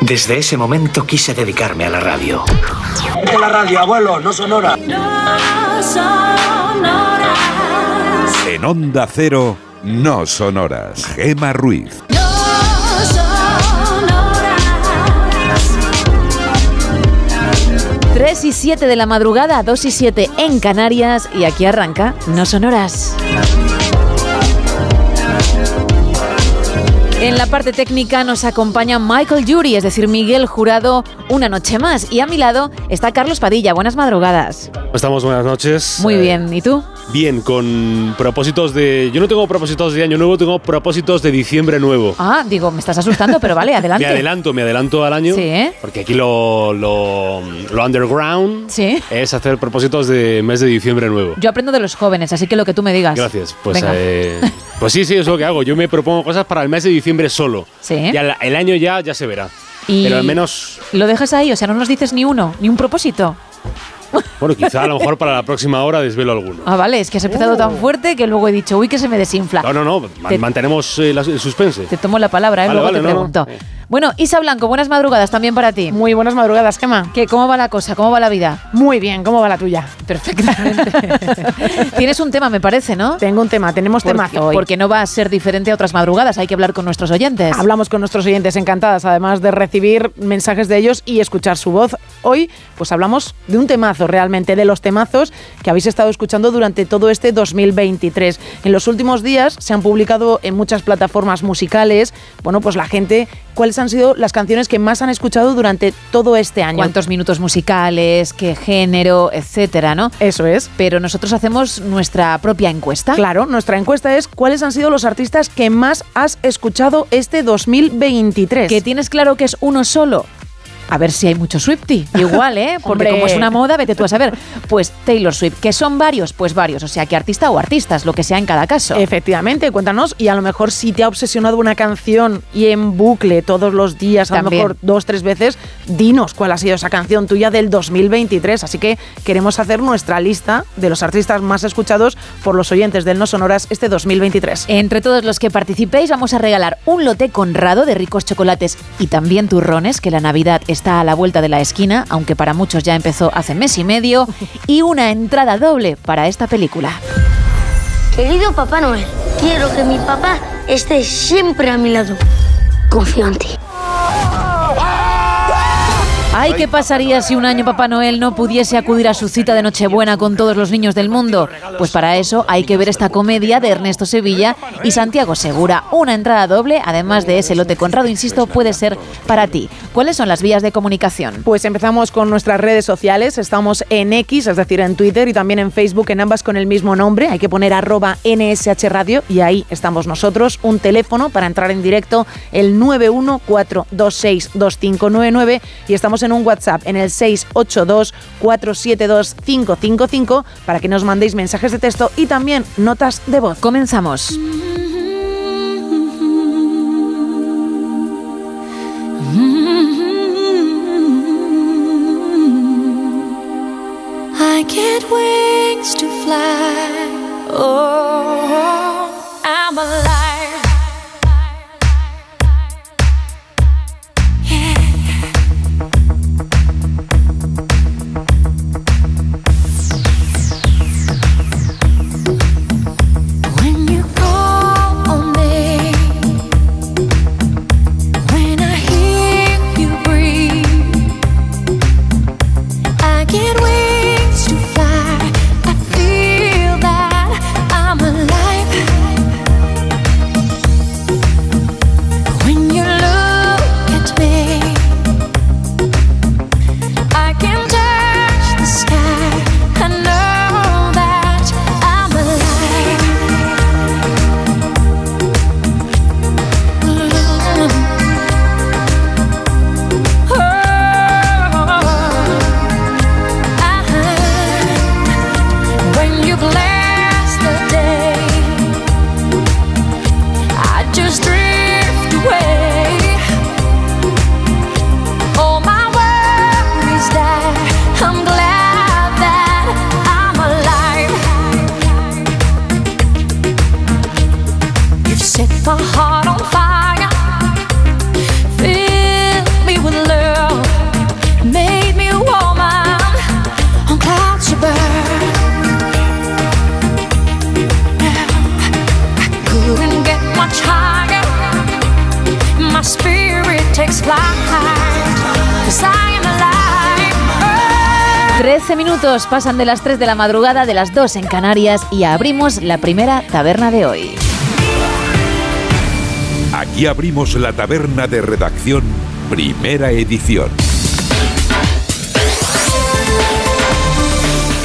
Desde ese momento quise dedicarme a la radio. De la radio, abuelo, no sonora. En Onda Cero, no sonoras. Gema Ruiz. 3 y 7 de la madrugada, 2 y 7 en Canarias y aquí arranca No Sonoras. En la parte técnica nos acompaña Michael Jury, es decir, Miguel Jurado, una noche más. Y a mi lado está Carlos Padilla. Buenas madrugadas. Estamos, buenas noches. Muy bien, ¿y tú? Bien, con propósitos de... Yo no tengo propósitos de año nuevo, tengo propósitos de diciembre nuevo. Ah, digo, me estás asustando, pero vale, adelante. me adelanto, me adelanto al año. Sí, ¿eh? Porque aquí lo, lo, lo underground Sí. es hacer propósitos de mes de diciembre nuevo. Yo aprendo de los jóvenes, así que lo que tú me digas. Gracias. Pues, eh, pues sí, sí, es lo que hago. Yo me propongo cosas para el mes de diciembre solo. Sí. El, el año ya, ya se verá. Y- Pero al menos, ¿Lo dejas ahí? O sea, no nos dices ni uno, ni un propósito. Bueno, quizá a lo mejor para la próxima hora desvelo alguno. Ah, vale, es que has empezado tan fuerte que luego he dicho, uy, que se me desinfla. No, no, no, ma- Te- mantenemos eh, la- el suspense. Te tomo la palabra, ¿eh? Vale, luego vale, te no, no. Bueno, Isa Blanco, buenas madrugadas también para ti. Muy buenas madrugadas, Gemma. ¿Qué, ¿Cómo va la cosa? ¿Cómo va la vida? Muy bien, ¿cómo va la tuya? Perfectamente. Tienes un tema, me parece, ¿no? Tengo un tema, tenemos Porque, temazo hoy. porque no va a ser diferente a otras madrugadas, hay que hablar con nuestros oyentes. Hablamos con nuestros oyentes encantadas, además de recibir mensajes de ellos y escuchar su voz. Hoy, pues hablamos de un temazo realmente, de los temazos que habéis estado escuchando durante todo este 2023. En los últimos días se han publicado en muchas plataformas musicales, bueno, pues la gente, cuáles han sido las canciones que más han escuchado durante todo este año. ¿Cuántos minutos musicales, qué género, etcétera, ¿no? Eso es. Pero nosotros hacemos nuestra propia encuesta. Claro, nuestra encuesta es cuáles han sido los artistas que más has escuchado este 2023. ¿Que tienes claro que es uno solo? A ver si hay mucho Swifty. Igual, ¿eh? Porque como es una moda, vete tú a saber. Pues Taylor Swift. ¿Que son varios? Pues varios. O sea, que artista o artistas, lo que sea en cada caso. Efectivamente, cuéntanos. Y a lo mejor si te ha obsesionado una canción y en bucle todos los días, a lo mejor dos, tres veces, dinos cuál ha sido esa canción tuya del 2023. Así que queremos hacer nuestra lista de los artistas más escuchados por los oyentes del No Sonoras este 2023. Entre todos los que participéis vamos a regalar un lote conrado de ricos chocolates y también turrones, que la Navidad está a la vuelta de la esquina, aunque para muchos ya empezó hace mes y medio, y una entrada doble para esta película. Querido Papá Noel, quiero que mi papá esté siempre a mi lado. Confío en ti. Ay, ¿qué pasaría si un año Papá Noel no pudiese acudir a su cita de Nochebuena con todos los niños del mundo? Pues para eso hay que ver esta comedia de Ernesto Sevilla y Santiago Segura. Una entrada doble, además de ese lote conrado, insisto, puede ser para ti. ¿Cuáles son las vías de comunicación? Pues empezamos con nuestras redes sociales. Estamos en X, es decir, en Twitter y también en Facebook, en ambas con el mismo nombre. Hay que poner arroba NSH Radio y ahí estamos nosotros. Un teléfono para entrar en directo, el 914262599 y estamos en un WhatsApp en el 682472555 para que nos mandéis mensajes de texto y también notas de voz. Comenzamos. I get wings to fly. Oh, minutos pasan de las 3 de la madrugada, de las 2 en Canarias y abrimos la primera taberna de hoy. Aquí abrimos la taberna de redacción, primera edición.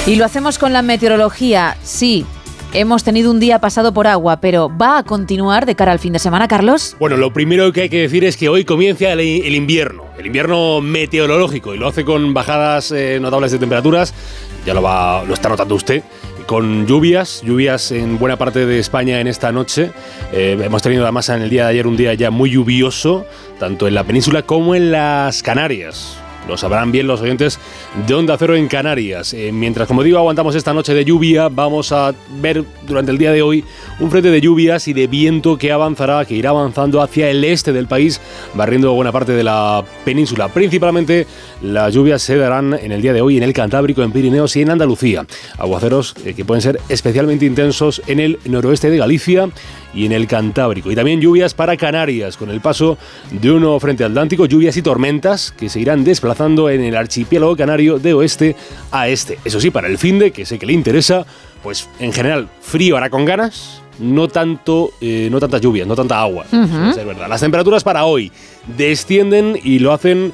Y lo hacemos con la meteorología. Sí, hemos tenido un día pasado por agua, pero ¿va a continuar de cara al fin de semana, Carlos? Bueno, lo primero que hay que decir es que hoy comienza el, invierno, el invierno meteorológico, y lo hace con bajadas eh, notables de temperaturas, ya lo, va, lo está notando usted, con lluvias, lluvias en buena parte de España en esta noche. Eh, hemos tenido además en el día de ayer un día ya muy lluvioso, tanto en la península como en las Canarias. Lo sabrán bien los oyentes de Onda Cero en Canarias. Eh, mientras, como digo, aguantamos esta noche de lluvia, vamos a ver durante el día de hoy un frente de lluvias y de viento que avanzará, que irá avanzando hacia el este del país, barriendo buena parte de la península. Principalmente las lluvias se darán en el día de hoy en el Cantábrico, en Pirineos y en Andalucía. Aguaceros eh, que pueden ser especialmente intensos en el noroeste de Galicia y en el Cantábrico. Y también lluvias para Canarias, con el paso de un nuevo frente atlántico, lluvias y tormentas que se irán desplazando en el archipiélago canario de oeste a este. Eso sí, para el fin de, que sé que le interesa, pues en general frío hará con ganas, no tanto, eh, no tantas lluvias, no tanta agua. Es verdad. Las temperaturas para hoy descienden y lo hacen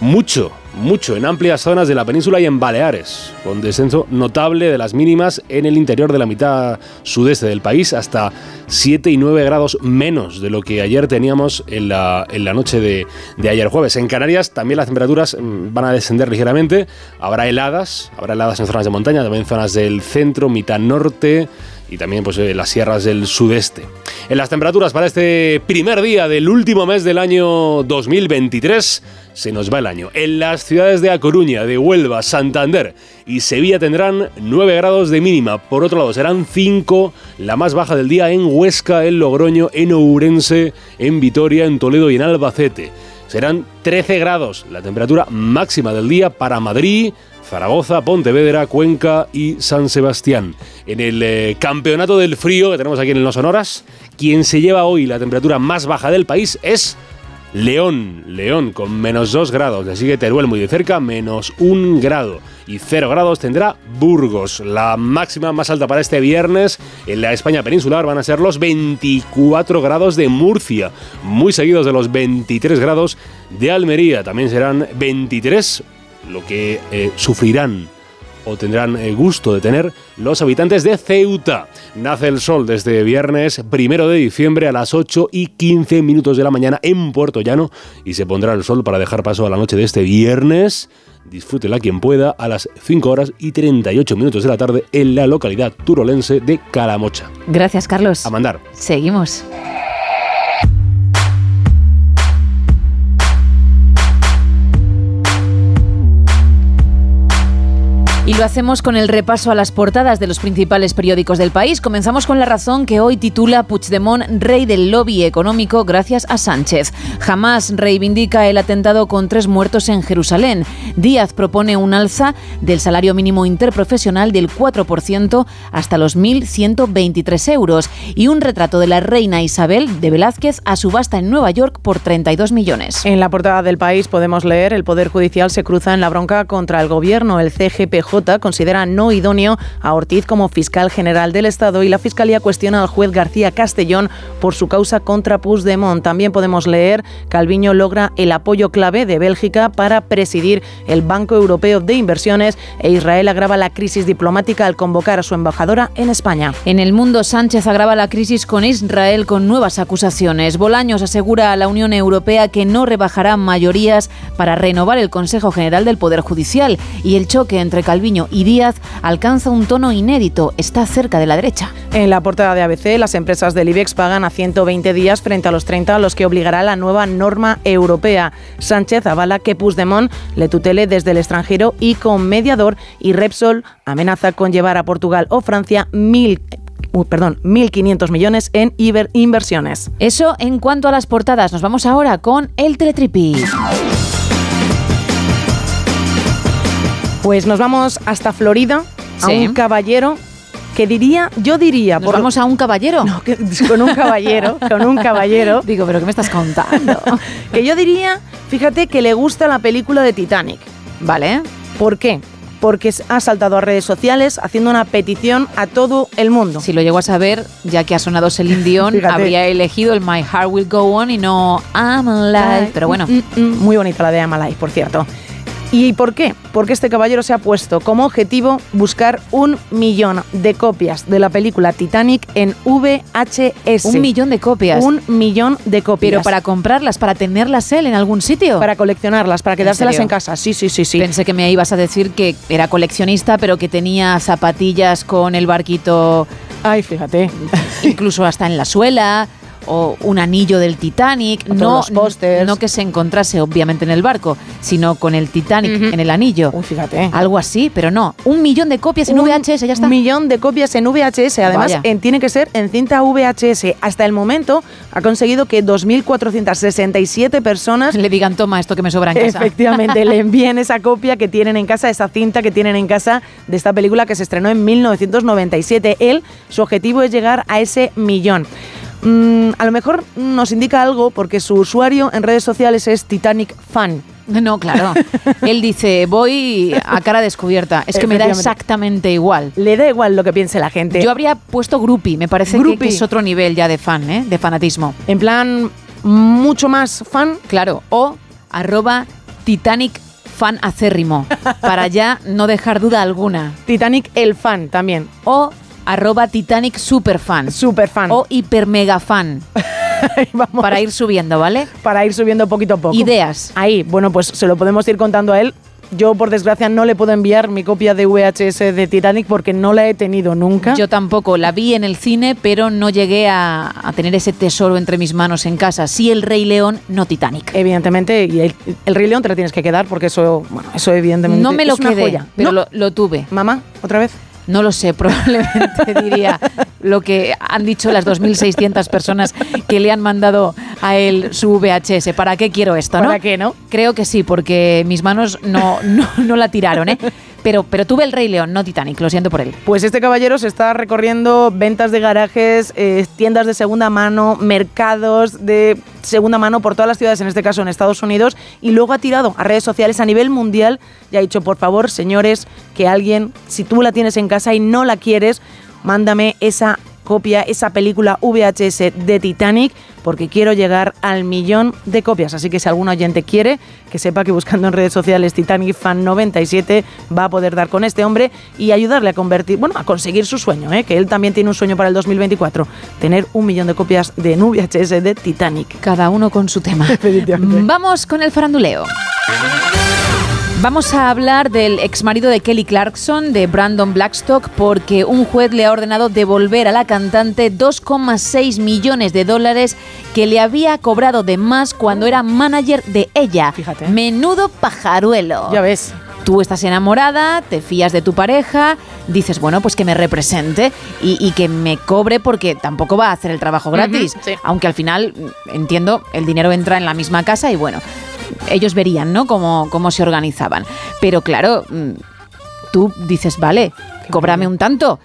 mucho, mucho en amplias zonas de la península y en Baleares, con descenso notable de las mínimas en el interior de la mitad sudeste del país, hasta 7 y 9 grados menos de lo que ayer teníamos en la, en la noche de, de ayer jueves. En Canarias también las temperaturas mm, van a descender ligeramente, habrá heladas, habrá heladas en zonas de montaña, también en zonas del centro, mitad norte y también pues, las sierras del sudeste. En las temperaturas para este primer día del último mes del año 2023 se nos va el año. En las ciudades de A Coruña, de Huelva, Santander y Sevilla tendrán 9 grados de mínima. Por otro lado, serán 5 la más baja del día en Huesca, en Logroño, en Ourense, en Vitoria, en Toledo y en Albacete. Serán 13 grados la temperatura máxima del día para Madrid, Zaragoza, Pontevedra, Cuenca y San Sebastián. En el eh, campeonato del frío que tenemos aquí en No Sonoras, quien se lleva hoy la temperatura más baja del país es León. León con menos 2 grados. Le sigue Teruel muy de cerca, menos 1 grado. Y 0 grados tendrá Burgos. La máxima más alta para este viernes en la España peninsular van a ser los 24 grados de Murcia, muy seguidos de los 23 grados de Almería. También serán 23 lo que eh, sufrirán o tendrán eh, gusto de tener los habitantes de Ceuta. Nace el sol desde viernes primero de diciembre a las 8 y 15 minutos de la mañana en Puerto Llano y se pondrá el sol para dejar paso a la noche de este viernes. Disfrútela quien pueda a las 5 horas y 38 minutos de la tarde en la localidad turolense de Calamocha. Gracias, Carlos. A mandar. Seguimos. Y lo hacemos con el repaso a las portadas de los principales periódicos del país. Comenzamos con La Razón, que hoy titula Puigdemont, rey del lobby económico gracias a Sánchez. Jamás reivindica el atentado con tres muertos en Jerusalén. Díaz propone un alza del salario mínimo interprofesional del 4% hasta los 1.123 euros y un retrato de la reina Isabel de Velázquez a subasta en Nueva York por 32 millones. En la portada del país podemos leer el Poder Judicial se cruza en la bronca contra el gobierno. El CGPJ considera no idóneo a Ortiz como fiscal general del Estado y la Fiscalía cuestiona al juez García Castellón por su causa contra Puigdemont. También podemos leer Calviño logra el apoyo clave de Bélgica para presidir el Banco Europeo de Inversiones e Israel agrava la crisis diplomática al convocar a su embajadora en España. En el mundo, Sánchez agrava la crisis con Israel con nuevas acusaciones. Bolaños asegura a la Unión Europea que no rebajará mayorías para renovar el Consejo General del Poder Judicial y el choque entre Calviño y Díaz alcanza un tono inédito, está cerca de la derecha. En la portada de ABC, las empresas del IBEX pagan a 120 días frente a los 30 a los que obligará la nueva norma europea. Sánchez avala que Puigdemont le tutele desde el extranjero y con mediador y Repsol amenaza con llevar a Portugal o Francia mil uh, perdón, 1.500 millones en Iber inversiones. Eso en cuanto a las portadas. Nos vamos ahora con el Teletripi. Pues nos vamos hasta Florida, a Sí. un caballero que diría, yo diría... ¿Nos vamos a un caballero? No, que- con un caballero, con un caballero. Digo, ¿pero qué me estás contando? que yo diría, fíjate que le gusta la película de Titanic. Vale. ¿Por qué? Porque ha saltado a redes sociales haciendo una petición a todo el mundo. Si lo llego a saber, ya que ha sonado Celine Dion, habría elegido el My Heart Will Go On y no I'm Alive. Pero bueno, Mm, mm, Muy bonita la de Amalai, por cierto. ¿Y por qué? Porque este caballero se ha puesto como objetivo buscar un millón de copias de la película Titanic en VHS. un millón de copias. Un millón de copias. Pero para comprarlas, para tenerlas él en algún sitio. Para coleccionarlas, para quedárselas en casa. Sí, sí, sí, sí. Pensé que me ibas a decir que era coleccionista, pero que tenía zapatillas con el barquito Ay, fíjate. incluso hasta en la suela o un anillo del Titanic, no no que se encontrase obviamente en el barco, sino con el Titanic en el anillo. Uy, fíjate. Algo así, pero no, un millón de copias en Un VHS, ya está. millón de copias en VHS. Además, en- tiene que ser en cinta VHS. Hasta el momento ha conseguido que 2.467 personas Le digan, toma esto que me sobra en casa. Efectivamente, le envíen esa copia que tienen en casa, esa cinta que tienen en casa de esta película que se estrenó en 1997. Él, su objetivo es llegar a ese millón. Mm, a lo mejor nos indica algo porque su usuario en redes sociales es Titanic Fan. No, claro. Él dice, voy a cara descubierta. Es que me da exactamente igual. Le da igual lo que piense la gente. Yo habría puesto groupie, me parece que- que, Groupie. es otro nivel ya de fan, ¿eh? de fanatismo. en plan, mucho más fan. Claro, o arroba Titanic fan acérrimo, para ya no dejar duda alguna. Titanic el fan también. O arroba Titanic superfan. Super fan. O hiper mega fan. Vamos. Para ir subiendo, ¿vale? para ir subiendo poquito a poco. Ideas. Ahí, bueno, pues se lo podemos ir contando a él. Yo, por desgracia, no le puedo enviar mi copia de VHS de Titanic porque no la he tenido nunca. Yo tampoco, la vi en el cine, pero no llegué a, a tener ese tesoro entre mis manos en casa. Sí el Rey León, no Titanic. Evidentemente, y el, el Rey León te lo tienes que quedar porque eso, bueno, eso evidentemente No me lo es una quedé, joya. pero ¿No? lo, lo tuve. Mamá, otra vez. No lo sé, probablemente diría lo que han dicho las 2.600 personas que le han mandado a él su VHS. ¿Para qué quiero esto, no? ¿Para qué, no? Creo que sí, porque mis manos no, no, no la tiraron, ¿eh? Pero, pero tuve el Rey León, no Titanic, lo siento por él. Pues este caballero se está recorriendo ventas de garajes, eh, tiendas de segunda mano, mercados de segunda mano por todas las ciudades, en este caso en Estados Unidos, y luego ha tirado a redes sociales a nivel mundial y ha dicho, por favor, señores, que alguien, si tú la tienes en casa y no la quieres, mándame esa copia, esa película VHS de Titanic, porque quiero llegar al millón de copias. Así que si algún oyente quiere, que sepa que buscando en redes sociales Titanic Fan 97 va a poder dar con este hombre y ayudarle a convertir, bueno, a conseguir su sueño, ¿eh? que él también tiene un sueño para el 2024, tener un millón de copias de en VHS de Titanic. Cada uno con su tema. Vamos con el faranduleo. Vamos a hablar del exmarido de Kelly Clarkson, de Brandon Blackstock, porque un juez le ha ordenado devolver a la cantante 2,6 millones de dólares que le había cobrado de más cuando era manager de ella. Fíjate. Menudo pajaruelo. Ya ves. Tú estás enamorada, te fías de tu pareja, dices, bueno, pues que me represente y, y que me cobre porque tampoco va a hacer el trabajo gratis. Sí. Aunque al final, mm, entiendo, el dinero entra en la misma casa y bueno, ellos verían, ¿no? Cómo, cómo se organizaban. Pero claro, mm, tú dices, vale, cóbrame un tanto.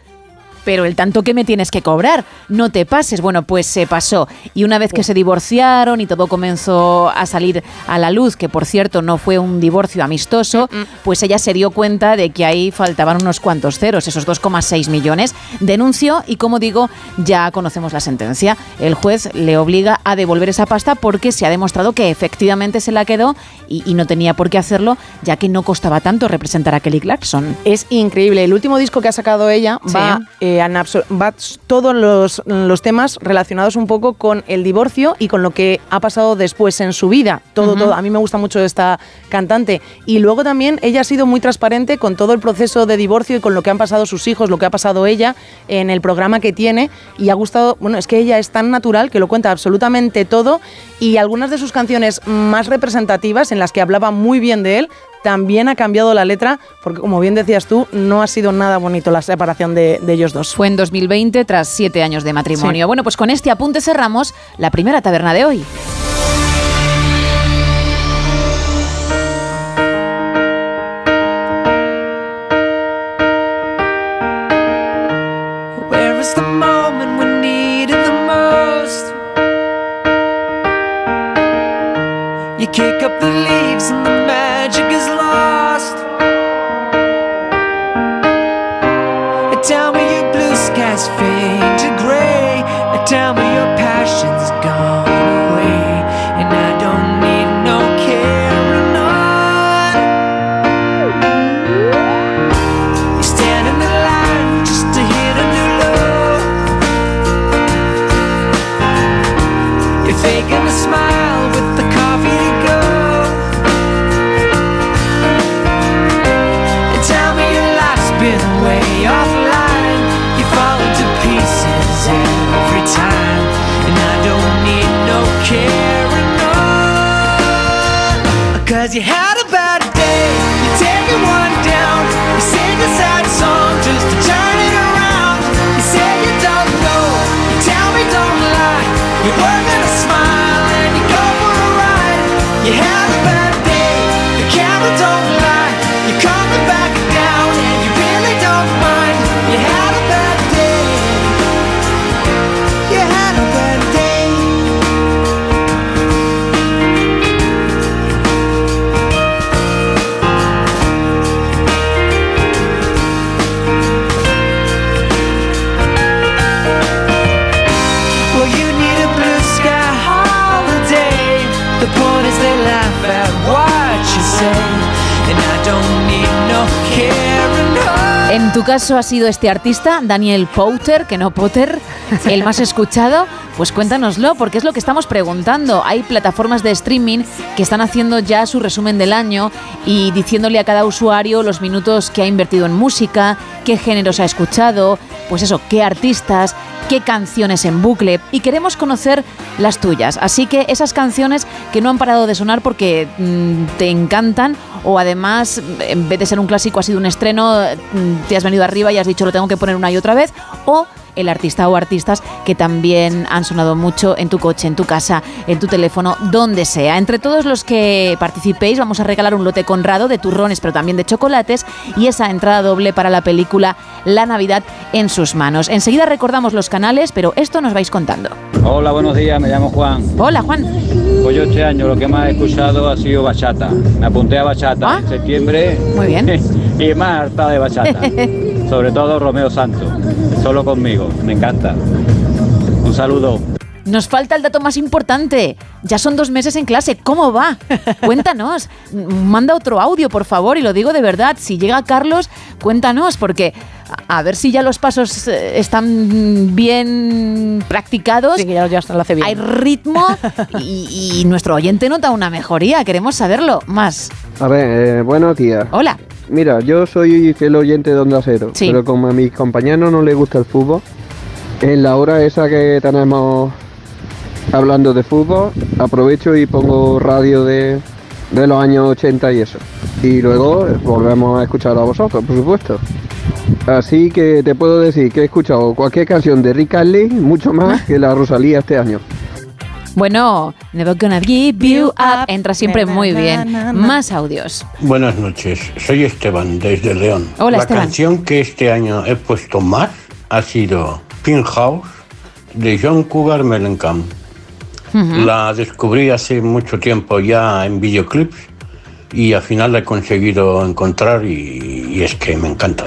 Pero el tanto que me tienes que cobrar, no te pases. Bueno, pues se pasó. Y una vez que se divorciaron y todo comenzó a salir a la luz, que por cierto no fue un divorcio amistoso, pues ella se dio cuenta de que ahí faltaban unos cuantos ceros, esos 2,6 millones. Denunció y como digo, ya conocemos la sentencia. El juez le obliga a devolver esa pasta porque se ha demostrado que efectivamente se la quedó y, y no tenía por qué hacerlo, ya que no costaba tanto representar a Kelly Clarkson. Es increíble. El último disco que ha sacado ella Sí. va, eh, va todos los, los temas relacionados un poco con el divorcio y con lo que ha pasado después en su vida. Todo, todo. A mí me gusta mucho esta cantante. Y luego también ella ha sido muy transparente con todo el proceso de divorcio y con lo que han pasado sus hijos, lo que ha pasado ella en el programa que tiene. Y ha gustado, bueno, es que ella es tan natural que lo cuenta absolutamente todo. Y algunas de sus canciones más representativas, en las que hablaba muy bien de él, también ha cambiado la letra, porque como bien decías tú, no ha sido nada bonito la separación de, de ellos dos. Fue en 2020 tras siete años de matrimonio. Sí. Bueno, pues con este apunte cerramos la primera taberna de hoy. Caso ha sido este artista, Daniel Powter, que no Potter, el más escuchado. Pues cuéntanoslo, porque es lo que estamos preguntando. Hay plataformas de streaming que están haciendo ya su resumen del año y diciéndole a cada usuario los minutos que ha invertido en música, qué géneros ha escuchado, pues eso, qué artistas, qué canciones en bucle. Y queremos conocer las tuyas. Así que esas canciones que no han parado de sonar porque mm, te encantan o además, en vez de ser un clásico, ha sido un estreno, mm, te has venido arriba y has dicho lo tengo que poner una y otra vez, o el artista o artistas que también han sonado mucho en tu coche, en tu casa, en tu teléfono, donde sea. Entre todos los que participéis vamos a regalar un lote conrado de turrones, pero también de chocolates y esa entrada doble para la película La Navidad en sus manos. Enseguida recordamos los canales, pero esto nos vais contando. Hola, buenos días, me llamo Juan. Hola, Juan. Pues yo este año lo que más he escuchado ha sido bachata. Me apunté a bachata en septiembre. Muy bien. y más harta de bachata. Sobre todo Romeo Santos. Solo conmigo, me encanta. Un saludo. Nos falta el dato más importante. Ya son dos meses en clase. ¿Cómo va? Cuéntanos. Manda otro audio, por favor, y lo digo de verdad. Si llega Carlos, cuéntanos, porque a ver si ya los pasos eh, están bien practicados. Sí, que ya, ya lo hace bien. Hay ritmo y, y nuestro oyente nota una mejoría. Queremos saberlo más. A ver, eh, buenos días. Hola. Mira, yo soy fiel oyente de Onda Cero, Sí. pero como a mis compañeros no les gusta el fútbol, en la hora esa que tenemos hablando de fútbol, aprovecho y pongo radio de, de los años 80 y eso. Y luego eh, volvemos a escuchar a vosotros, por supuesto. Así que te puedo decir que he escuchado cualquier canción de Rick Astley mucho más que la Rosalía este año. Bueno, Never Gonna Give You Up entra siempre muy bien. Más audios. Buenas noches, soy Esteban desde León. Hola, La Esteban. canción que este año he puesto más ha sido Pin House de John Cougar Mellencamp. La descubrí hace mucho tiempo ya en videoclips y al final la he conseguido encontrar y, y es que me encanta.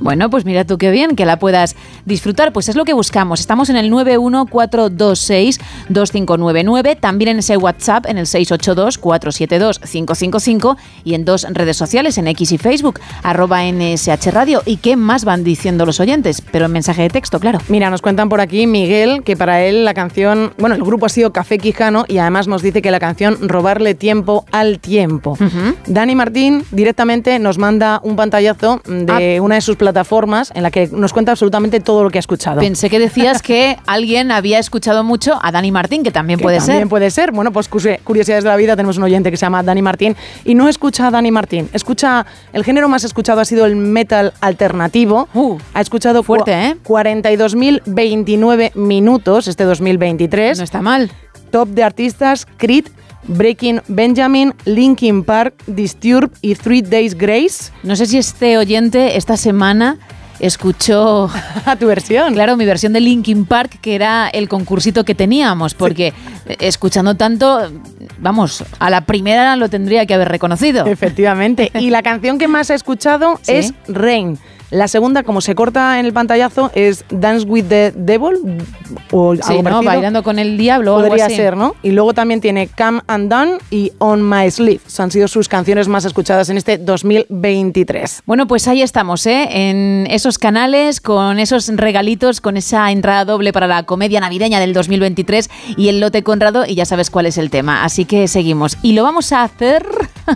Bueno, pues mira tú qué bien que la puedas disfrutar. Pues es lo que buscamos. Estamos en el 914262599, también en ese WhatsApp en el 682472555 y en dos redes sociales, en X y Facebook, arroba NSH Radio. ¿Y qué más van diciendo los oyentes? Pero en mensaje de texto, claro. Mira, nos cuentan por aquí Miguel que para él la canción, bueno, el grupo ha sido Café Quijano y además nos dice que la canción Robarle tiempo al tiempo. Dani Martín directamente nos manda un pantallazo de una de sus plataformas en la que nos cuenta absolutamente todo lo que ha escuchado. Pensé que decías que alguien había escuchado mucho a Dani Martín, que también Que puede también ser. puede ser. Bueno, pues curi- curiosidades de la vida, tenemos un oyente que se llama Dani Martín y no escucha a Dani Martín. Escucha, el género más escuchado ha sido el metal alternativo. ha escuchado Uh, fuerte, ¿eh? 42.029 minutos este 2023. No está mal. Top de artistas, Creed, Breaking Benjamin, Linkin Park, Disturbed y Three Days Grace. No sé si este oyente esta semana escuchó a tu versión. Claro, mi versión de Linkin Park, que era el concursito que teníamos, porque eh, escuchando tanto, vamos, a la primera lo tendría que haber reconocido. Efectivamente. Y la canción que más he escuchado Sí. es Rain. La segunda, como se corta en el pantallazo, es Dance with the Devil o Sí, algo ¿no? Bailando con el diablo algo Podría así. ser, ¿no? Y luego también tiene Come Undone y On My Sleeve. Han sido sus canciones más escuchadas en este 2023. Bueno, pues ahí estamos, ¿eh? En esos canales, con esos regalitos, con esa entrada doble para la comedia navideña del 2023 y el lote Conrado, y ya sabes cuál es el tema. Así que seguimos. Y lo vamos a hacer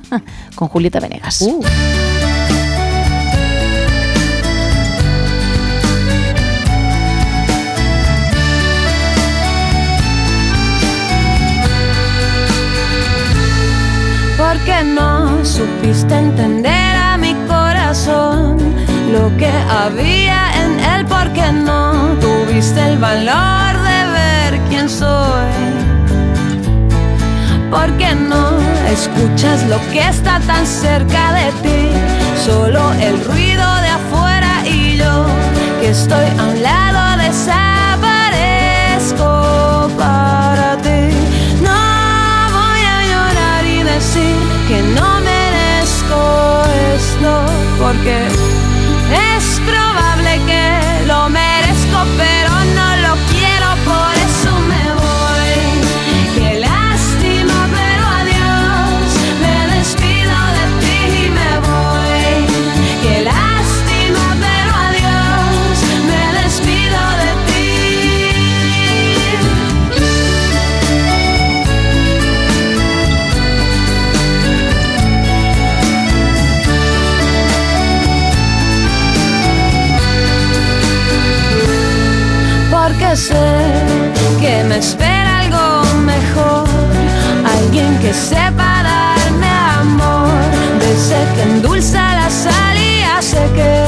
con Julieta Venegas. Uh. Porque no supiste entender a mi corazón lo que había en él, porque no tuviste el valor de ver quién soy. Porque no escuchas lo que está tan cerca de ti, solo el ruido de afuera y yo que estoy a un lado desaparezco porque que me espera algo mejor, alguien que sepa darme amor, de ese que endulza la sal y que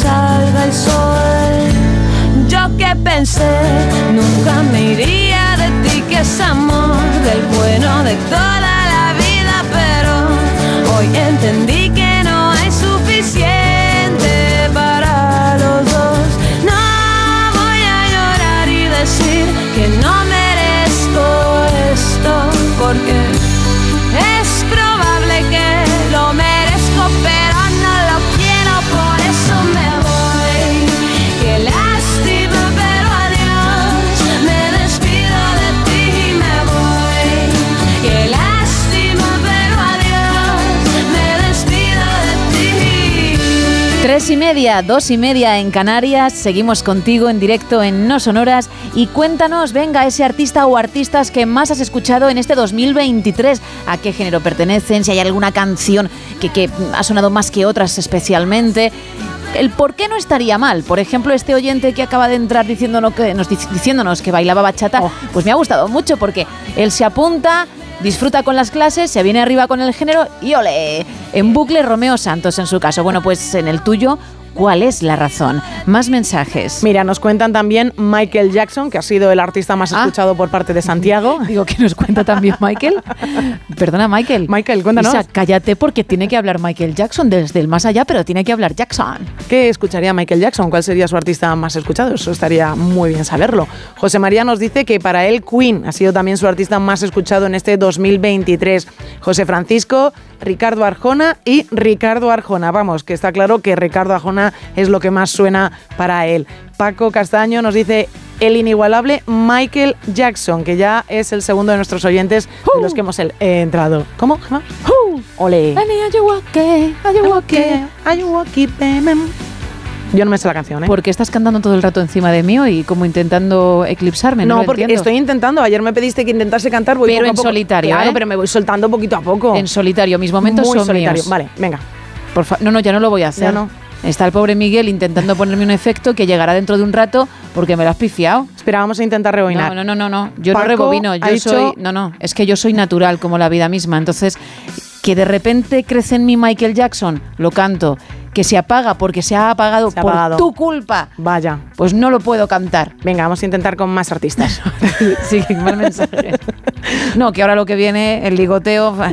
salga el sol. Yo que pensé, nunca me iría de ti, que es amor, del bueno de toda Tres y media, dos y media en Canarias. Seguimos contigo en directo en No Sonoras. Y cuéntanos, venga, ese artista o artistas que más has escuchado en este 2023. ¿A qué género pertenecen? Si hay alguna canción que, que ha sonado más que otras especialmente. El por qué no estaría mal. Por ejemplo, este oyente que acaba de entrar diciéndonos que, nos, dic- diciéndonos que bailaba bachata, pues me ha gustado mucho porque él se apunta, disfruta con las clases, se viene arriba con el género y ole, en bucle Romeo Santos en su caso. Bueno, pues en el tuyo, ¿cuál es la razón? Más mensajes. Mira, nos cuentan también Michael Jackson, que ha sido el artista más escuchado por parte de Santiago. Ah. Digo que nos cuenta también Michael. Perdona, Michael. Michael, cuéntanos. Isa, cállate porque tiene que hablar Michael Jackson desde el más allá, pero tiene que hablar Jackson. ¿Qué escucharía Michael Jackson? ¿Cuál sería su artista más escuchado? Eso estaría muy bien saberlo. José María nos dice que para él Queen ha sido también su artista más escuchado en este 2023. José Francisco, Ricardo Arjona y Ricardo Arjona. Vamos, que está claro que Ricardo Arjona es lo que más suena para él. Paco Castaño nos dice el inigualable Michael Jackson, que ya es el segundo de nuestros oyentes de los que hemos el- eh, entrado. ¿Cómo? Gemma? Ole. Yo no me sé la canción, ¿eh? Porque estás cantando todo el rato encima de mí y como intentando eclipsarme. No, porque entiendo. estoy intentando. Ayer me pediste que intentase cantar. Voy Pero poco a en poco. solitario, Claro, ¿eh? pero me voy soltando poquito a poco. En solitario, mis momentos Muy son solitario. míos. Vale, venga. Por no, no, ya no lo voy a hacer. Ya no. Está el pobre Miguel intentando ponerme un efecto que llegará dentro de un rato porque me lo has pifiado. Espera, vamos a intentar rebobinar. No, no, no, no. Yo Paco no rebobino, yo soy. No, no, es que yo soy natural como la vida misma. Entonces, que de repente crece en mí Michael Jackson, lo canto. Que se apaga porque se ha apagado Se ha por apagado. tu culpa, Vaya. pues no lo puedo cantar. Venga, vamos a intentar con más artistas. sí, más mensajes. No, que ahora lo que viene, el ligoteo. fa-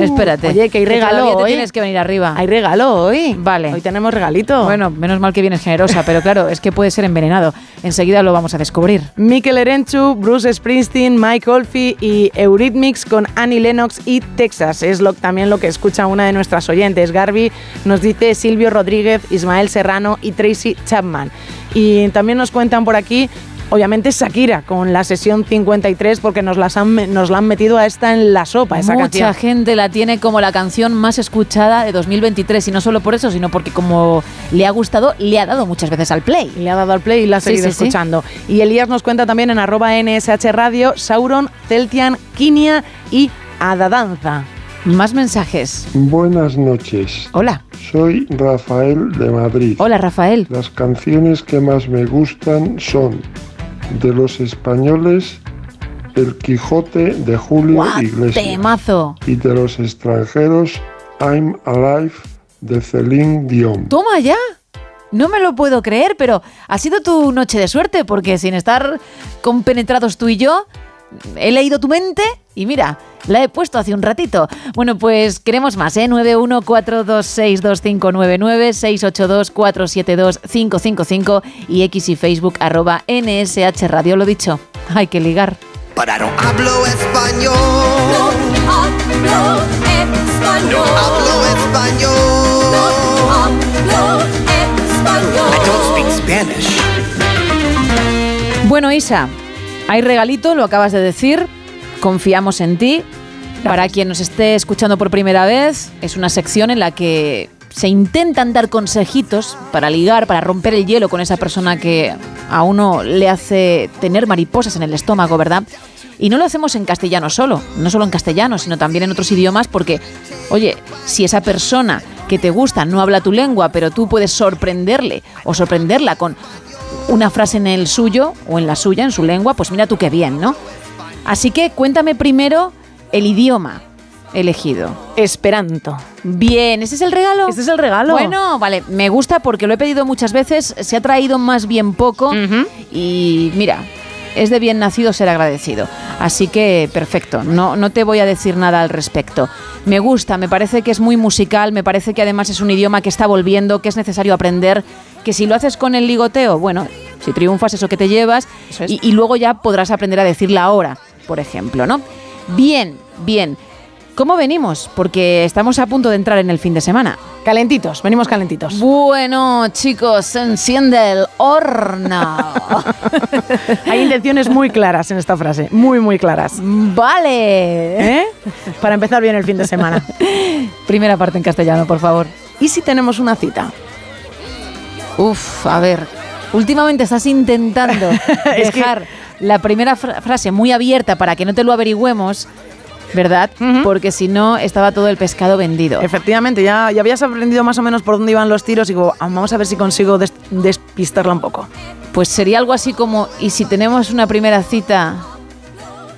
Espérate. Uh, Oye, que hay regalo te hoy. tienes que venir arriba. Hay regalo hoy. Vale. Hoy tenemos regalito. Bueno, menos mal que vienes generosa, pero claro, es que puede ser envenenado. Enseguida lo vamos a descubrir. Mikel Erenchu, Bruce Springsteen, Mike Olfi y Eurythmics con Annie Lennox y Texas. Es lo, también lo que escucha una de nuestras oyentes. Garby nos dice Silvio Rodríguez, Ismael Serrano y Tracy Chapman. Y también nos cuentan por aquí, obviamente Shakira con la sesión 53 porque nos, las han, nos la han metido a esta en la sopa, esa Mucha canción. gente la tiene como la canción más escuchada de 2023 y no solo por eso, sino porque como le ha gustado, le ha dado muchas veces al play. Le ha dado al play y la ha seguido sí, sí. escuchando. Y Elías nos cuenta también en arroba NSH Radio, Sauron, Celtian, Kinia y Adadanza. Más mensajes. Buenas noches. Hola. Soy Rafael de Madrid. Hola, Rafael. Las canciones que más me gustan son de los españoles El Quijote de Julio Iglesias Temazo. y de los extranjeros I'm Alive de Celine Dion. Toma ya. No me lo puedo creer, pero ha sido tu noche de suerte, porque sin estar compenetrados tú y yo, he leído tu mente y mira, la he puesto hace un ratito. Bueno, pues queremos más, ¿eh? 914262599, 682472555 y x y facebook arroba NSH Radio. Lo dicho, hay que ligar. Para no hablo español. No hablo español. No hablo español. No hablo español. I don't speak Spanish. Bueno, Isa, hay regalito, lo acabas de decir. Confiamos en ti. Para quien nos esté escuchando por primera vez, es una sección en la que se intentan dar consejitos para ligar, para romper el hielo con esa persona que a uno le hace tener mariposas en el estómago, ¿verdad? Y no lo hacemos en castellano solo, no solo en castellano, sino también en otros idiomas, porque, oye, si esa persona que te gusta no habla tu lengua, pero tú puedes sorprenderle o sorprenderla con una frase en el suyo o en la suya, en su lengua, pues mira tú qué bien, ¿no? Así que cuéntame primero el idioma elegido. Esperanto. Bien, ¿ese es el regalo? Este es el regalo. Bueno, vale, me gusta porque lo he pedido muchas veces, se ha traído más bien poco y mira, es de bien nacido ser agradecido. Así que perfecto, no, no te voy a decir nada al respecto. Me gusta, me parece que es muy musical, me parece que además es un idioma que está volviendo, que es necesario aprender, que si lo haces con el ligoteo, bueno, si triunfas eso que te llevas y, y luego ya podrás aprender a decir la hora, por ejemplo, ¿no? Bien, bien. ¿Cómo venimos? Porque estamos a punto de entrar en el fin de semana. Calentitos, venimos calentitos. Bueno, chicos, se enciende el horno. Hay intenciones muy claras en esta frase, muy, muy claras. Vale. ¿Eh? Para empezar bien el fin de semana. Primera parte en castellano, por favor. ¿Y si tenemos una cita? Uf, a ver. Últimamente estás intentando Es que- dejar la primera fra- frase muy abierta para que no te lo averigüemos, ¿verdad? Porque si no, estaba todo el pescado vendido. Efectivamente, ya, ya habías aprendido más o menos por dónde iban los tiros y digo, "Ah, vamos a ver si consigo des- despistarla un poco. Pues sería algo así como, ¿y si tenemos una primera cita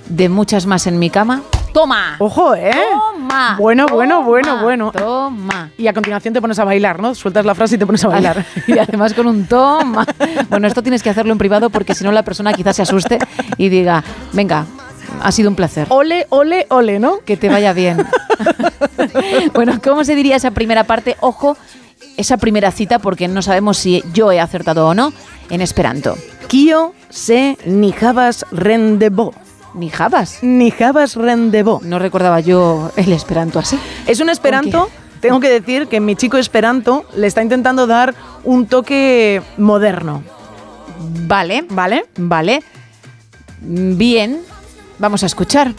de muchas más en mi cama? ¡Toma! Ojo, ¿eh? Toma. Bueno, bueno, toma, bueno, bueno. Toma. Y a continuación te pones a bailar, ¿no? Sueltas la frase y te pones a bailar. Y además con un toma. Bueno, esto tienes que hacerlo en privado porque si no la persona quizás se asuste y diga, venga, ha sido un placer. Ole, ole, ole, ¿no? Que te vaya bien. bueno, ¿cómo se diría esa primera parte? Ojo, esa primera cita porque no sabemos si yo he acertado o no en esperanto. Kio se ni havas rendezvous. Ni jabas. Ni havas rendezvous. No recordaba yo el esperanto así. Es un esperanto, tengo que decir que mi chico esperanto le está intentando dar un toque moderno. Vale, ¿Vale? vale. Bien, vamos a escuchar.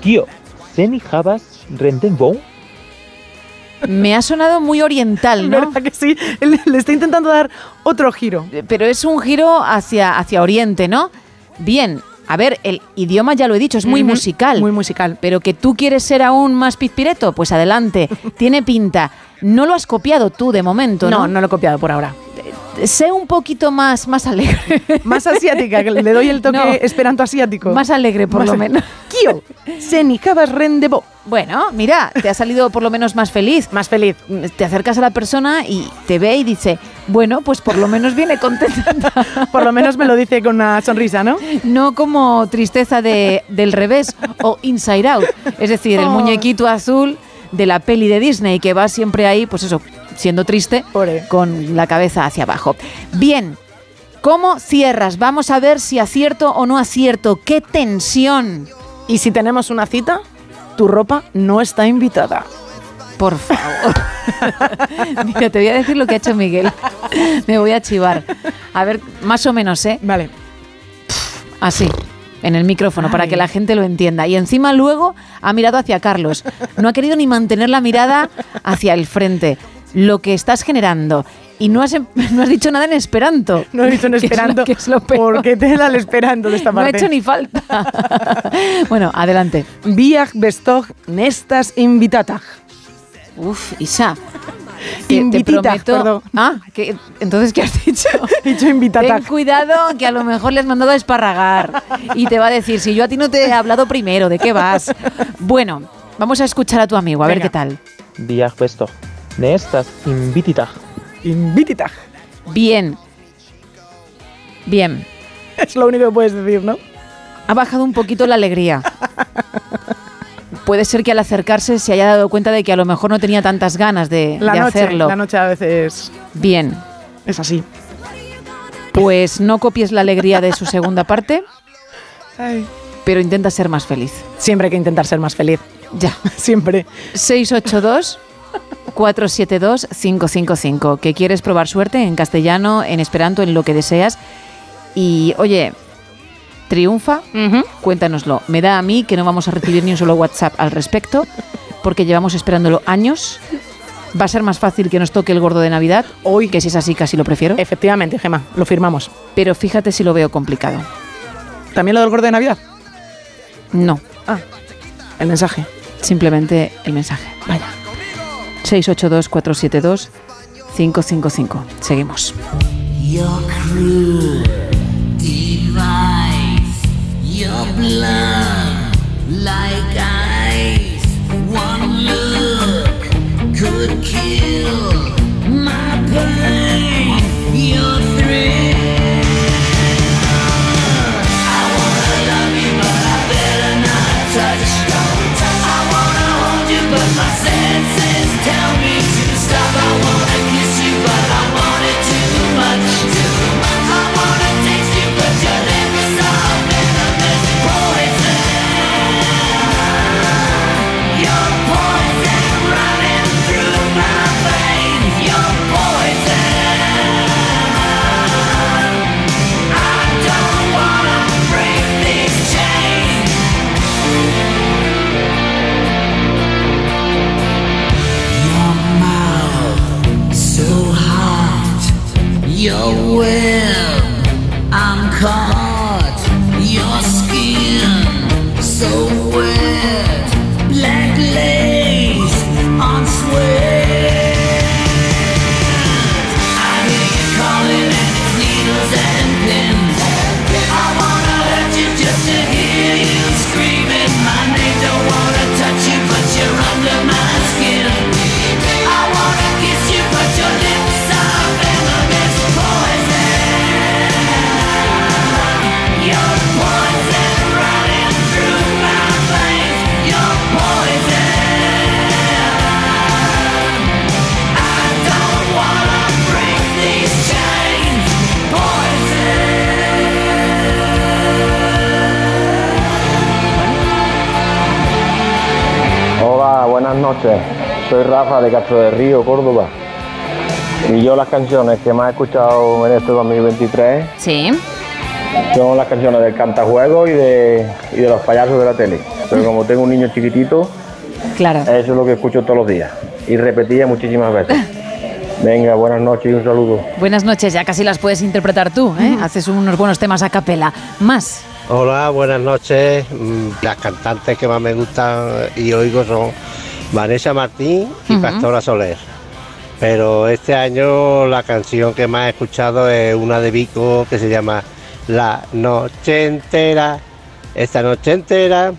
Kio, ¿Zeni Havas Rendezvous? Me ha sonado muy oriental, ¿no? ¿Verdad que sí? Le está intentando dar otro giro. Pero es un giro hacia, hacia Oriente, ¿no? Bien, a ver, el idioma ya lo he dicho, es muy musical. Muy musical. Pero que tú quieres ser aún más pizpireto, pues adelante, tiene pinta. No lo has copiado tú de momento, ¿no? No, no lo he copiado por ahora. Sé un poquito más, más alegre. Más asiática, que le doy el toque No. esperanto asiático. Más alegre, por Más lo menos. Kio, senicabas rendebo. Bueno, mira, te ha salido por lo menos más feliz. Más feliz. Te acercas a la persona y te ve y dice, bueno, pues por lo menos viene contenta. Por lo menos me lo dice con una sonrisa, ¿no? No como tristeza de, del revés o inside out. Es decir, el Oh. muñequito azul de la peli de Disney que va siempre ahí, pues eso, siendo triste, con la cabeza hacia abajo. Bien, ¿cómo cierras? Vamos a ver si acierto o no acierto. ¡Qué tensión! Y si tenemos una cita, tu ropa no está invitada. Por favor. Mira, te voy a decir lo que ha hecho Miguel. Me voy a chivar. A ver, más o menos, ¿eh? Vale. Así, en el micrófono, para que la gente lo entienda. Y encima luego ha mirado hacia Carlos. No ha querido ni mantener la mirada hacia el frente. Lo que estás generando. Y no has, em- no has dicho nada en esperanto. No he dicho en Que es lo- esperanto. que es lo peor. porque te da el esperanto de esta No ha parte. hecho ni falta. bueno, adelante. Viaj bestog nestas invitatag. Uf, Isa. que te Invititag, prometo- perdón. Ah, que, entonces, ¿qué has dicho? He dicho invitatag. Ten cuidado que a lo mejor le has mandado a esparragar y te va a decir, si yo a ti no te he hablado primero, ¿de qué vas? Bueno, vamos a escuchar a tu amigo, a ver qué tal. Viaj besto. Nestas invititag. Invititag. Bien. Bien. Es lo único que puedes decir, ¿no? Ha bajado un poquito la alegría. Puede ser que al acercarse se haya dado cuenta de que a lo mejor no tenía tantas ganas de, La de noche, hacerlo. la noche a veces Bien. es así. Pues no copies la alegría de su segunda parte, Ay. pero intenta ser más feliz. Siempre hay que intentar ser más feliz. Ya. Siempre. 682 472 555. Que quieres probar suerte en castellano, en esperanto, en lo que deseas. Y oye, triunfa, cuéntanoslo. Me da a mí que no vamos a recibir ni un solo WhatsApp al respecto, porque llevamos esperándolo años. Va a ser más fácil que nos toque el gordo de Navidad, Hoy. que si es así casi lo prefiero. Efectivamente, Gema, lo firmamos. Pero fíjate si lo veo complicado. ¿También lo del gordo de Navidad? No, Ah, el mensaje. simplemente el mensaje. Vaya. 682 472 555. Seguimos. Your cruel device, your blood like ice. Noches. Soy Rafa de Castro de Río, Córdoba. Y yo las canciones que más he escuchado en este 2023 Sí. son las canciones del cantajuego y de, y de los payasos de la tele. Pero como tengo un niño chiquitito, Claro. eso es lo que escucho todos los días. Y repetía muchísimas veces. Venga, buenas noches y un saludo. Buenas noches, ya casi las puedes interpretar tú, ¿eh? Haces unos buenos temas a capela. Más. Hola, buenas noches. Mm, Las cantantes que más me gustan y oigo son Vanessa Martín y Ujú. Pastora Soler. Pero este año la canción que más he escuchado es una de Vico que se llama La Noche Entera. Esta noche entera.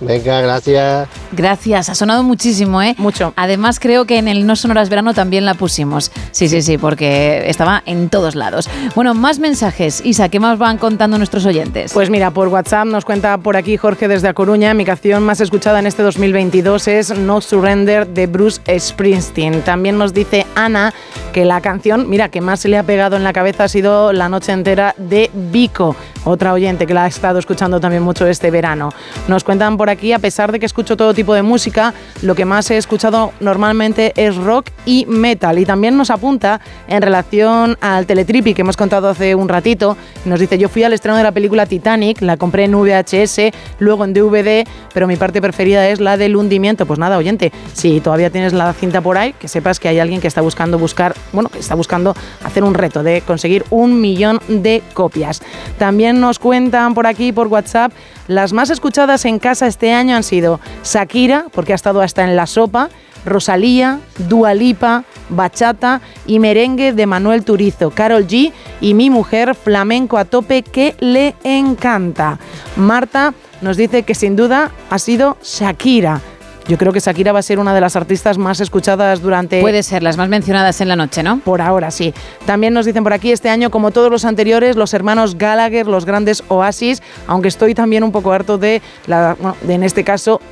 Venga, gracias. Gracias, ha sonado muchísimo, ¿eh? Mucho. Además, creo que en el No Sonoras Verano también la pusimos. Sí, sí, sí, porque estaba en todos lados. Bueno, más mensajes. Isa, ¿qué más van contando nuestros oyentes? Pues mira, por WhatsApp nos cuenta por aquí Jorge desde A Coruña. Mi canción más escuchada en este 2022 es No Surrender de Bruce Springsteen. También nos dice Ana que la canción, mira, que más se le ha pegado en la cabeza ha sido La Noche Entera de Vico, otra oyente que la ha estado escuchando también mucho este verano. Nos cuentan por aquí, a pesar de que escucho todo tipo de música, lo que más he escuchado normalmente es rock y metal. Y también nos apunta en relación al Teletripi que hemos contado hace un ratito. Nos dice, yo fui al estreno de la película Titanic, la compré en VHS, luego en DVD, pero mi parte preferida es la del hundimiento. Pues nada, oyente, si todavía tienes la cinta por ahí, que sepas que hay alguien que está buscando buscar, bueno, que está buscando hacer un reto de conseguir un millón de copias. También nos cuentan por aquí, por WhatsApp, las más escuchadas en casa este año han sido Shakira, porque ha estado hasta en la sopa, Rosalía, Dua Lipa, Bachata y merengue de Manuel Turizo, Carol G y mi mujer flamenco a tope que le encanta. Marta nos dice que sin duda ha sido Shakira. Yo creo que Shakira va a ser una de las artistas más escuchadas durante... Puede ser, las más mencionadas en la noche, ¿no? Por ahora sí. También nos dicen por aquí, este año, como todos los anteriores, los hermanos Gallagher, los grandes Oasis, aunque estoy también un poco harto de, la, bueno, de en este caso,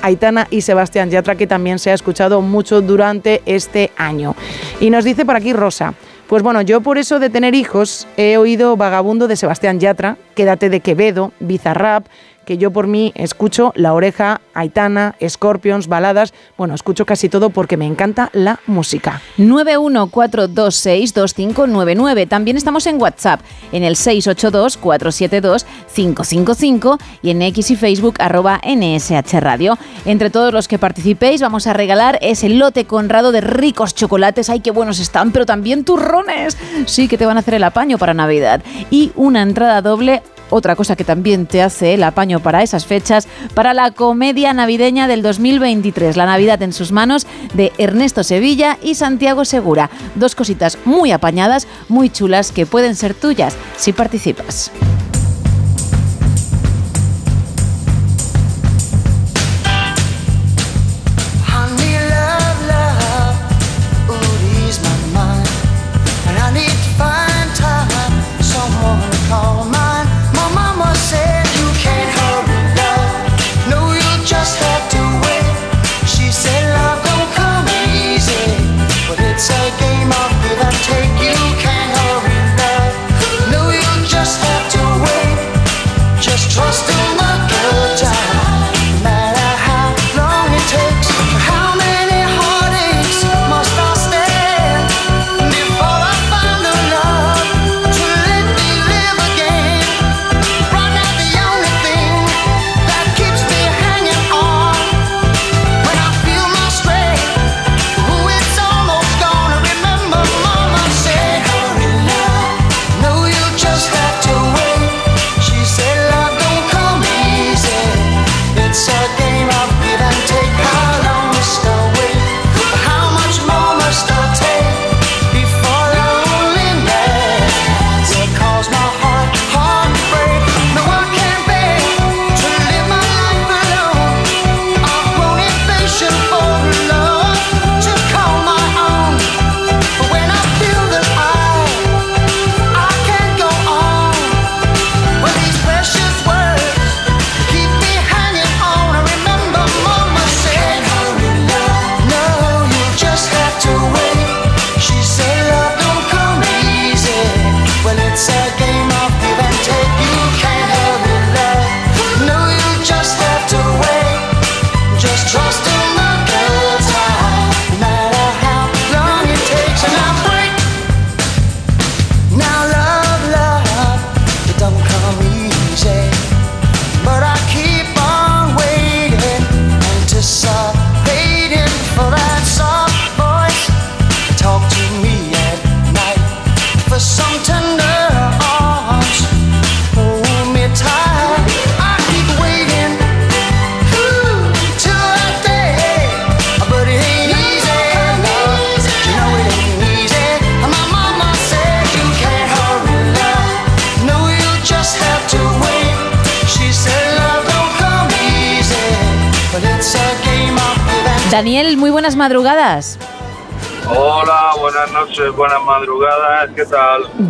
Aitana y Sebastián Yatra, que también se ha escuchado mucho durante este año. Y nos dice por aquí Rosa, pues bueno, yo por eso de tener hijos he oído Vagabundo de Sebastián Yatra, Quédate de Quevedo, Bizarrap, que yo por mí escucho La Oreja, Aitana, Scorpions, baladas, bueno, escucho casi todo porque me encanta la música. 914262599. También estamos en WhatsApp, en el 682472555 y en X y Facebook arroba NSH Radio. Entre todos los que participéis vamos a regalar ese lote conrado de ricos chocolates. ¡Ay, qué buenos están! Pero también turrones. Sí, que te van a hacer el apaño para Navidad. Y una entrada doble otra cosa que también te hace el apaño para esas fechas, para la comedia navideña del 2023, La Navidad en sus manos, de Ernesto Sevilla y Santiago Segura. Dos cositas muy apañadas, muy chulas, que pueden ser tuyas si participas.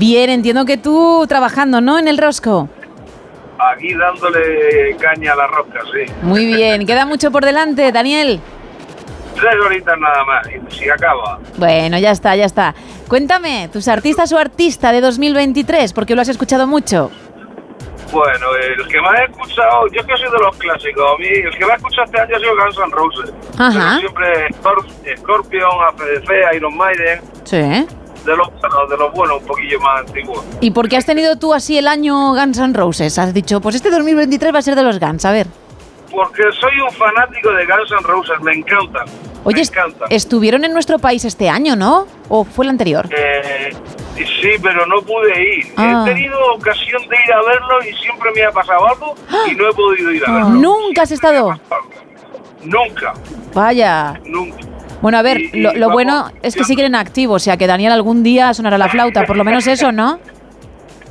Bien, entiendo que tú trabajando, ¿no? En el rosco. Aquí dándole caña a la rosca, sí. Muy bien, queda mucho por delante, Daniel. Tres horitas nada más, y si acaba. Bueno, ya está, ya está. Cuéntame, tus artistas o artista de 2023, porque lo has escuchado mucho. Bueno, el que más he escuchado, yo que soy de los clásicos, a mí el que más he escuchado este año ha sido Guns N' Roses. Ajá. Pero siempre Scor- Scorpion, ACDC, Iron Maiden, Sí. De los, de los buenos, un poquillo más antiguos. ¿Y por qué has tenido tú así el año Guns N' Roses? Has dicho, pues este 2023 va a ser de los Guns, a ver. Porque soy un fanático de Guns N' Roses, me encantan. Oye, me encantan. estuvieron en nuestro país este año, ¿no? ¿O fue el anterior? Eh, sí, pero no pude ir. Ah. He tenido ocasión de ir a verlo y siempre me ha pasado algo y no he podido ir a verlo. ¿Nunca has estado? Nunca, Vaya. nunca. Bueno, a ver, Y- lo, lo vamos, bueno es que siguen en activo, o sea que Daniel algún día sonará la flauta, por lo menos eso, ¿no?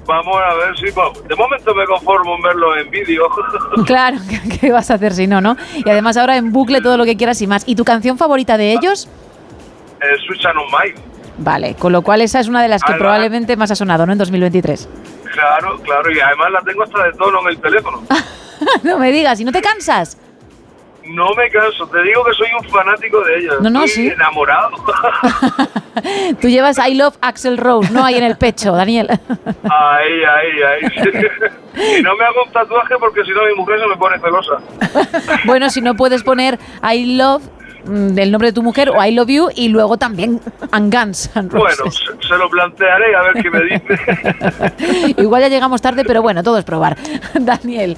Vamos a ver si... De momento me conformo en verlo en vídeo. Claro, ¿qué- ¿qué vas a hacer si no, no? Y además ahora en bucle todo lo que quieras y más. ¿Y tu canción favorita de ellos? eh, on Mine. Vale, con lo cual esa es una de las que probablemente más ha sonado, ¿no? En 2023. Claro, claro. Y además la tengo hasta de tono en el teléfono. no me digas, ¿y no te cansas? No me canso. Te digo que soy un fanático de ella. No, no, Estoy sí. enamorado. Tú llevas I Love Axel Rose, ¿no? Ahí en el pecho, Daniel. ahí, ahí, ahí. y no me hago un tatuaje porque si no mi mujer se me pone celosa. bueno, si no puedes poner I Love del nombre de tu mujer o I Love You y luego también and Guns N' Roses. Bueno, se, se lo plantearé a ver qué me dice. Igual ya llegamos tarde, pero bueno, todo es probar. Daniel,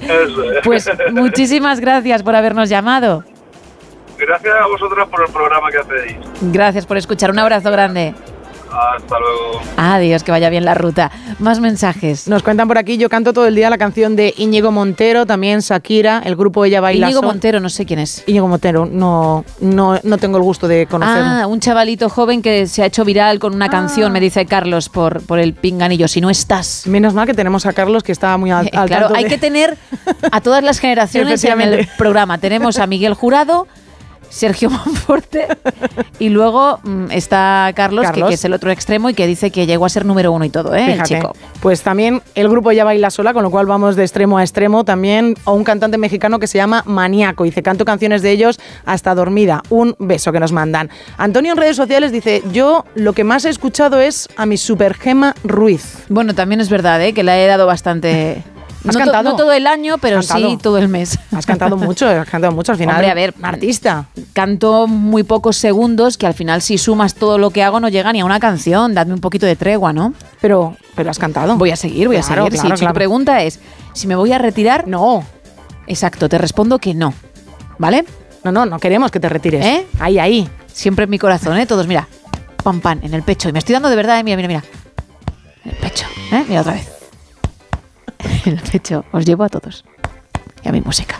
pues muchísimas gracias por habernos llamado. Gracias a vosotras por el programa que hacéis. Gracias por escuchar. Un abrazo grande. Hasta luego. Adiós, que vaya bien la ruta. Más mensajes. Nos cuentan por aquí, yo canto todo el día la canción de Íñigo Montero, también Shakira, el grupo Ella Baila Íñigo Sol. Montero, no sé quién es. Íñigo Montero, no, no, no tengo el gusto de conocerlo. Ah, un chavalito joven que se ha hecho viral con una canción, me dice Carlos, por, por el pinganillo. Si no estás. Menos mal que tenemos a Carlos que está muy al, al Claro, tanto hay de- que tener a todas las generaciones en el programa. Tenemos a Miguel Jurado, Sergio Monforte y luego mm, está Carlos, que- Carlos. Que, es el otro extremo y que dice que llegó a ser número uno y todo, ¿eh? El Fíjate. chico. Pues también el grupo ya baila sola, con lo cual vamos de extremo a extremo. También a un cantante mexicano que se llama Maníaco. Dice, canto canciones de ellos hasta dormida. Un beso que nos mandan. Antonio en redes sociales dice, yo lo que más he escuchado es a mi super Gema Ruiz. Bueno, también es verdad, ¿eh? Que la he dado bastante... ¿Has no, to- cantado? no todo el año, pero sí todo el mes. Has cantado mucho, has cantado mucho al final. Hombre, a ver, artista. Canto muy pocos segundos que al final si sumas todo lo que hago no llega ni a una canción. Dadme un poquito de tregua, ¿no? Pero, pero has cantado. Voy a seguir, voy a seguir. Claro, si, claro. tu pregunta es si me voy a retirar, no. Exacto, te respondo que no. ¿Vale? No, no, no queremos que te retires. ¿Eh? Ahí, ahí. Siempre en mi corazón, ¿eh? Todos, mira. Pam, pam, en el pecho. Y me estoy dando de verdad, ¿eh? Mira, mira, mira. En el pecho, ¿eh? Mira otra vez. En el pecho. Os llevo a todos. Y a mi música.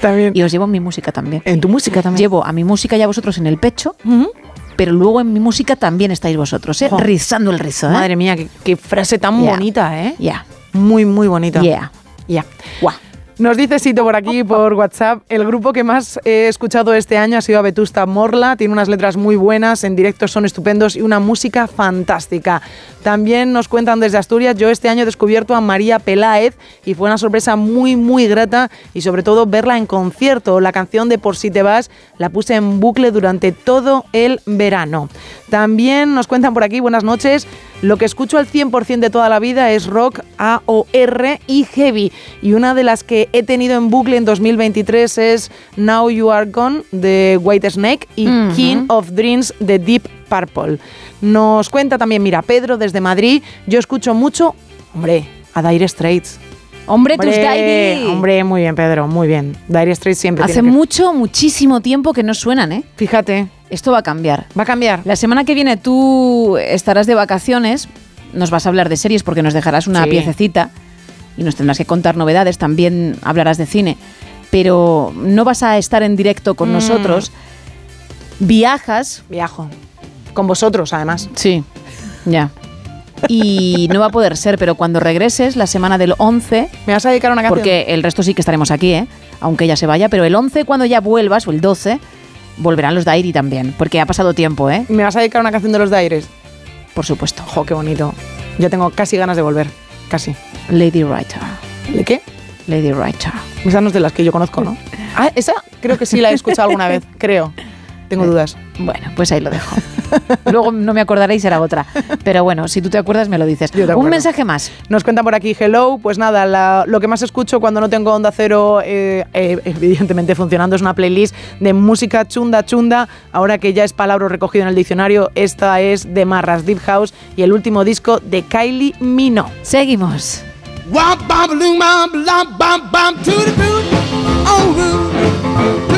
También. Y os llevo mi música también. En tu música también. Llevo a mi música y a vosotros en el pecho. Pero luego en mi música también estáis vosotros, ¿eh? Rizando el rizo, ¿eh? Madre mía, qué, qué frase tan Ya. bonita, ¿eh? Ya. Muy, muy bonita. Yeah. Ya. Guau. Nos dice Sito por aquí, por WhatsApp, el grupo que más he escuchado este año ha sido a Vetusta Morla, tiene unas letras muy buenas, en directo son estupendos y una música fantástica. También nos cuentan desde Asturias, yo este año he descubierto a María Peláez y fue una sorpresa muy, muy grata y sobre todo verla en concierto. La canción de Por si te vas la puse en bucle durante todo el verano. También nos cuentan por aquí, buenas noches, lo que escucho al 100% de toda la vida es rock, AOR y heavy. Y una de las que he tenido en bucle en 2023 es Now You Are Gone de White Snake y. King of Dreams de Deep Purple. Nos cuenta también, mira, Pedro desde Madrid, yo escucho mucho, hombre, a Dire Straits. Hombre, tus Dire. Hombre, muy bien, Pedro, muy bien. Dire Straits siempre Hace tiene que- mucho, muchísimo tiempo que no suenan, ¿eh? Fíjate. Esto va a cambiar. Va a cambiar. La semana que viene tú estarás de vacaciones, nos vas a hablar de series porque nos dejarás una Sí. piececita y nos tendrás que contar novedades, también hablarás de cine, pero no vas a estar en directo con Mm. nosotros. Viajas. Viajo. Con vosotros, además. Sí, ya. Y no va a poder ser, pero cuando regreses, la semana del 11... Me vas a dedicar una canción. Porque el resto sí que estaremos aquí, ¿eh? Aunque ella se vaya, pero el 11, cuando ya vuelvas, o el 12, volverán los Diary también, porque ha pasado tiempo, ¿eh? ¿Me vas a dedicar una canción de los Daires? Por supuesto. Jo, qué bonito. Ya tengo casi ganas de volver. Casi. Lady Writer. ¿De qué? Lady Writer. Esa no es de las que yo conozco, ¿no? Ah, esa creo que sí la he escuchado alguna vez, creo. Tengo dudas. Bueno, pues ahí lo dejo. Luego no me acordaré y será otra. Pero bueno, si tú te acuerdas, me lo dices. Yo te Un mensaje más. Nos cuentan por aquí, hello, pues nada, la- lo que más escucho cuando no tengo onda cero, eh, eh, evidentemente funcionando, es una playlist de música chunda chunda. Ahora que ya es palabra recogido en el diccionario, esta es de Marras Deep House y el último disco de Kylie Minogue. Seguimos. To the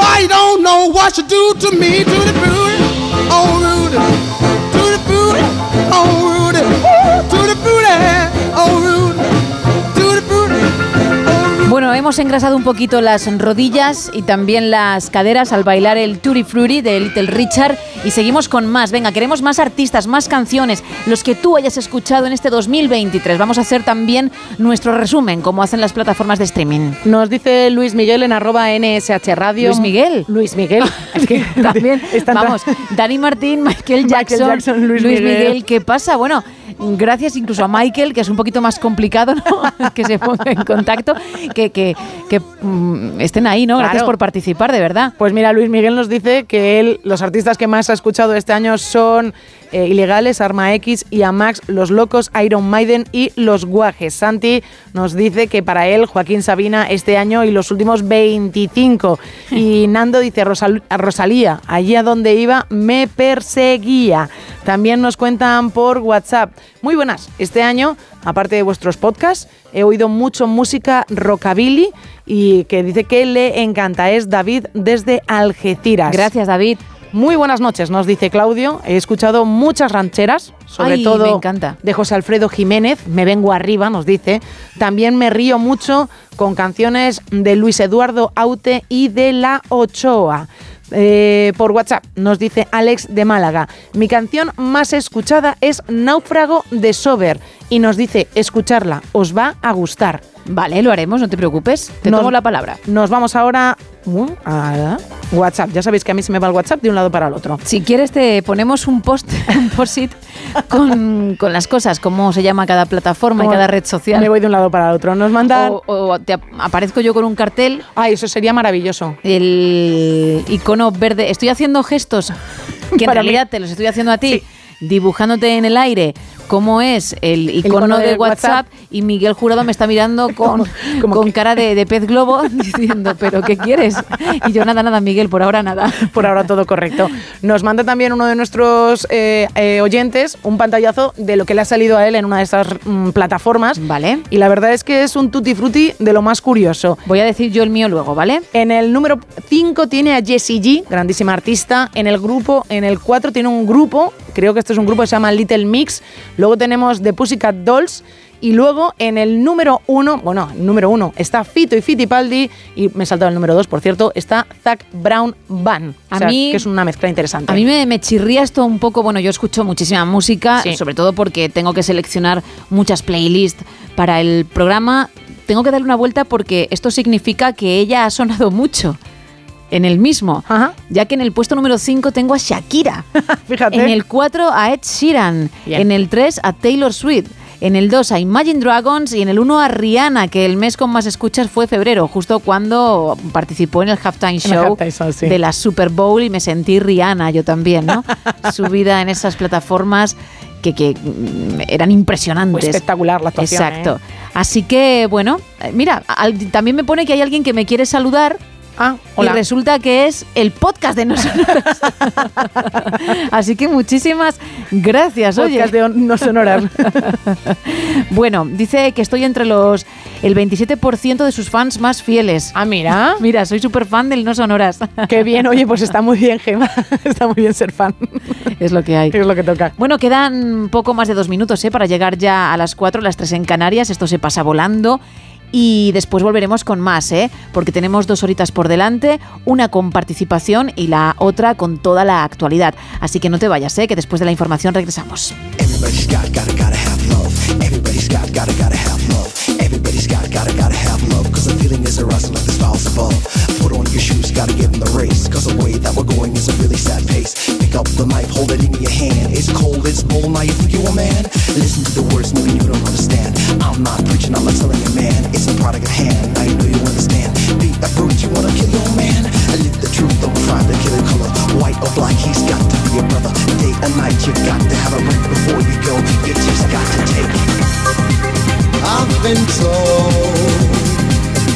Boy, you don't know what she do to me. To the booty, oh Rudy. To the booty, oh Rudy. To the booty, oh Rudy. Bueno, hemos engrasado un poquito las rodillas y también las caderas al bailar el Tutti Frutti de Little Richard y seguimos con más. Venga, queremos más artistas, más canciones, los que tú hayas escuchado en este 2023. Vamos a hacer también nuestro resumen, como hacen las plataformas de streaming. Nos dice Luis Miguel en arroba NSH Radio. Luis Miguel. Luis Miguel. Es que También, vamos, Dani Martín, Michael Michael Jackson, Jackson, Luis Luis, Miguel. Miguel. ¿qué pasa? Bueno, gracias incluso a Michael, que es un poquito más complicado, ¿no? que se ponga en contacto, que, que, que, mm, estén ahí, ¿no? Gracias Claro. por participar, de verdad. Pues mira, Luis Miguel nos dice que él, los artistas que más ha escuchado este año son eh, Ilegales, Arma X y Amax, Los Locos, Iron Maiden y Los Guajes. Santi nos dice que para él, Joaquín Sabina, este año y los últimos 25. Y Nando dice, "Rosal- a Rosalía, allí a donde iba me perseguía. También nos cuentan por WhatsApp. Muy buenas, este año, aparte de vuestros podcasts, he oído mucho música rockabilly y que dice que le encanta. Es David desde Algeciras. Gracias, David. Muy buenas noches, nos dice Claudio. He escuchado muchas rancheras, sobre Ay, todo me encanta. de José Alfredo Jiménez. Me vengo arriba, nos dice. También me río mucho con canciones de Luis Eduardo Aute y de La Ochoa. Eh, por WhatsApp nos dice Alex de Málaga. Mi canción más escuchada es Náufrago de Sober y nos dice escucharla, os va a gustar. Vale, lo haremos, no te preocupes. Te Nos- tomo la palabra. Nos vamos ahora uh, WhatsApp. Ya sabéis que a mí se me va el WhatsApp de un lado para el otro. Si quieres te ponemos un post, un post-it con, con las cosas, cómo se llama cada plataforma y cada red social. Me voy de un lado para el otro. Nos mandan. O, o te ap- aparezco yo con un cartel. Ay, eso sería maravilloso. El icono verde. Estoy haciendo gestos que en Para mí. realidad te los estoy haciendo a ti, dibujándote en el aire cómo es el icono, icono de WhatsApp, y Miguel Jurado me está mirando con, con cara de, de pez globo diciendo, ¿pero qué quieres? Y yo, nada, nada, Miguel, por ahora nada. Por ahora todo correcto. Nos manda también uno de nuestros eh, eh, oyentes un pantallazo de lo que le ha salido a él en una de estas mm, plataformas. Vale. Y la verdad es que es un tutti frutti de lo más curioso. Voy a decir yo el mío luego, ¿vale? En el número 5 tiene a Jessie G, grandísima artista. En el grupo, en el 4 tiene un grupo, creo que este es un grupo que se llama Little Mix. Luego tenemos The Pussycat Dolls. Y luego en el número 1, bueno, número 1 está Fito y Fittipaldi. Y me he saltado el número 2, por cierto, está Zac Brown Band. A O sea, mí- que es una mezcla interesante. A mí me, me chirría esto un poco, bueno, yo escucho muchísima música, Sí. sobre todo porque tengo que seleccionar muchas playlists para el programa. Tengo que darle una vuelta porque esto significa que ella ha sonado mucho en el mismo, ya que en el puesto número 5 tengo a Shakira, Fíjate. en el 4 a Ed Sheeran, Bien. en el 3 a Taylor Swift, En el 2 a Imagine Dragons y en el 1 a Rihanna, que el mes con más escuchas fue febrero, justo cuando participó en el halftime el show halftime show, sí. de la Super Bowl y me sentí Rihanna yo también, ¿no? Subida en esas plataformas que, que, mm, eran impresionantes. Fue espectacular la actuación, Exacto. ¿eh? Así que, bueno, eh, mira, al- también me pone que hay alguien que me quiere saludar. Ah, Y hola. resulta que es el podcast de No Sonoras. Así que muchísimas gracias. Oye. Podcast de No Sonoras. bueno, dice que estoy entre los el 27% de sus fans más fieles. Ah, mira. Mira, soy súper fan del No Sonoras. Qué bien, oye, pues está muy bien, Gema. Está muy bien ser fan. Es lo que hay. Es lo que toca. Bueno, quedan poco más de dos minutos ¿eh? para llegar ya a las 4, las 3 en Canarias. Esto se pasa volando. Y después volveremos con más, ¿eh? porque tenemos dos horitas por delante, una con participación y la otra con toda la actualidad. Así que no te vayas, ¿eh? que después de la información regresamos. Pick up the knife, hold it in your hand. It's cold, it's bold, now you think you a man. Listen to the words, maybe you don't understand. I'm not preaching, I'm not telling you, man. It's a product of hand, you know you understand. Be a brute, you wanna kill your man. Live the truth, don't try to kill a color. White or black, he's got to be a brother. Day and night, you got to have a break before you go. You just got to take. I've been told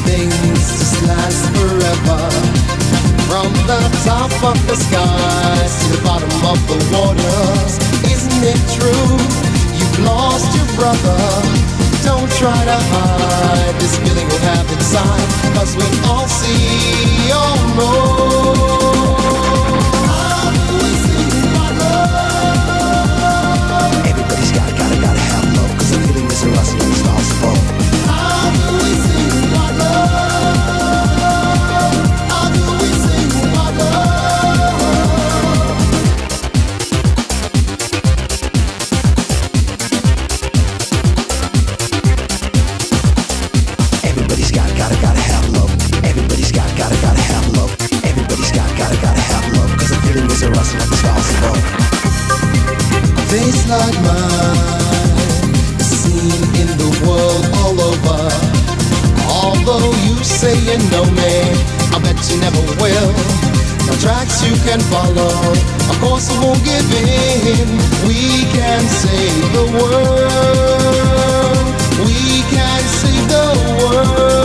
things just last forever. From the top of the skies to the bottom of the waters. Isn't it true? You've lost your brother. Don't try to hide this feeling we have inside. Cause we all see, all know. Like in the world all over. Although you say you I bet you never will. Tracks you can follow, of course I won't give in. We can save the world. We can save the world.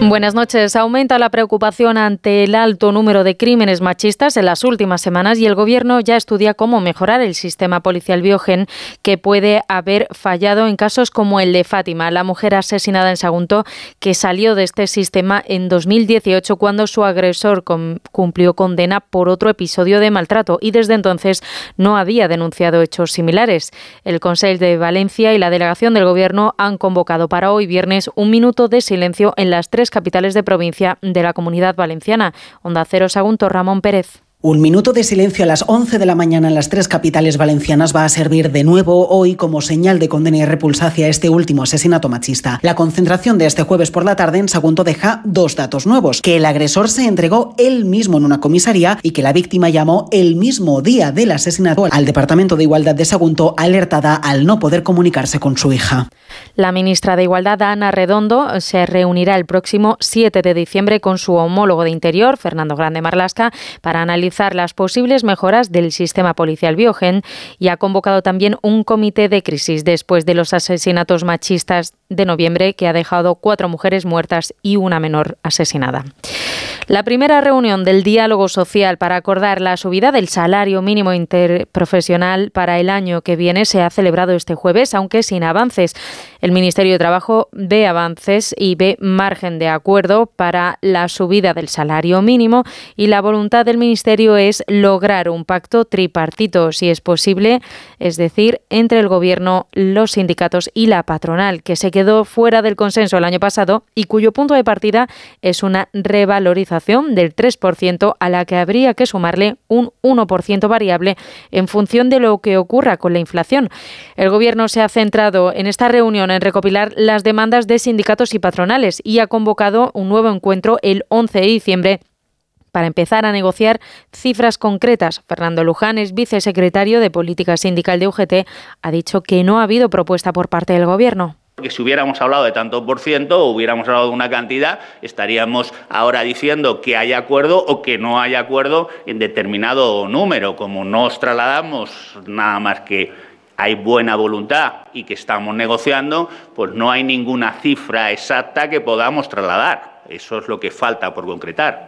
Buenas noches. Aumenta la preocupación ante el alto número de crímenes machistas en las últimas semanas y el Gobierno ya estudia cómo mejorar el sistema policial biogen que puede haber fallado en casos como el de Fátima, la mujer asesinada en Sagunto que salió de este sistema en 2018 cuando su agresor cumplió condena por otro episodio de maltrato y desde entonces no había denunciado hechos similares. El Consejo de Valencia y la delegación del Gobierno han convocado para hoy viernes un minuto de silencio en las tres capitales de provincia de la comunidad valenciana. Onda Cero Sagunto, Ramón Pérez. Un minuto de silencio a las 11 de la mañana en las tres capitales valencianas va a servir de nuevo hoy como señal de condena y repulsa hacia este último asesinato machista. La concentración de este jueves por la tarde en Sagunto deja dos datos nuevos, que el agresor se entregó él mismo en una comisaría y que la víctima llamó el mismo día del asesinato al Departamento de Igualdad de Sagunto alertada al no poder comunicarse con su hija. La ministra de Igualdad, Ana Redondo, se reunirá el próximo 7 de diciembre con su homólogo de Interior, Fernando Grande Marlasca, para analizar las posibles mejoras del sistema policial biogen y ha convocado también un comité de crisis después de los asesinatos machistas de noviembre que ha dejado cuatro mujeres muertas y una menor asesinada. La primera reunión del diálogo social para acordar la subida del salario mínimo interprofesional para el año que viene se ha celebrado este jueves, aunque sin avances. El Ministerio de Trabajo ve avances y ve margen de acuerdo para la subida del salario mínimo y la voluntad del Ministerio es lograr un pacto tripartito, si es posible, es decir, entre el Gobierno, los sindicatos y la patronal, que se quedó fuera del consenso el año pasado y cuyo punto de partida es una revalorización del 3% a la que habría que sumarle un 1% variable en función de lo que ocurra con la inflación. El Gobierno se ha centrado en esta reunión en recopilar las demandas de sindicatos y patronales y ha convocado un nuevo encuentro el 11 de diciembre para empezar a negociar cifras concretas. Fernando Luján es vicesecretario de Política Sindical de UGT. Ha dicho que no ha habido propuesta por parte del Gobierno. Que si hubiéramos hablado de tanto por ciento o hubiéramos hablado de una cantidad, estaríamos ahora diciendo que hay acuerdo o que no hay acuerdo en determinado número. Como no os trasladamos nada más que hay buena voluntad y que estamos negociando, pues no hay ninguna cifra exacta que podamos trasladar. Eso es lo que falta por concretar.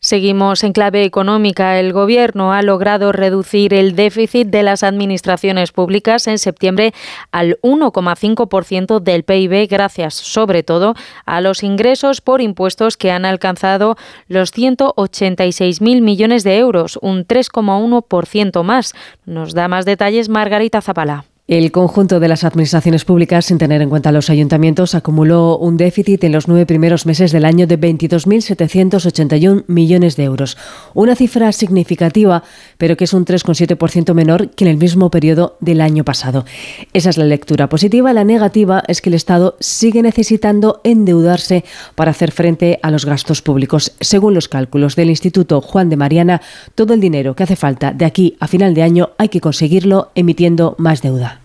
Seguimos en clave económica. El Gobierno ha logrado reducir el déficit de las administraciones públicas en septiembre al 1,5% del PIB gracias, sobre todo, a los ingresos por impuestos que han alcanzado los 186.000 millones de euros, un 3,1% más. Nos da más detalles Margarita Zapala. El conjunto de las administraciones públicas, sin tener en cuenta los ayuntamientos, acumuló un déficit en los nueve primeros meses del año de 22.781 millones de euros. Una cifra significativa, pero que es un 3,7% menor que en el mismo periodo del año pasado. Esa es la lectura positiva. La negativa es que el Estado sigue necesitando endeudarse para hacer frente a los gastos públicos. Según los cálculos del Instituto Juan de Mariana, todo el dinero que hace falta de aquí a final de año hay que conseguirlo emitiendo más deuda.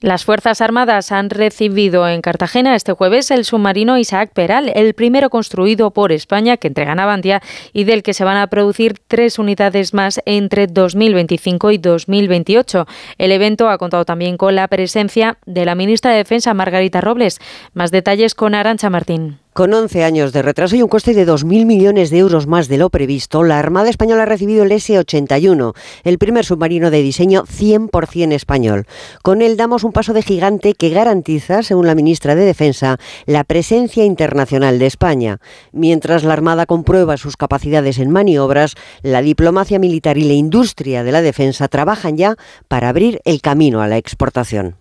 Las Fuerzas Armadas han recibido en Cartagena este jueves el submarino Isaac Peral, el primero construido por España que entrega Navantia y del que se van a producir tres unidades más entre 2025 y 2028. El evento ha contado también con la presencia de la ministra de Defensa Margarita Robles. Más detalles con Arancha Martín. Con 11 años de retraso y un coste de 2.000 millones de euros más de lo previsto, la Armada Española ha recibido el S-81, el primer submarino de diseño 100% español. Con él damos un paso de gigante que garantiza, según la ministra de Defensa, la presencia internacional de España. Mientras la Armada comprueba sus capacidades en maniobras, la diplomacia militar y la industria de la defensa trabajan ya para abrir el camino a la exportación.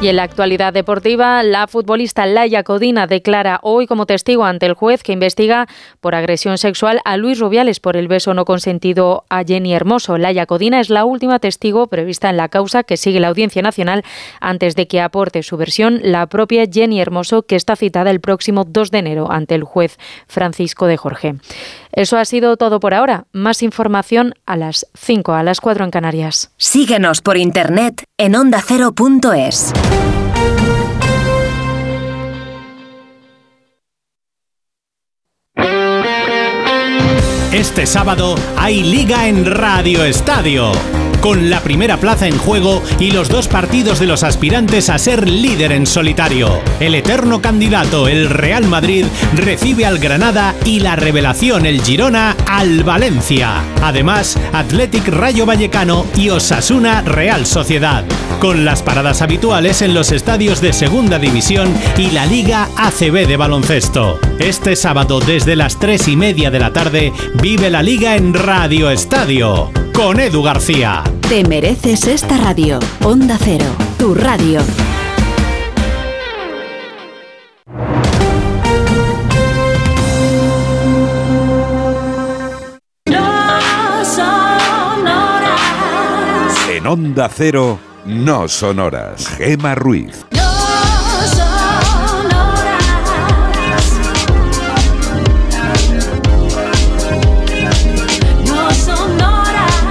Y en la actualidad deportiva, la futbolista Laia Codina declara hoy como testigo ante el juez que investiga por agresión sexual a Luis Rubiales por el beso no consentido a Jenny Hermoso. Laia Codina es la última testigo prevista en la causa que sigue la Audiencia Nacional antes de que aporte su versión la propia Jenny Hermoso, que está citada el próximo 2 de enero ante el juez Francisco de Jorge. Eso ha sido todo por ahora. Más información a las 5, a las 4 en Canarias. Síguenos por internet en ondacero.es. Este sábado hay liga en Radio Estadio. Con la primera plaza en juego y los dos partidos de los aspirantes a ser líder en solitario. El eterno candidato, el Real Madrid, recibe al Granada y la revelación, el Girona, al Valencia. Además, Athletic Rayo Vallecano y Osasuna Real Sociedad. Con las paradas habituales en los estadios de Segunda División y la Liga ACB de baloncesto. Este sábado desde las 3 y media de la tarde vive la Liga en Radio Estadio. Con Edu García. Te mereces esta radio. Onda Cero, tu radio. No son horas. En Onda Cero, no son horas. Gema Ruiz.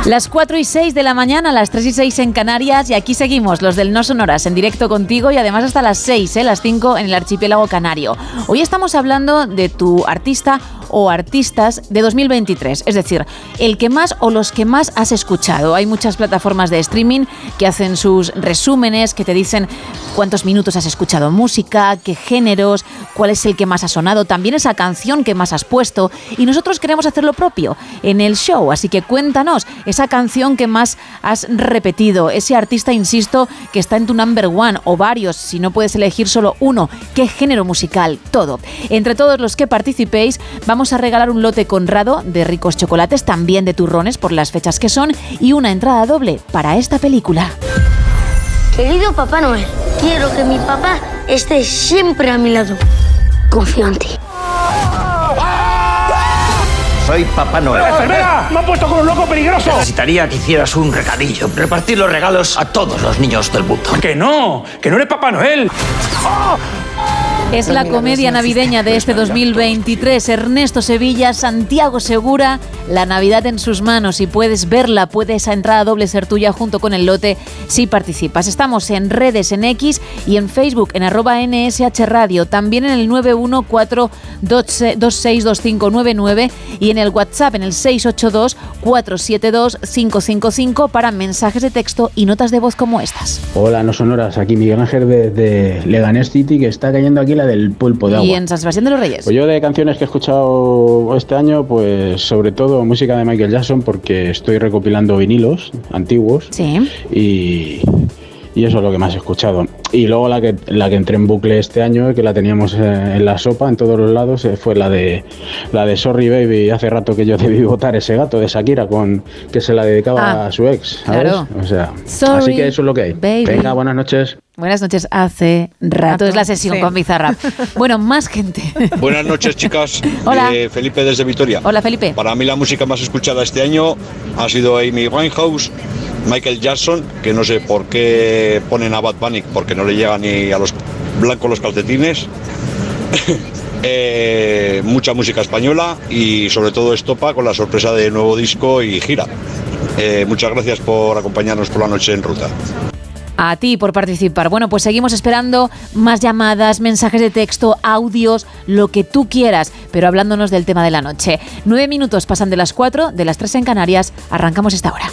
Las 4 y 6 de la mañana, las 3 y 6 en Canarias y aquí seguimos, los del No Sonoras, en directo contigo y además hasta las 6, ¿eh? las 5 en el archipiélago canario. Hoy estamos hablando de tu artista o artistas de 2023, es decir, el que más o los que más has escuchado. Hay muchas plataformas de streaming que hacen sus resúmenes, que te dicen cuántos minutos has escuchado música, qué géneros, cuál es el que más ha sonado, también esa canción que más has puesto. Y nosotros queremos hacer lo propio en el show, así que cuéntanos esa canción que más has repetido, ese artista, insisto, que está en tu number one o varios, si no puedes elegir solo uno, qué género musical, todo. Entre todos los que participéis, vamos a regalar un lote conrado de ricos chocolates, también de turrones por las fechas que son, y una entrada doble para esta película. Querido Papá Noel, quiero que mi papá esté siempre a mi lado. Confío en ti. Soy Papá Noel. ¡Enfermera! ¡Me han puesto con un loco peligroso! Necesitaría que hicieras un recadillo. Repartir los regalos a todos los niños del mundo. ¡Que no! ¡Que no eres Papá Noel! Es la comedia navideña de este 2023. Ernesto Sevilla, Santiago Segura, La Navidad en sus manos. Y puedes verla, puede esa entrada doble ser tuya junto con el lote si participas. Estamos en redes en X y en Facebook en arroba NSH Radio. También en el 914262599 y en el WhatsApp en el 682-472-555 para mensajes de texto y notas de voz como estas. Hola, no sonoras. Aquí Miguel Ángel de Leganés City, que está cayendo aquí la del pulpo de agua. Y en San Sebastián de los Reyes. Pues yo de canciones que he escuchado este año, pues sobre todo música de Michael Jackson, porque estoy recopilando vinilos antiguos. Sí. Y, y eso es lo que más he escuchado. Y luego la que, la que entré en bucle este año, que la teníamos eh, en la sopa en todos los lados, eh, fue la de la de Sorry Baby. Hace rato que yo debí votar ese gato de Shakira, con que se la dedicaba Ah, a su ex. ¿sabes? claro. O sea, Sorry, así que eso es lo que hay. baby. Venga, buenas noches. Buenas noches, hace rato es la sesión Sí. con Bizarrap. Bueno, más gente. Buenas noches, chicas. Hola. Eh, Felipe desde Vitoria. Hola, Felipe. Para mí la música más escuchada este año ha sido Amy Winehouse, Michael Jackson, que no sé por qué ponen a Bad Bunny, porque no le llega ni a los blancos los calcetines. Eh, mucha música española y sobre todo Estopa con la sorpresa de nuevo disco y gira. Eh, muchas gracias por acompañarnos por la noche en ruta. A ti por participar. Bueno, pues seguimos esperando más llamadas, mensajes de texto, audios, lo que tú quieras, pero hablándonos del tema de la noche. Nueve minutos pasan de las cuatro, de las tres en Canarias. Arrancamos esta hora.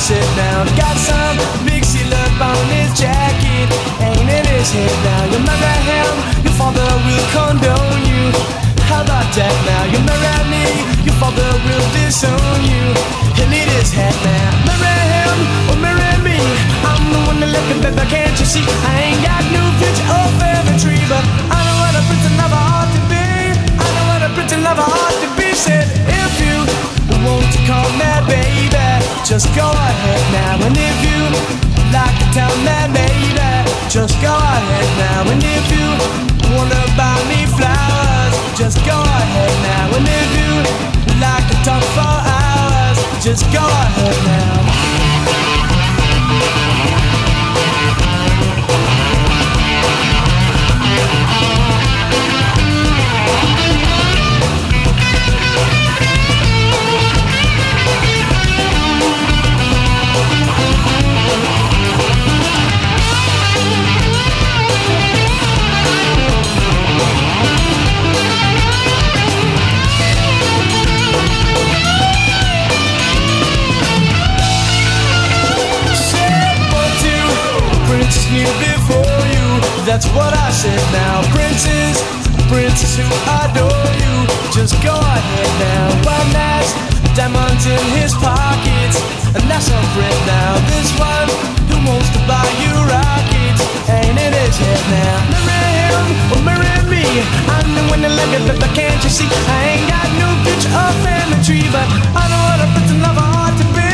I now. Got some mixy love on his jacket. Ain't in his head now. You marry him, your father will condone you. How about that now? You marry me, your father will disown you. He'll his head now. Marry him oh, or marry me. I'm the one that left him, baby. Can't you see? I ain't got no future or family tree, but I know what a pretty lover ought to be. I know what a pretty lover ought to be. Said if you want to call me baby, just go ahead now. And if you like to tell me baby, just go ahead now. And if you wanna buy me flowers, just go ahead now. And if you like to talk for hours, just go ahead now. That's what I said now. Princess, princess who adore you. Just go ahead now. One last diamonds in his pockets. And that's a friend now. This one who wants to buy you rockets. Ain't in his head now. Marry him or marry me. I'm the one that left it, but can't you see? I ain't got no future or family tree. But I know what a pretty lover ought to be.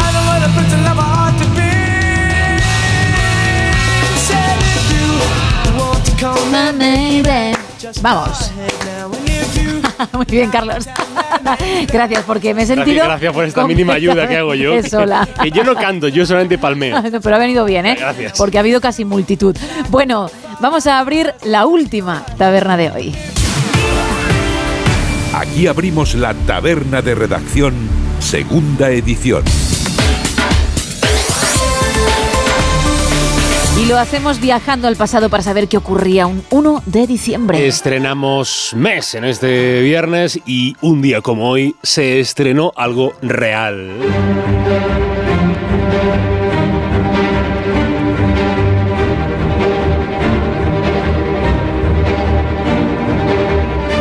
I know what a pretty lover ought Vamos. Muy bien, Carlos. Gracias, porque me he sentido. Gracias, gracias por esta mínima ayuda que hago yo. sola. Que yo no canto, yo solamente palmeo. No, Pero ha venido bien, ¿eh? Gracias. Porque ha habido casi multitud. Bueno, vamos a abrir la última taberna de hoy. Aquí abrimos la taberna de redacción, segunda edición. Lo hacemos viajando al pasado para saber qué ocurría un 1 de diciembre. Estrenamos mes en este viernes y un día como hoy se estrenó algo real.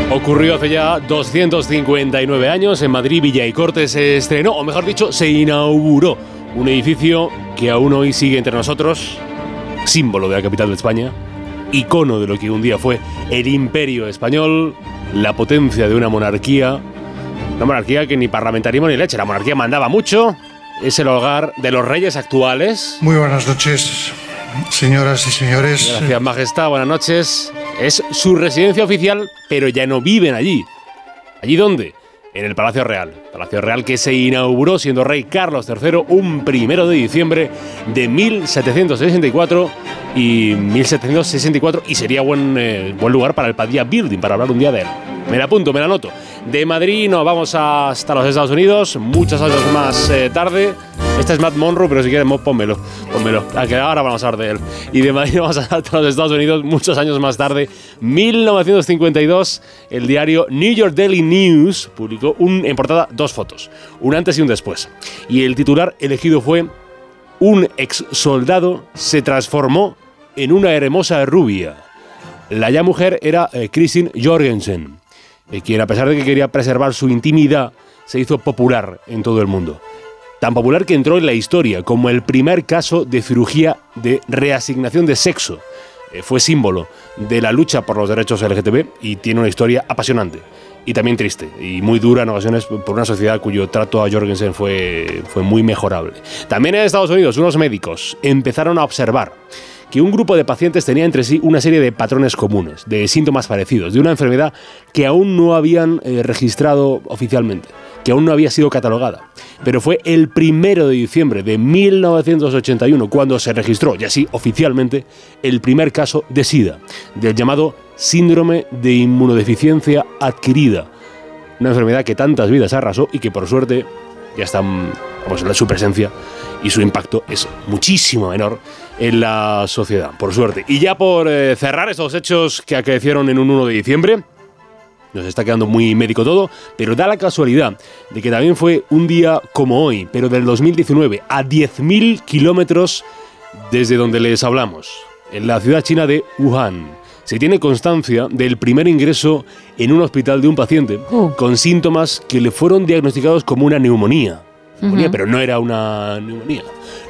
Ocurrió hace ya 259 años en Madrid, Villa y Corte se estrenó, o mejor dicho, se inauguró un edificio que aún hoy sigue entre nosotros, símbolo de la capital de España, icono de lo que un día fue el imperio español, la potencia de una monarquía, una monarquía que ni parlamentarismo ni leche, la monarquía mandaba mucho, es el hogar de los reyes actuales. Muy buenas noches, señoras y señores. Gracias, Majestad, buenas noches. Es su residencia oficial, pero ya no viven allí. ¿Allí dónde? En el Palacio Real. Palacio Real que se inauguró siendo rey Carlos III un primero de diciembre de 1764 y 1764 y sería buen, eh, buen lugar para el Padilla Building, para hablar un día de él. Me la apunto, me la anoto. De Madrid nos vamos hasta los Estados Unidos, muchos años más eh, tarde. Este es Matt Monroe, pero si quieres, pónmelo, pónmelo. A que ahora vamos a hablar de él. Y de Madrid vamos hasta los Estados Unidos, muchos años más tarde. 1952, el diario New York Daily News publicó un, en portada dos fotos, un antes y un después. Y el titular elegido fue Un ex soldado se transformó en una hermosa rubia. La ya mujer era eh, Kristin Jorgensen, eh, quien a pesar de que quería preservar su intimidad, se hizo popular en todo el mundo. Tan popular que entró en la historia como el primer caso de cirugía de reasignación de sexo. Eh, fue símbolo de la lucha por los derechos LGTB y tiene una historia apasionante y también triste y muy dura en ocasiones por una sociedad cuyo trato a Jorgensen fue, fue muy mejorable. También en Estados Unidos, unos médicos empezaron a observar que un grupo de pacientes tenía entre sí una serie de patrones comunes, de síntomas parecidos, de una enfermedad que aún no habían eh, registrado oficialmente, que aún no había sido catalogada. Pero fue el primero de diciembre de 1981 cuando se registró, y así oficialmente, el primer caso de SIDA, del llamado síndrome de inmunodeficiencia adquirida, una enfermedad que tantas vidas arrasó y que por suerte ya está vamos, su presencia y su impacto es muchísimo menor en la sociedad, por suerte. Y ya por eh, cerrar estos hechos que acaecieron en un 1 de diciembre, nos está quedando muy médico todo, pero da la casualidad de que también fue un día como hoy, pero del 2019, a 10.000 kilómetros desde donde les hablamos, en la ciudad china de Wuhan. Se tiene constancia del primer ingreso en un hospital de un paciente con síntomas que le fueron diagnosticados como una neumonía. Neumonía, Ujú. pero no era una neumonía.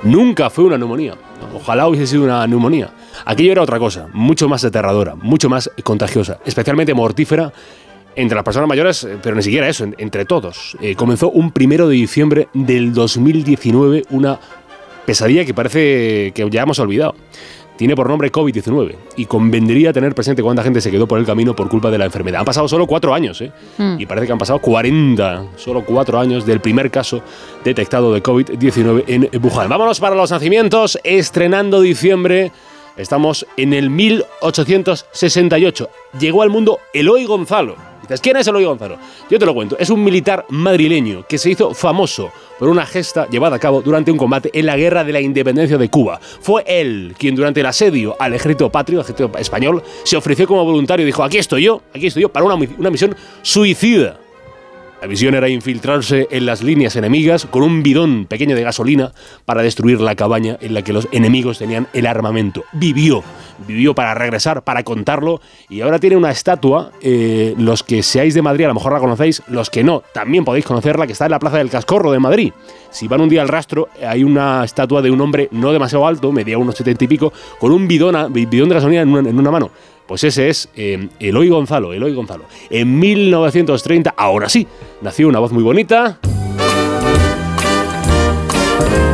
Nunca fue una neumonía. Ojalá hubiese sido una neumonía. Aquello era otra cosa, mucho más aterradora, mucho más contagiosa, especialmente mortífera entre las personas mayores, eh, pero ni siquiera eso, en- entre todos. Eh, comenzó un primero de diciembre del 2019 una pesadilla que parece que ya hemos olvidado. Tiene por nombre COVID-19 y convendría tener presente cuánta gente se quedó por el camino por culpa de la enfermedad. Han pasado solo cuatro años, ¿eh? Mm. Y parece que han pasado 40, solo cuatro años del primer caso detectado de COVID-19 en Wuhan. Vámonos para los nacimientos, estrenando diciembre. Estamos en el 1868. Llegó al mundo Eloy Gonzalo. ¿Quién es Eloy Gonzalo? Yo te lo cuento. Es un militar madrileño que se hizo famoso por una gesta llevada a cabo durante un combate en la Guerra de la Independencia de Cuba. Fue él quien durante el asedio al ejército patrio, al ejército español, se ofreció como voluntario y dijo, aquí estoy yo, aquí estoy yo, para una, una misión suicida. La misión era infiltrarse en las líneas enemigas con un bidón pequeño de gasolina para destruir la cabaña en la que los enemigos tenían el armamento. Vivió, vivió para regresar, para contarlo y ahora tiene una estatua. eh, los que seáis de Madrid a lo mejor la conocéis, los que no, también podéis conocerla, que está en la Plaza del Cascorro de Madrid. Si van un día al rastro, hay una estatua de un hombre no demasiado alto, medía unos setenta y pico, con un bidón, bidón de gasolina en una mano. Pues ese es eh, Eloy Gonzalo, Eloy Gonzalo. En 1930, ahora sí, nació una voz muy bonita.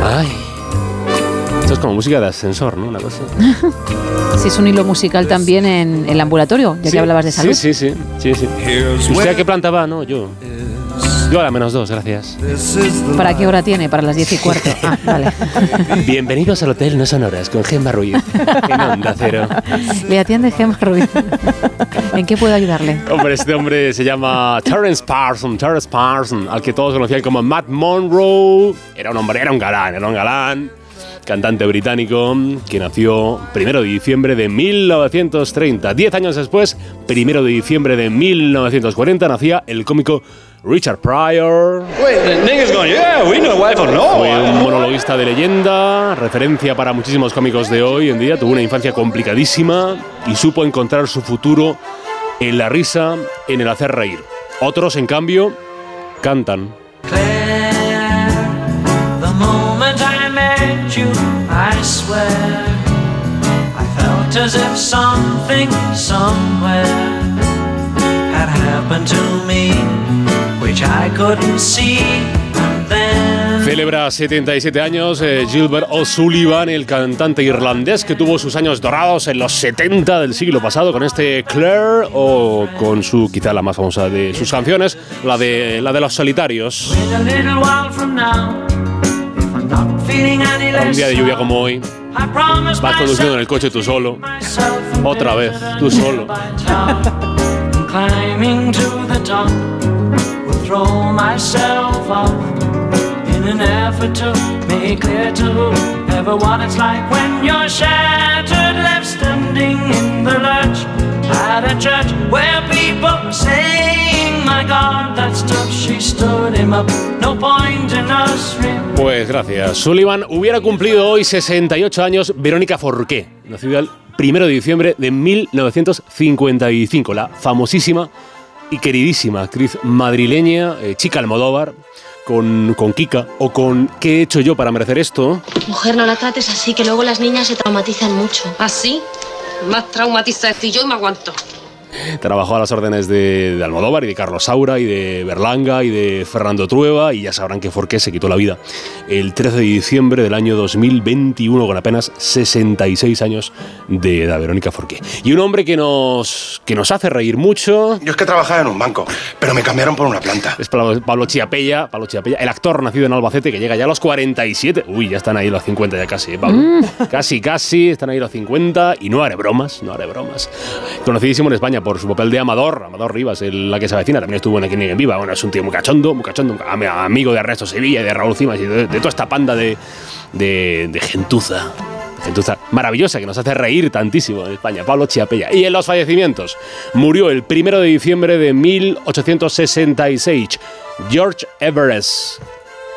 Ay. Esto es como música de ascensor, ¿no? Una cosa. Si es un hilo musical también en el ambulatorio, ya Sí, que hablabas de salud. Sí, sí, sí. sí, sí. ¿Usted a qué planta va? No, yo. Yo a la menos dos, gracias. ¿Para qué hora tiene? Para las 10 y cuarto. Ah, vale. Bienvenidos al Hotel No Sonoras con Gemma Ruiz. En Onda Cero. Le atiende Gemma Ruiz. ¿En qué puedo ayudarle? Hombre, este hombre se llama Terence Parson, Terence Parson, al que todos conocían como Matt Monroe. Era un hombre, era un galán, era un galán. Cantante británico que nació primero de diciembre de 1930. Diez años después, primero de diciembre de 1940, nacía el cómico Richard Pryor. Wait, the nigga's going, yeah, we know wife or no. Fue un monologuista de leyenda, referencia para muchísimos cómicos de hoy en día. Tuvo una infancia complicadísima y supo encontrar su futuro en la risa, en el hacer reír. Otros, en cambio, cantan. Celebra 77 años eh, Gilbert O'Sullivan, el cantante irlandés que tuvo sus años dorados en los 70 del siglo pasado con este Claire o con su quizá la más famosa de sus canciones, la de la de los solitarios. Un día de lluvia como hoy, vas conduciendo en el coche tú solo, otra vez tú solo. Throw myself in an effort to make clear to it's like when you're shattered, left standing in the lurch church where people saying, My God. She stood point in Pues gracias. Sullivan hubiera cumplido hoy 68 años Verónica Forqué, nacida el 1 de diciembre de 1955, la famosísima y queridísima actriz madrileña, eh, chica Almodóvar, con, con Kika, o con ¿Qué he hecho yo para merecer esto? Mujer, no la trates así, que luego las niñas se traumatizan mucho. ¿Así? Más traumatizada estoy yo y me aguanto. Trabajó a las órdenes de, de Almodóvar y de Carlos Saura y de Berlanga y de Fernando Trueba y ya sabrán que Forqué se quitó la vida el 13 de diciembre del año 2021 con apenas 66 años de edad, Verónica Forqué. Y un hombre que nos, que nos hace reír mucho... Yo es que trabajaba en un banco, pero me cambiaron por una planta. Es Pablo, Pablo Chiapella, Pablo Chiapella, el actor nacido en Albacete que llega ya a los 47. Uy, ya están ahí los 50 ya casi, ¿eh, Pablo? Casi, casi, están ahí los 50 y no haré bromas, no haré bromas. Conocidísimo en España por su papel de Amador, Amador Rivas, el- la que se avecina, también estuvo en Aquí en Viva. Bueno, es un tío muy cachondo, muy cachondo, am- amigo de Ernesto Sevilla y de Raúl Cimas y de, toda esta panda de, de, de gentuza. Gentuza maravillosa que nos hace reír tantísimo en España, Pablo Chiapella. Y en los fallecimientos, murió el primero de diciembre de 1866, George Everest,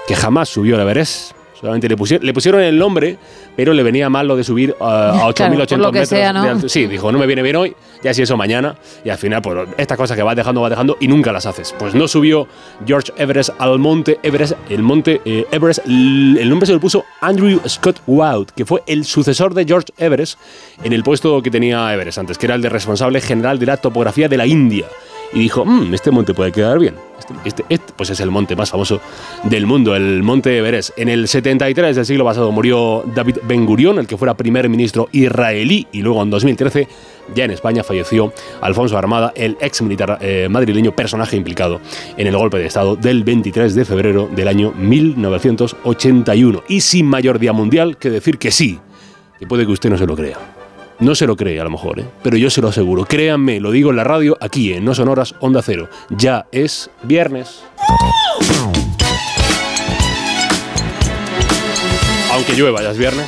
que jamás subió al Everest. Solamente le pusieron, le pusieron el nombre, pero le venía mal lo de subir uh, a 8.800 Claro, metros sea, ¿no? de. Sí, dijo, no me viene bien hoy, ya si eso mañana. Y al final, pues estas cosas que vas dejando, vas dejando y nunca las haces. Pues no subió George Everest al monte Everest. El monte eh, Everest, el nombre se lo puso Andrew Scott Wout, que fue el sucesor de George Everest en el puesto que tenía Everest antes, que era el de responsable general de la topografía de la India. Y dijo, "Mm, este monte puede quedar bien. Este, este- este, pues es el monte más famoso del mundo, el monte Everest. En el 73 del siglo pasado murió David Ben Gurion, el que fuera primer ministro israelí, y luego en 2013, ya en España, falleció Alfonso Armada, el ex militar eh, madrileño, personaje implicado en el golpe de Estado del 23 de febrero del año 1981. Y sin mayor día mundial que decir que sí, que puede que usted no se lo crea. No se lo cree a lo mejor, ¿eh? pero yo se lo aseguro. Créanme, lo digo en la radio, aquí en No Sonoras Onda Cero. Ya es viernes. Aunque llueva, ya es viernes.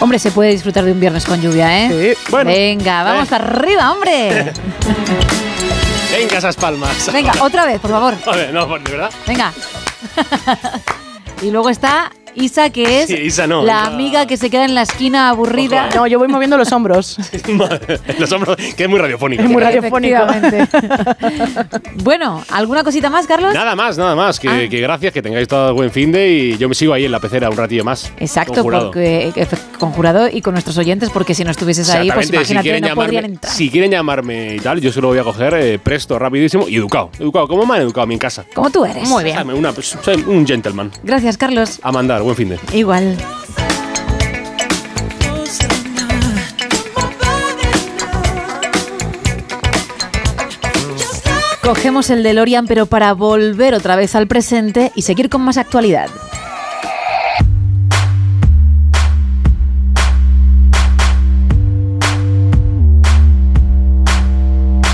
Hombre, se puede disfrutar de un viernes con lluvia, ¿eh? bueno. Venga, vamos Eh. arriba, hombre. Venga esas palmas. Venga, otra vez, por favor. A ver, no, de verdad. Venga. y luego está Isa, que es Sí, Isa no, la Isa- amiga que se queda en la esquina aburrida. No, yo voy moviendo los hombros. Los hombros, que es muy radiofónico. Es muy radiofónico. bueno, ¿alguna cosita más, Carlos? Nada más, nada más. Que, Ah. que gracias, que tengáis todo buen fin de y yo me sigo ahí en la pecera un ratillo más. Exacto, Conjurado. porque eh, con jurado y con nuestros oyentes, porque si no estuvieses ahí, pues imagínate, si quieren, no llamarme, podrían entrar. si quieren llamarme y tal, yo se lo voy a coger eh, presto, rapidísimo y educado. Educado, como me han educado a mí en casa. Como tú eres. Muy bien. Una- soy un gentleman. Gracias, Carlos. A mandar, buen fin de. Igual. Cogemos el DeLorean, pero para volver otra vez al presente y seguir con más actualidad.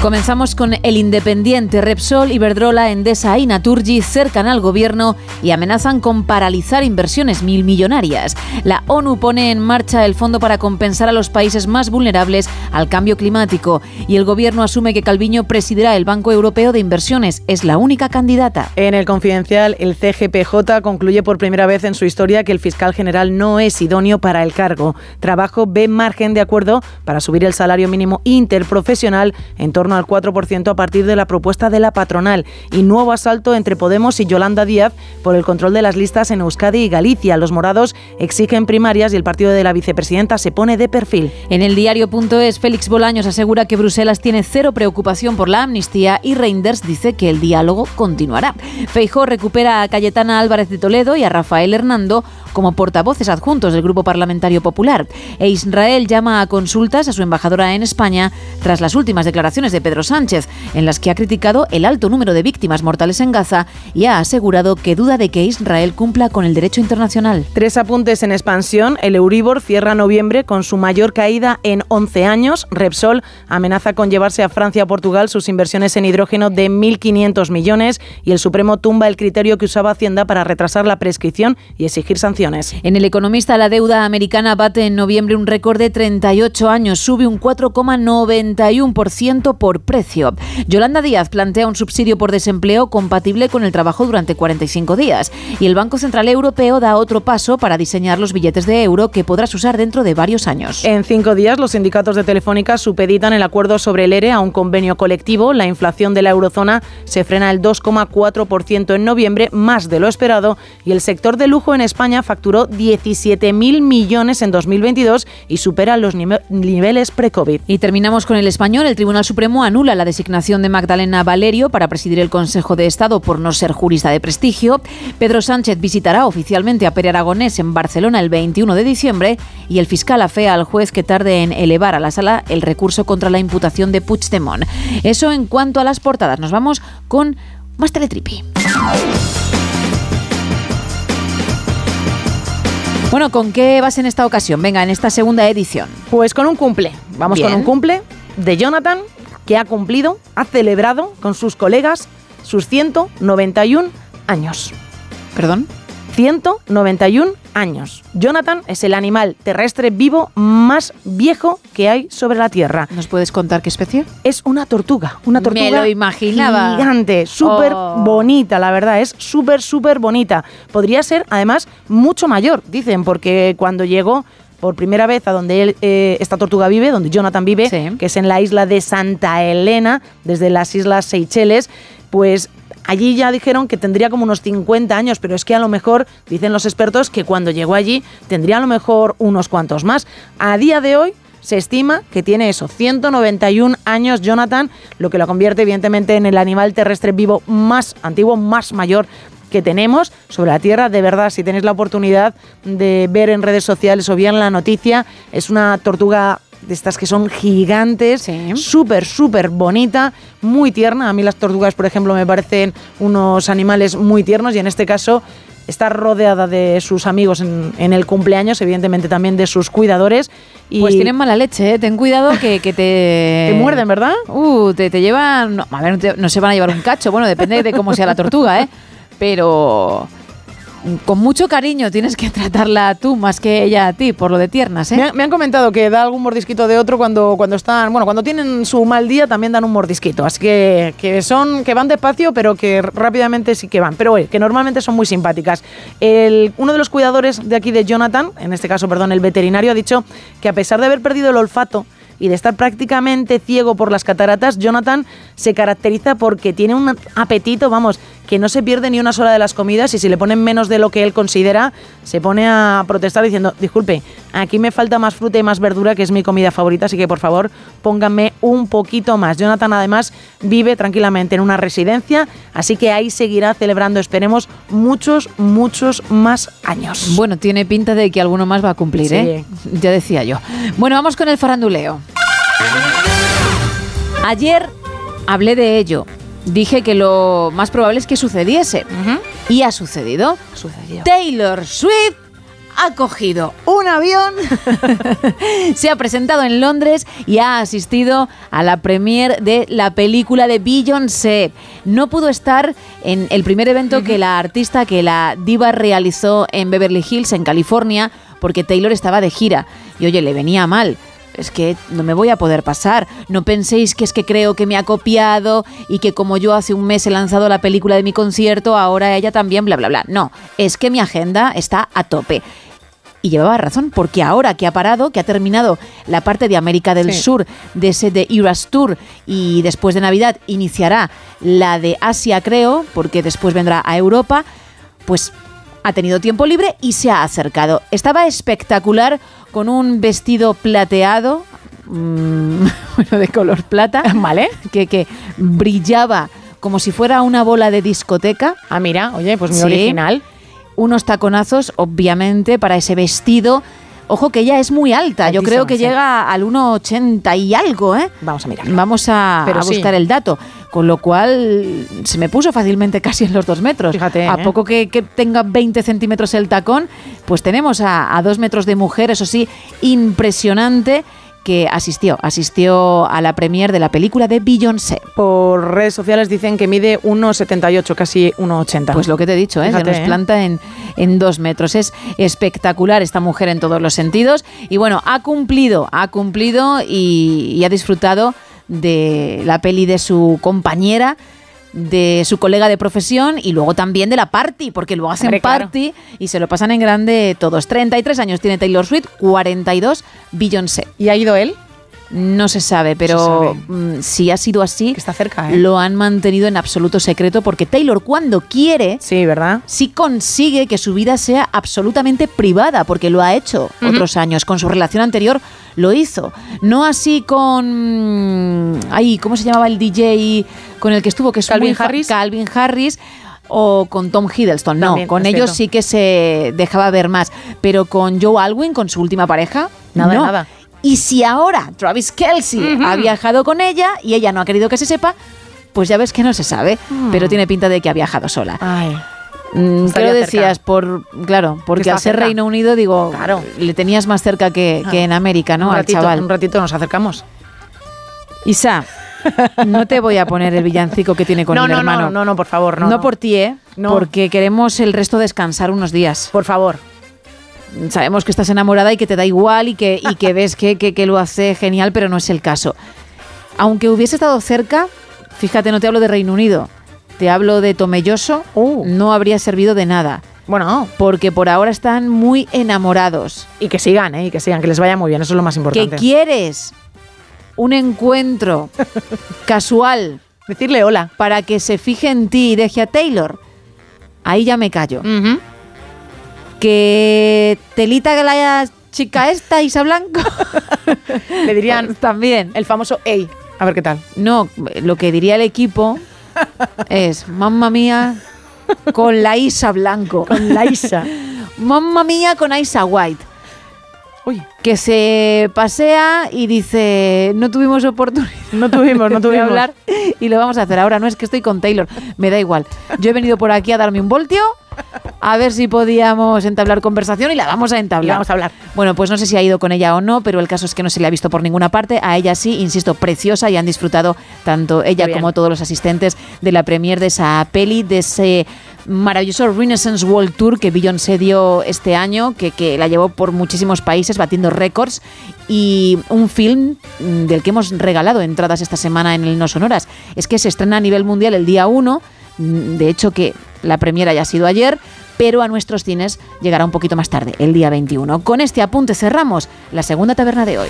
Comenzamos con el Independiente, Repsol, Iberdrola, Endesa y Naturgy cercan al gobierno y amenazan con paralizar inversiones mil millonarias. La ONU pone en marcha el fondo para compensar a los países más vulnerables al cambio climático y el gobierno asume que Calviño presidirá el Banco Europeo de Inversiones. Es la única candidata. En el confidencial, el CGPJ concluye por primera vez en su historia que el fiscal general no es idóneo para el cargo. Trabajo ve margen de acuerdo para subir el salario mínimo interprofesional en torno al 4% a partir de la propuesta de la patronal y nuevo asalto entre Podemos y Yolanda Díaz por el control de las listas en Euskadi y Galicia. Los morados exigen primarias y el partido de la vicepresidenta se pone de perfil. En el diario.es, Félix Bolaños asegura que Bruselas tiene cero preocupación por la amnistía y Reinders dice que el diálogo continuará. Feijó recupera a Cayetana Álvarez de Toledo y a Rafael Hernando como portavoces adjuntos del Grupo Parlamentario Popular. E Israel llama a consultas a su embajadora en España tras las últimas declaraciones de Pedro Sánchez, en las que ha criticado el alto número de víctimas mortales en Gaza y ha asegurado que duda de que Israel cumpla con el derecho internacional. Tres apuntes en expansión. El Euribor cierra noviembre con su mayor caída en 11 años. Repsol amenaza con llevarse a Francia a Portugal sus inversiones en hidrógeno de 1.500 millones y el Supremo tumba el criterio que usaba Hacienda para retrasar la prescripción y exigir sanciones. En El Economista, la deuda americana bate en noviembre un récord de 38 años, sube un 4,91% por precio. Yolanda Díaz plantea un subsidio por desempleo compatible con el trabajo durante 45 días. Y el Banco Central Europeo da otro paso para diseñar los billetes de euro que podrás usar dentro de varios años. En cinco días, los sindicatos de Telefónica supeditan el acuerdo sobre el ERE a un convenio colectivo. La inflación de la eurozona se frena el 2,4% en noviembre, más de lo esperado, y el sector de lujo en España facturó 17.000 millones en 2022 y supera los nime- niveles pre-COVID. Y terminamos con el español. El Tribunal Supremo anula la designación de Magdalena Valerio para presidir el Consejo de Estado por no ser jurista de prestigio. Pedro Sánchez visitará oficialmente a Pere Aragonés en Barcelona el 21 de diciembre y el fiscal afea al juez que tarde en elevar a la sala el recurso contra la imputación de Puigdemont. Eso en cuanto a las portadas. Nos vamos con más teletripi. Bueno, ¿con qué vas en esta ocasión? Venga, en esta segunda edición. Pues con un cumple. Vamos Bien. con un cumple de Jonathan, que ha cumplido, ha celebrado con sus colegas sus 191 años. ¿Perdón? 191 años. Jonathan es el animal terrestre vivo más viejo que hay sobre la Tierra. ¿Nos puedes contar qué especie? Es una tortuga, una tortuga Me lo imaginaba. gigante, súper Oh. bonita, la verdad, es súper, súper bonita. Podría ser, además, mucho mayor, dicen, porque cuando llegó por primera vez a donde él, eh, esta tortuga vive, donde Jonathan vive, que es en la isla de Santa Elena, desde las Islas Seychelles, pues allí ya dijeron que tendría como unos 50 años, pero es que a lo mejor, dicen los expertos, que cuando llegó allí tendría a lo mejor unos cuantos más. A día de hoy se estima que tiene eso, 191 años Jonathan, lo que lo convierte evidentemente en el animal terrestre vivo más antiguo, más mayor que tenemos sobre la Tierra. De verdad, si tenéis la oportunidad de ver en redes sociales o bien la noticia, es una tortuga de estas que son gigantes, súper, súper bonita, muy tierna. A mí las tortugas, por ejemplo, me parecen unos animales muy tiernos y en este caso está rodeada de sus amigos en, en el cumpleaños, evidentemente también de sus cuidadores. Y Pues tienen mala leche, ¿eh? ten cuidado que, que te... Te muerden, ¿verdad? Uh, te, te llevan... No, a ver, no, te- no se van a llevar un cacho, bueno, depende de cómo sea la tortuga, ¿eh? Pero con mucho cariño tienes que tratarla tú más que ella a ti, por lo de tiernas, ¿eh? Me, han- me han comentado que da algún mordisquito de otro cuando, cuando están, bueno, cuando tienen su mal día también dan un mordisquito. Así que, que son, que van despacio, pero que rápidamente sí que van. Pero oye, que normalmente son muy simpáticas. El, uno de los cuidadores de aquí de Jonathan, en este caso, perdón, el veterinario, ha dicho que a pesar de haber perdido el olfato, y de estar prácticamente ciego por las cataratas, Jonathan se caracteriza porque tiene un apetito, vamos, que no se pierde ni una sola de las comidas y si le ponen menos de lo que él considera, se pone a protestar diciendo, disculpe, aquí me falta más fruta y más verdura, que es mi comida favorita, así que por favor pónganme un poquito más. Jonathan además vive tranquilamente en una residencia, así que ahí seguirá celebrando, esperemos, muchos, muchos más años. Bueno, tiene pinta de que alguno más va a cumplir, Sí. ¿eh? Ya decía yo. Bueno, vamos con el faranduleo. Ayer hablé de ello. Dije que lo más probable es que sucediese. Y ha sucedido. Taylor Swift ha cogido un avión, se ha presentado en Londres y ha asistido a la premier de la película de Beyoncé. No pudo estar en el primer evento que la artista, que la diva realizó en Beverly Hills, en California, porque Taylor estaba de gira. Y oye, le venía mal. Es que no me voy a poder pasar. No penséis que es que creo que me ha copiado y que como yo hace un mes he lanzado la película de mi concierto, ahora ella también, bla, bla, bla. No, es que mi agenda está a tope. Y llevaba razón, porque ahora que ha parado, que ha terminado la parte de América del Sí. Sur de ese de Eras Tour y después de Navidad iniciará la de Asia, creo, porque después vendrá a Europa, pues ha tenido tiempo libre y se ha acercado. Estaba espectacular con un vestido plateado, mm, bueno, de color plata, ¿Vale? que, que brillaba como si fuera una bola de discoteca. Ah, mira, oye, pues muy Sí. original. Unos taconazos, obviamente, para ese vestido. Ojo que ella es muy alta, yo creo que sí. llega al 1,80 y algo, ¿eh? Vamos a mirar. Vamos a, sí. buscar el dato. Con lo cual se me puso fácilmente casi en los dos metros. Fíjate, A ¿eh? poco que, que tenga 20 centímetros el tacón, pues tenemos a, a dos metros de mujer, eso sí, impresionante, que asistió, asistió a la premier de la película de Beyoncé. Por redes sociales dicen que mide 1,78, casi 1,80. Pues lo que te he dicho, ¿eh? Fíjate, se nos ¿eh? planta en, en dos metros. Es espectacular esta mujer en todos los sentidos. Y bueno, ha cumplido, ha cumplido y, y ha disfrutado de la peli de su compañera de su colega de profesión y luego también de la party, porque luego hacen Hombre, claro. party y se lo pasan en grande todos. 33 años tiene Taylor Swift, 42 Beyoncé. ¿Y ha ido él? No se sabe, pero mm, si ha sido así, está cerca, ¿eh? lo han mantenido en absoluto secreto porque Taylor cuando quiere, sí, ¿verdad? Sí consigue que su vida sea absolutamente privada, porque lo ha hecho otros años. Con su relación anterior lo hizo. No así con, ay, ¿cómo se llamaba el DJ con el que estuvo? Que es Calvin Harris. Calvin Harris. O con Tom Hiddleston, no, con ellos cierto. sí que se dejaba ver más. Pero con Joe Alwyn, con su última pareja, Nada, no. nada. Y si ahora Travis Kelsey ha viajado con ella y ella no ha querido que se sepa, pues ya ves que no se sabe, Mm. pero tiene pinta de que ha viajado sola. Ay. Mm, ¿Qué lo cerca. decías? Por, claro, porque al ser cerca. Reino Unido, digo, Claro. le tenías más cerca que, que en América, ¿no? un, al chaval. un ratito nos acercamos. Isa, no te voy a poner el villancico que tiene con no, el no, hermano. no, no, no, por favor, no. No no. por ti, ¿eh? No. Porque queremos el resto descansar unos días. Por favor. Sabemos que estás enamorada y que te da igual y que, y que ves que, que- que lo hace genial, pero no es el caso. Aunque hubiese estado cerca, fíjate, no te hablo de Reino Unido, te hablo de Tomelloso, no habría servido de nada. Uh. Bueno. Porque por ahora están muy enamorados. Y que sigan, ¿eh? Y que sigan, que les vaya muy bien, eso es lo más importante. quieres un encuentro casual. Decirle hola. Para que se fije en ti y deje a Taylor. Ahí ya me callo. Que telita la chica esta, Isa Blanco. Le dirían también. El famoso ey. A ver qué tal. No, lo que diría el equipo es, mamma mía, con la Isa Blanco. Con la Isa. mamma mía con Isa White. Uy. Que se pasea y dice, no tuvimos oportunidad. No tuvimos, no de tuvimos. hablar y lo vamos a hacer ahora. No es que estoy con Taylor, me da igual. Yo he venido por aquí a darme un voltio, a ver si podíamos entablar conversación y la vamos a entablar. Y vamos a hablar. Bueno, pues no sé si ha ido con ella o no, pero el caso es que no se le ha visto por ninguna parte. A ella sí, insisto, preciosa y han disfrutado tanto ella como todos los asistentes de la premier de esa peli, de ese maravilloso Renaissance World Tour que Beyoncé dio este año, que, que la llevó por muchísimos países batiendo récords y un film mm, del que hemos regalado entradas esta semana en el No Sonoras. Es que se estrena a nivel mundial el día 1, mm, de hecho que la premiera ya ha sido ayer, pero a nuestros cines llegará un poquito más tarde, el día 21. Con este apunte cerramos la segunda taberna de hoy.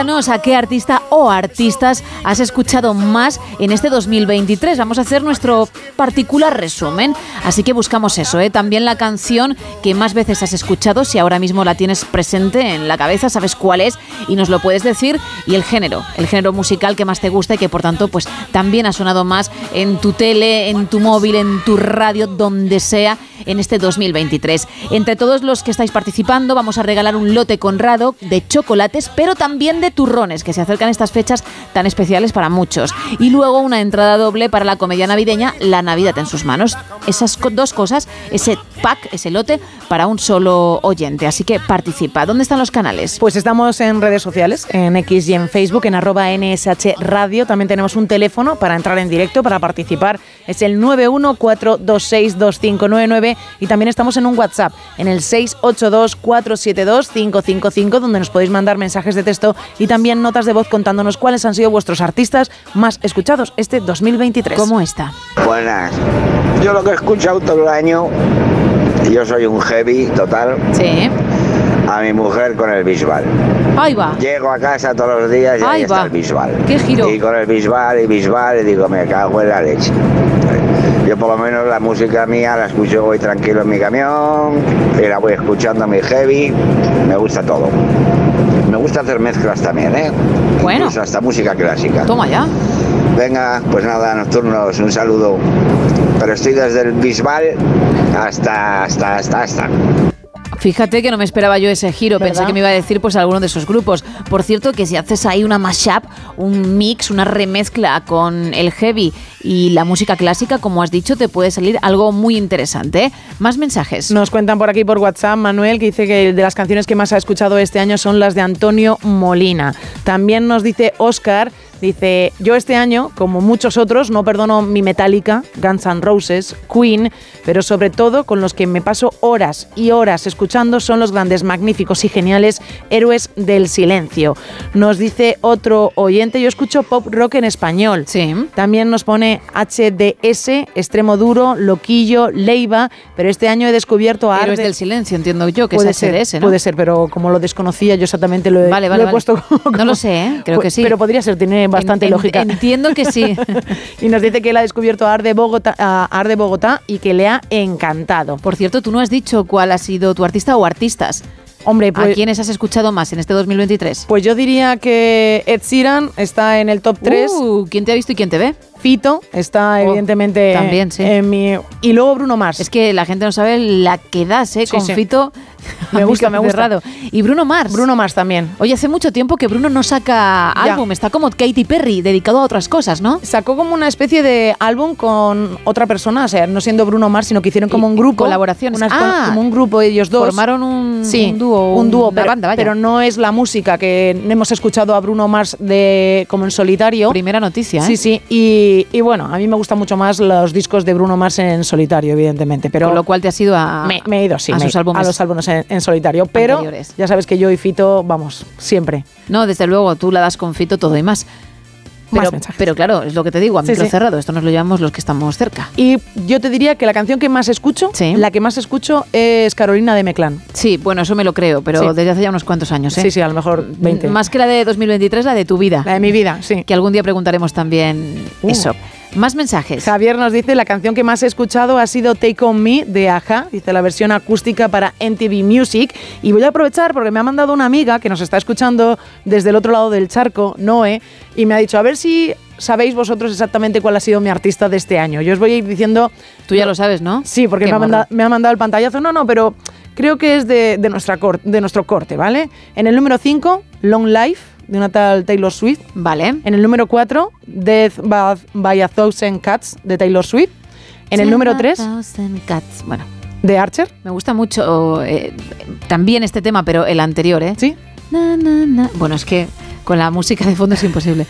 Cuéntanos a qué artista o artistas has escuchado más en este 2023. Vamos a hacer nuestro particular resumen. Así que buscamos eso, ¿eh? también la canción que más veces has escuchado, si ahora mismo la tienes presente en la cabeza, sabes cuál es y nos lo puedes decir. Y el género, el género musical que más te gusta y que por tanto pues también ha sonado más en tu tele, en tu móvil, en tu radio, donde sea en este 2023. Entre todos los que estáis participando vamos a regalar un lote conrado de chocolates, pero también de turrones, que se acercan estas fechas tan especiales para muchos. Y luego una entrada doble para la comedia navideña La Navidad en sus manos. Esas dos cosas, ese pack, ese lote, para un solo oyente. Así que participa. ¿Dónde están los canales? Pues estamos en redes sociales, en X y en Facebook, en arroba NSH Radio. También tenemos un teléfono para entrar en directo, para participar. Es el 914262599 y también estamos en un WhatsApp, en el 682472555, donde nos podéis mandar mensajes de texto y también notas de voz contándonos cuáles han sido vuestros artistas más escuchados este 2023. ¿Cómo está? Buenas. Yo lo que he escuchado todo el año, yo soy un heavy total. Sí. A mi mujer con el bisbal. Ahí va. Llego a casa todos los días y ahí Ahí está va. el bisbal. ¿Qué giro? Y con el bisbal y bisbal y digo, me cago en la leche. Yo por lo menos la música mía la escucho voy tranquilo en mi camión y la voy escuchando mi heavy. Me gusta todo. Me gusta hacer mezclas también, ¿eh? Bueno. Incluso hasta música clásica. Toma ya. Venga, pues nada, nocturnos, un saludo. Pero estoy desde el Bisbal hasta, hasta, hasta, hasta. Fíjate que no me esperaba yo ese giro, pensé que me iba a decir pues alguno de esos grupos. Por cierto, que si haces ahí una mashup, un mix, una remezcla con el heavy y la música clásica, como has dicho, te puede salir algo muy interesante. ¿eh? Más mensajes. Nos cuentan por aquí por WhatsApp Manuel que dice que de las canciones que más ha escuchado este año son las de Antonio Molina. También nos dice Oscar, dice, yo este año, como muchos otros, no perdono mi Metallica, Guns N' Roses, Queen, pero sobre todo con los que me paso horas y horas escuchando son los grandes, magníficos y geniales héroes del silencio. Nos dice otro oyente, yo escucho pop rock en español. Sí. También nos pone HDS, Extremo Duro, Loquillo, Leiva, pero este año he descubierto a Héroes del silencio, entiendo yo, que puede es ser, HDS, ¿no? Puede ser, pero como lo desconocía, yo exactamente lo he, Vale, lo vale, he vale. puesto como- No lo sé, ¿eh? creo que sí. Pero podría ser, tiene bastante En- lógica. Entiendo que sí. y nos dice que él ha descubierto a Arde Bogotá, a Arde Bogotá y que le ha encantado. Por cierto, tú no has dicho cuál ha sido tu artista o artistas. Hombre, ¿A pues, quiénes has escuchado más en este 2023? pues yo diría que Ed Sheeran está en el top 3. Uh, ¿Quién te ha visto y quién te ve? Fito está Oh, evidentemente también, sí. en mi... Y luego Bruno Mars. Es que la gente no sabe la que das, ¿eh? Sí, Con sí. Fito. Me gusta, me gusta. cerrado. Y Bruno Mars. Bruno Mars también. Oye, hace mucho tiempo que Bruno no saca Ya. álbum. Está como Katy Perry, dedicado a otras cosas, ¿no? Sacó como una especie de álbum con otra persona, o sea, no siendo Bruno Mars, sino que hicieron como un grupo. colaboraciones. unas- Ah. como un grupo ellos dos. Formaron un, Sí, un dúo, un dúo, pero, banda, vaya. pero no es la música que hemos escuchado a Bruno Mars de como en solitario. Primera noticia, ¿eh? Sí, sí. Y, y bueno, a mí me gustan mucho más los discos de Bruno Mars en solitario, evidentemente. Pero Con lo cual te has ido a, me, me he ido, sí, a me- sus álbumes a los álbumes en, en solitario. Pero anteriores. ya sabes que yo y Fito, vamos, siempre. No, desde luego, tú la das con Fito todo y más. Pero, claro, es lo que te digo, a Sí, micro sí. cerrado. Esto nos lo llevamos los que estamos cerca. Y yo te diría que la canción que más escucho, la que más escucho es Carolina de Meclán. Sí, bueno, eso me lo creo, pero Sí. desde hace ya unos cuantos años, ¿eh? Sí, sí, a lo mejor 20. Más que la de 2023, la de tu vida. La de mi vida, sí. Que algún día preguntaremos también Uh. eso. Más mensajes. Javier nos dice, la canción que más he escuchado ha sido Take On Me de Aja, dice la versión acústica para NTV Music. Y voy a aprovechar porque me ha mandado una amiga que nos está escuchando desde el otro lado del charco, Noé, y me ha dicho, a ver si sabéis vosotros exactamente cuál ha sido mi artista de este año. Yo os voy a ir diciendo... Tú ya lo sabes, ¿no? Sí, porque me ha, mandado, me ha mandado el pantallazo. No, no, pero creo que es de, de nuestra de nuestro corte, ¿vale? En el número 5, Long Life, de una tal Taylor Swift. Vale. En el número 4, Death by, by a Thousand Cats, de Taylor Swift. En el número 3, Thousand Cats. Bueno, de Archer. me gusta mucho eh, también este tema, pero el anterior, ¿eh? Sí. Na, na, na. Bueno, es que con la música de fondo es imposible.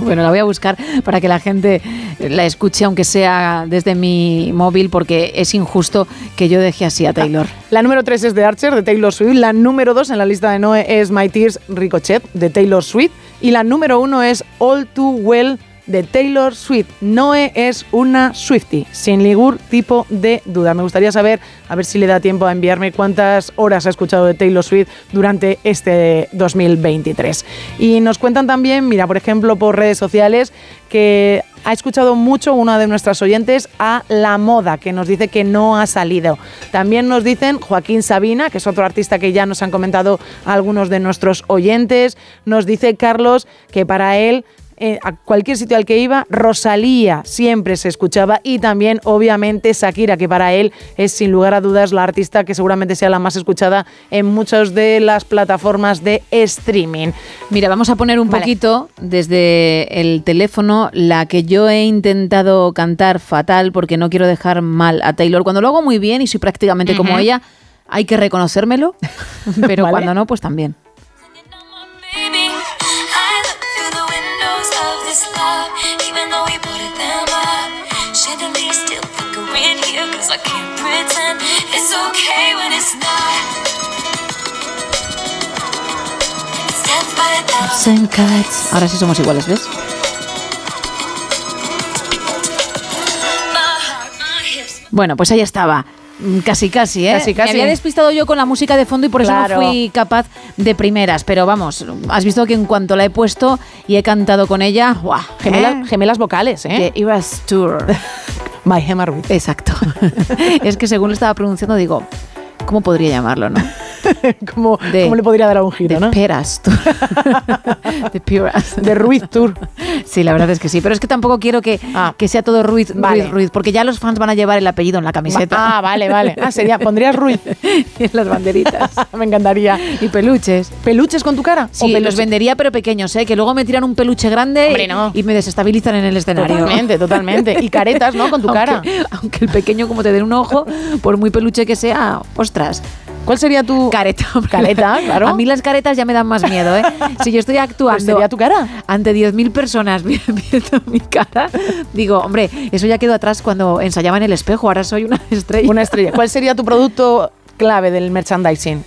Bueno, la voy a buscar para que la gente la escuche, aunque sea desde mi móvil, porque es injusto que yo deje así a Taylor. La número 3 es de Archer, de Taylor Swift. La número 2 en la lista de Noé es My Tears Ricochet, de Taylor Swift. Y la número 1 es All Too Well de Taylor Swift. Noé es una Swiftie, sin ningún tipo de duda. Me gustaría saber, a ver si le da tiempo a enviarme cuántas horas ha escuchado de Taylor Swift durante este 2023. Y nos cuentan también, mira, por ejemplo, por redes sociales, que ha escuchado mucho una de nuestras oyentes a La Moda, que nos dice que no ha salido. También nos dicen Joaquín Sabina, que es otro artista que ya nos han comentado algunos de nuestros oyentes. Nos dice Carlos que para él eh, a cualquier sitio al que iba, Rosalía siempre se escuchaba y también, obviamente, Shakira, que para él es sin lugar a dudas la artista que seguramente sea la más escuchada en muchas de las plataformas de streaming. Mira, vamos a poner un Vale. poquito desde el teléfono la que yo he intentado cantar fatal porque no quiero dejar mal a Taylor. Cuando lo hago muy bien y soy prácticamente como ella, hay que reconocérmelo, pero Vale. cuando no, pues también. Cause I can't pretend it's okay when it's not. It's death by a thousand cuts. Ahora sí somos iguales, ¿ves? Bueno, pues ahí estaba. Mm, Casi, casi, ¿eh? Casi, casi. Me había despistado yo con la música de fondo y por eso Claro. no fui capaz de primeras. Pero vamos, has visto que en cuanto la he puesto y he cantado con ella, ¡guau! Gemelas, ¿eh? gemelas vocales, ¿eh? The Eras Tour. By Gemma Ruiz. Exacto. es que según lo estaba pronunciando, digo, ¿cómo podría llamarlo, no? ¿Cómo, De- cómo le podría dar a un giro, no? Peras Tour. de Peras. De Ruiz Tour. Sí, la verdad es que sí. Pero es que tampoco quiero que, Ah. que sea todo Ruiz, Vale. Ruiz, Ruiz, porque ya los fans van a llevar el apellido en la camiseta. Ah, vale, vale. Ah, sería, pondrías Ruiz. en las banderitas. Me encantaría. y peluches. ¿Peluches con tu cara? ¿O Sí, los vendería, pero pequeños, ¿eh? Que luego me tiran un peluche grande Hombre, y- no. y me desestabilizan en el escenario. Totalmente, totalmente. Y caretas, ¿no? Con tu cara. Aunque, el pequeño, como te den un ojo, por muy peluche que sea, ostras. ¿Cuál sería tu Careta. careta? Claro. A mí las caretas ya me dan más miedo, ¿eh? Si yo estoy actuando Pues sería tu cara. ante 10.000 personas vi- viendo mi cara, digo, hombre, eso ya quedó atrás cuando ensayaba en el espejo, ahora soy una estrella. Una estrella. ¿Cuál sería tu producto clave del merchandising?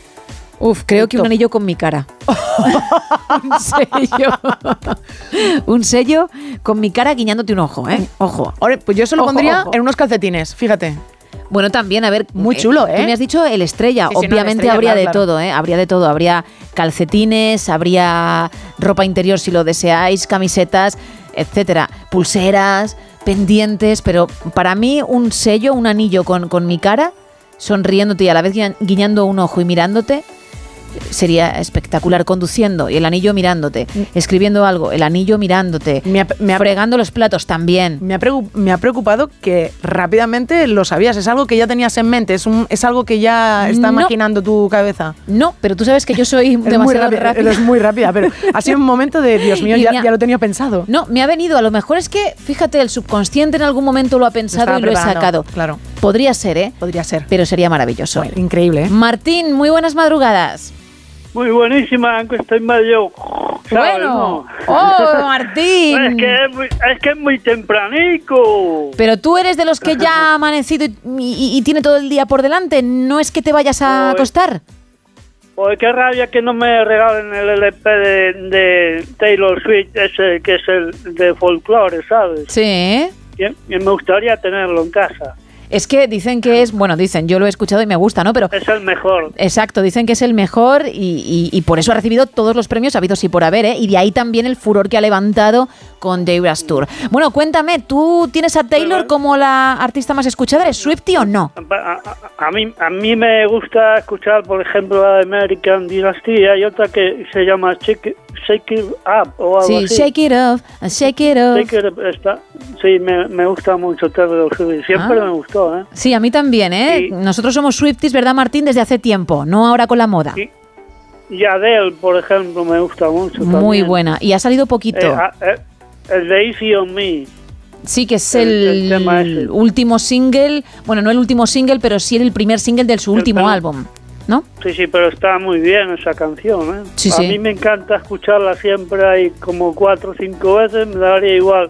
Uf, creo que un anillo con mi cara. un sello. un sello con mi cara guiñándote un ojo, ¿eh? Ojo. Ahora, pues yo eso lo Ojo, pondría ojo. en unos calcetines, fíjate. Bueno, también, a ver. Muy chulo, ¿eh? Tú me has dicho el estrella. Sí, sí, no, el Obviamente estrella, habría claro, de claro. todo, ¿eh? Habría de todo. Habría calcetines, habría ropa interior si lo deseáis, camisetas, etcétera. Pulseras, pendientes. Pero para mí, un sello, un anillo con, con mi cara, sonriéndote y a la vez guiña- guiñando un ojo y mirándote. Sería espectacular conduciendo y el anillo mirándote, escribiendo algo, el anillo mirándote, Mm. Me ha- me ha- fregando los platos también. Me ha, pregu- me ha preocupado que rápidamente lo sabías. Es algo que ya tenías en mente. Es, un, es algo que ya está No. maquinando tu cabeza. No, pero tú sabes que yo soy Es muy demasiado rápida. rápida. Eres muy rápida, pero ha sido un momento de, Dios mío, ya, ha- ya lo tenía pensado. No, me ha venido. A lo mejor es que, fíjate, el subconsciente en algún momento lo ha pensado estaba y lo he sacado. claro. Podría ser, ¿eh? Podría ser. Pero sería maravilloso. Increíble, ¿eh? Martín, muy buenas madrugadas. Muy buenísima, aunque estoy medio... ¿sabes, Bueno. no? ¡Oh, Martín! es, que es, muy, es que es muy tempranico. Pero tú eres de los que ya ha amanecido y, y- y tiene todo el día por delante. No es que te vayas a Pues- acostar. Pues qué rabia que no me regalen el LP de, de Taylor Swift, ese que es el de folclore, ¿sabes? Sí. Y, y me gustaría tenerlo en casa. Es que dicen que es, bueno, dicen, yo lo he escuchado y me gusta, ¿no? Pero Es el mejor. Exacto, dicen que es el mejor y, y- y por eso ha recibido todos los premios habidos y por haber, ¿eh? Y de ahí también el furor que ha levantado con Davis Tour. Bueno, cuéntame, ¿tú tienes a Taylor como la artista más escuchada? ¿Eres Swiftie o no? A, a- a mí, a mí me gusta escuchar, por ejemplo, la American Dynasty. Hay otra que se llama Shake, Shake It Up o algo Sí, así. shake it off, shake it off. Shake It Up está- sí, me, me gusta mucho Taylor Swift. Siempre Ah. me gustó, ¿eh? Sí, a mí también, ¿eh? Nosotros somos Swifties, ¿verdad, Martín? Desde hace tiempo, no ahora con la moda. Y Adele, por ejemplo, me gusta mucho. Muy también. buena. Y ha salido poquito. Eh, eh, el de Easy on Me. Sí, que es el- el, el último single, bueno, no el último single, pero sí el primer single de su último tema- álbum, ¿no? Sí, sí, pero está muy bien esa canción, ¿eh? Sí, a sí. mí me encanta escucharla siempre ahí como cuatro o cinco veces, me daría igual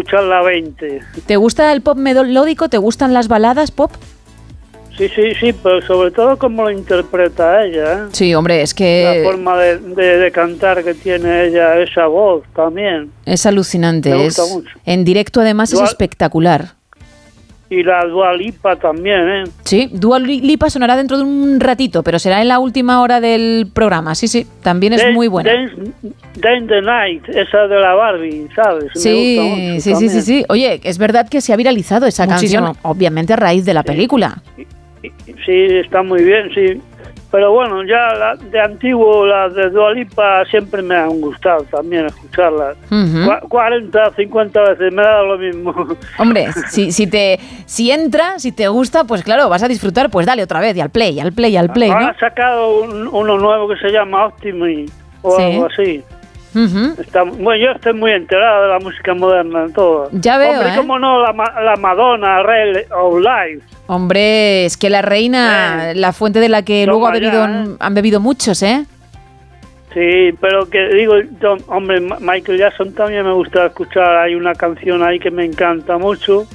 escucharla 20. ¿Te gusta el pop melódico? ¿Te gustan las baladas pop? Sí, sí, sí, pero sobre todo cómo lo interpreta ella, ¿eh? Sí, hombre, es La que forma de, de- de cantar que tiene ella, esa voz también. es alucinante. Me gusta es- mucho. En directo además es Igual- espectacular. Y la Dua Lipa también, ¿eh? Sí, Dua Lipa sonará dentro de un ratito, pero será en la última hora del programa. Sí, sí, también es muy buena. Dance, Dance the Night, esa de la Barbie, ¿sabes? Me gusta Sí, mucho sí, sí, también. sí, sí. Oye, es verdad que se ha viralizado esa Muchísimo. canción, obviamente a raíz de la película. Sí, está muy bien, sí. Pero bueno, ya la- de antiguo, las de Dua Lipa siempre me han gustado también escucharlas. Ujú. Cua- 40, 50 veces, me da lo mismo. Hombre, si, si te si entra, si te gusta, pues claro, vas a disfrutar, pues dale otra vez y al play, al play, al play, ¿no? Ahora ha sacado un- uno nuevo que se llama Optimi o Sí. algo así. Ujú. Está, bueno, yo estoy muy enterado de la música moderna, todo. Ya veo, Hombre, ¿eh? cómo no, la, la Madonna, Ray of Life. Hombre, es que la reina, la fuente de la que Toma luego ha bebido, ya, han bebido muchos, ¿eh? Sí, pero que digo, yo, hombre, Michael Jackson también me gusta escuchar. Hay una canción ahí que me encanta mucho,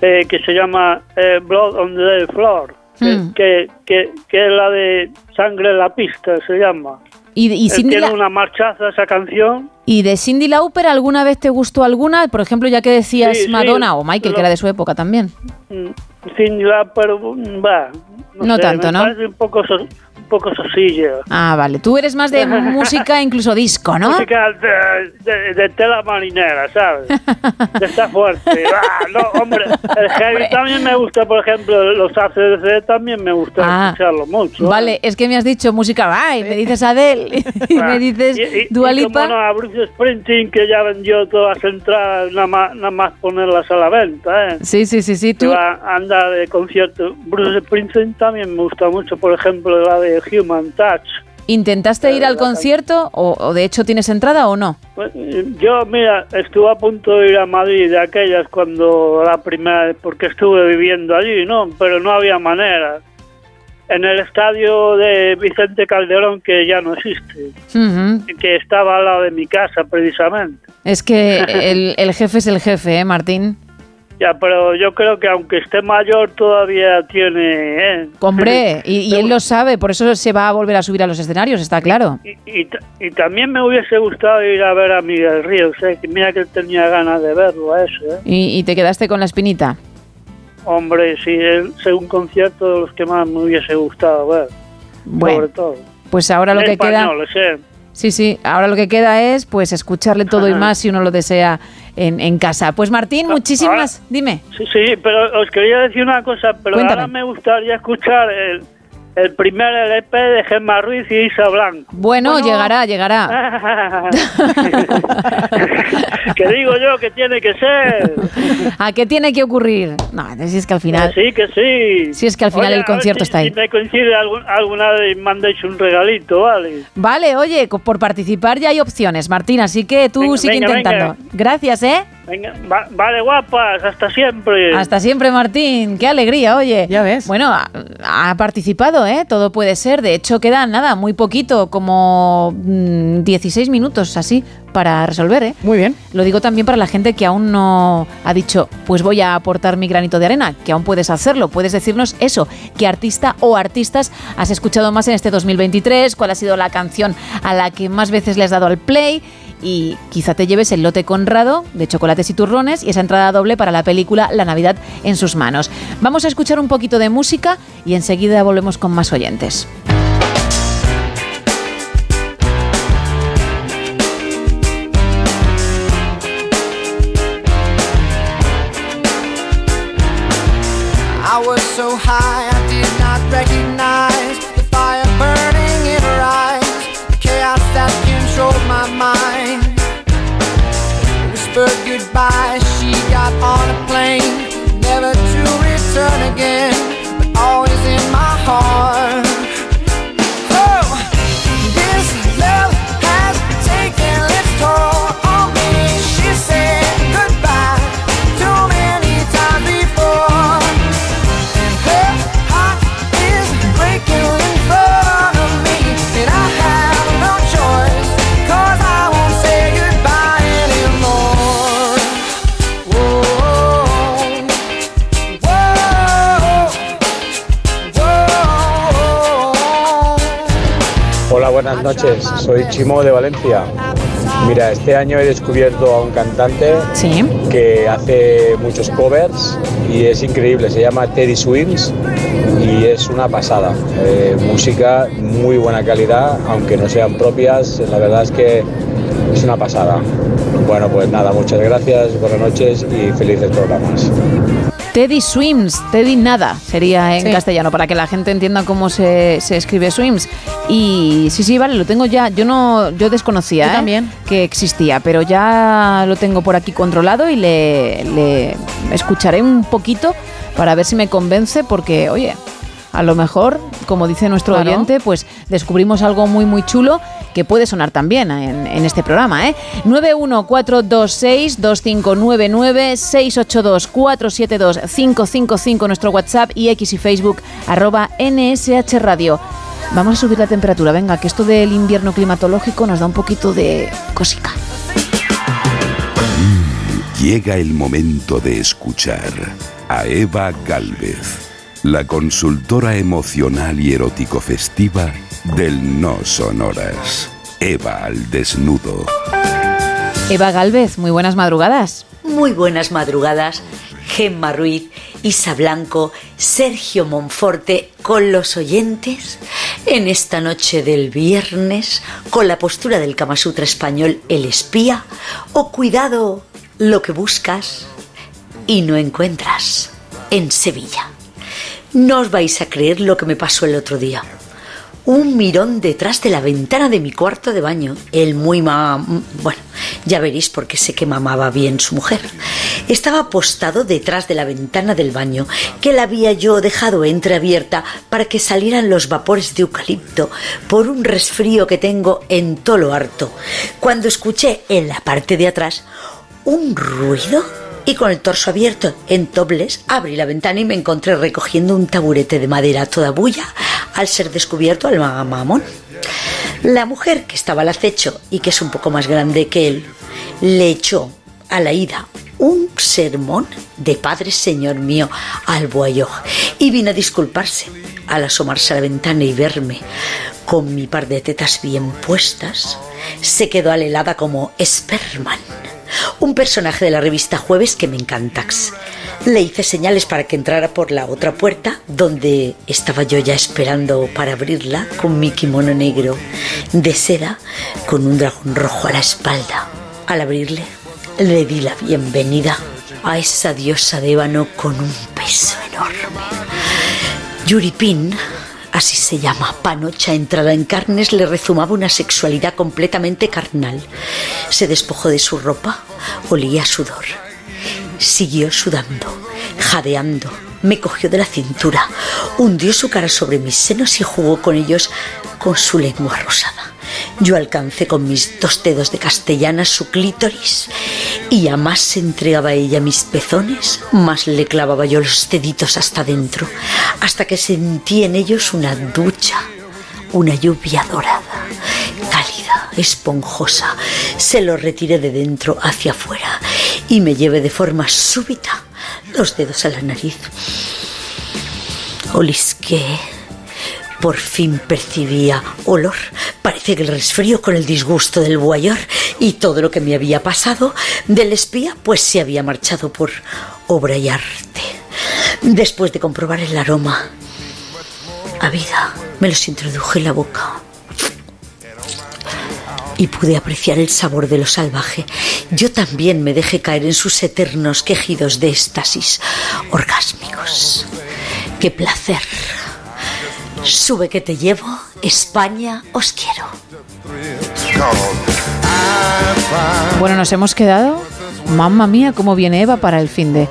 eh, que se llama eh, Blood on the Floor, Hmm. que, que, que es la de Sangre en la pista, se llama. Y, y Cindy tiene La- una marchaza esa canción. ¿Y de Cindy Lauper alguna vez te gustó alguna? Por ejemplo, ya que decías Sí, sí, Madonna o Michael, lo- que era de su época también. Mm, Cindy Lauper, mm, va. No sé, tanto, me ¿no? un poco, so- un poco sosilla. Ah, vale. Tú eres más de música, incluso disco, ¿no? Música de, de- de tela marinera, ¿sabes? De esta fuerte. Ah, no, hombre, el heavy también me gusta, por ejemplo, los ACDC también me gusta Ah, escucharlo mucho. ¿eh? Vale, es que me has dicho música, ay, me dices Adele y me dices Y, Bruce Springsteen, que ya vendió todas las entradas, nada más, nada más ponerlas a la venta, ¿eh? Sí, sí, sí, sí. Tú, va a andar de concierto. Bruce Springsteen también me gusta mucho, por ejemplo, la de Human Touch. ¿intentaste ir al concierto o, o de hecho tienes entrada o no? Pues, Yo, mira, estuve a punto de ir a Madrid de aquellas cuando la primera vez, porque estuve viviendo allí, ¿no? Pero no había manera. En el estadio de Vicente Calderón, que ya no existe, Ujú. que estaba al lado de mi casa precisamente. Es que el, el jefe es el jefe, ¿eh, Martín? Ya, pero yo creo que aunque esté mayor todavía tiene... ¿eh? Hombre, y, y él lo sabe, por eso se va a volver a subir a los escenarios, está claro. Y, y ta- y también me hubiese gustado ir a ver a Miguel Ríos, ¿eh? que mira que tenía ganas de verlo a eso. ¿eh? Y te quedaste con la espinita. Hombre, sí, es un concierto de los que más me hubiese gustado ver, Bueno, sobre todo. pues ahora lo En que queda... español, ¿eh? Sí, sí, ahora lo que queda es pues escucharle todo y más si uno lo desea en, en casa. Pues Martín, muchísimas... Dime. Sí, sí, pero os quería decir una cosa, pero Cuéntame. ahora me gustaría escuchar el, el primer LP de Gemma Ruiz y Isa Blanco. Bueno, llegará, llegará. que digo yo que tiene que ser. ¿A qué tiene que ocurrir? No, si es que al final... Que sí, que sí. Si es que al final Oye, el concierto si- está ahí. Si me coincide algún- alguna vez, mandéis un regalito, ¿vale? Vale, oye, por participar ya hay opciones, Martín, así que tú Venga, sigue venga, intentando. venga. Gracias, ¿eh? Venga, va- vale, guapas, hasta siempre. Hasta siempre, Martín. Qué alegría, oye. Ya ves. Bueno, ha, ha participado, ¿eh? Todo puede ser. De hecho, queda nada, muy poquito, como mm, 16 minutos así para resolver, ¿eh? Muy bien. Lo digo también para la gente que aún no ha dicho, pues voy a aportar mi granito de arena, que aún puedes hacerlo. Puedes decirnos eso, qué artista o artistas has escuchado más en este 2023, cuál ha sido la canción a la que más veces le has dado al play y quizá te lleves el lote Conrado de chocolates y turrones y esa entrada doble para la película La Navidad en sus manos. Vamos a escuchar un poquito de música y enseguida volvemos con más oyentes. Soy Chimo de Valencia. Mira, este año he descubierto a un cantante que hace muchos covers y es increíble. Se llama Teddy Swims y es una pasada. Eh, música muy buena calidad, aunque no sean propias. La verdad es que es una pasada. Bueno, pues nada, muchas gracias, buenas noches y felices programas. Teddy Swims, Teddy nada sería en castellano, para que la gente entienda cómo se, se escribe Swims. Y sí, sí, vale, lo tengo ya. Yo no, yo desconocía Yo ¿eh? también. que existía, pero ya lo tengo por aquí controlado y le, le escucharé un poquito para ver si me convence, porque, oye, a lo mejor, como dice nuestro Claro. oyente, pues descubrimos algo muy, muy chulo que puede sonar también en, en este programa. ¿eh? 914262599-682-472-555 nuestro WhatsApp y X y Facebook arroba NSH Radio. Vamos a subir la temperatura, venga, que esto del invierno climatológico nos da un poquito de cosica. Llega el momento de escuchar a Eva Galvez, la consultora emocional y erótico festiva del No Sonoras. Eva al desnudo. Eva Galvez, muy buenas madrugadas. Muy buenas madrugadas, Gemma Ruiz, Isa Blanco, Sergio Monforte, con los oyentes en esta noche del viernes, con la postura del Kama Sutra español El Espía, o cuidado, lo que buscas y no encuentras en Sevilla. No os vais a creer lo que me pasó el otro día. Un mirón detrás de la ventana de mi cuarto de baño. El muy ma... Bueno, ya veréis porque sé que mamaba bien su mujer. Estaba apostado detrás de la ventana del baño, que la había yo dejado entreabierta para que salieran los vapores de eucalipto por un resfrío que tengo en todo harto. Cuando escuché en la parte de atrás un ruido y con el torso abierto en tobles abrí la ventana y me encontré recogiendo un taburete de madera toda bulla al ser descubierto al mamón. La mujer que estaba al acecho y que es un poco más grande que él le echó a la ida un sermón de Padre Señor mío al boyoj y vino a disculparse al asomarse a la ventana y verme con mi par de tetas bien puestas, se quedó alelada como Sperman, un personaje de la revista Jueves que me encantax. Le hice señales para que entrara por la otra puerta, donde estaba yo ya esperando para abrirla con mi kimono negro de seda con un dragón rojo a la espalda. Al abrirle, le di la bienvenida a esa diosa de ébano con un peso enorme. Yuripin, así se llama, panocha entrada en carnes, le rezumaba una sexualidad completamente carnal. Se despojó de su ropa, olía a sudor. Siguió sudando, jadeando. Me cogió de la cintura, hundió su cara sobre mis senos y jugó con ellos con su lengua rosada. Yo alcancé con mis dos dedos de castellana su clítoris y a más se entregaba ella mis pezones, más le clavaba yo los deditos hasta dentro, hasta que sentí en ellos una ducha, una lluvia dorada, cálida, esponjosa. Se lo retiré de dentro hacia afuera y me llevé de forma súbita los dedos a la nariz. Olisqué. Por fin percibía olor. Parece que el resfrío con el disgusto del guayor y todo lo que me había pasado del espía, pues se había marchado por obra y arte. Después de comprobar el aroma a vida, me los introduje en la boca y pude apreciar el sabor de lo salvaje. Yo también me dejé caer en sus eternos quejidos de éxtasis orgásmicos. ¡Qué placer! Sube que te llevo, España, os quiero. Bueno, nos hemos quedado. Mamma mía, cómo viene Eva para el fin de.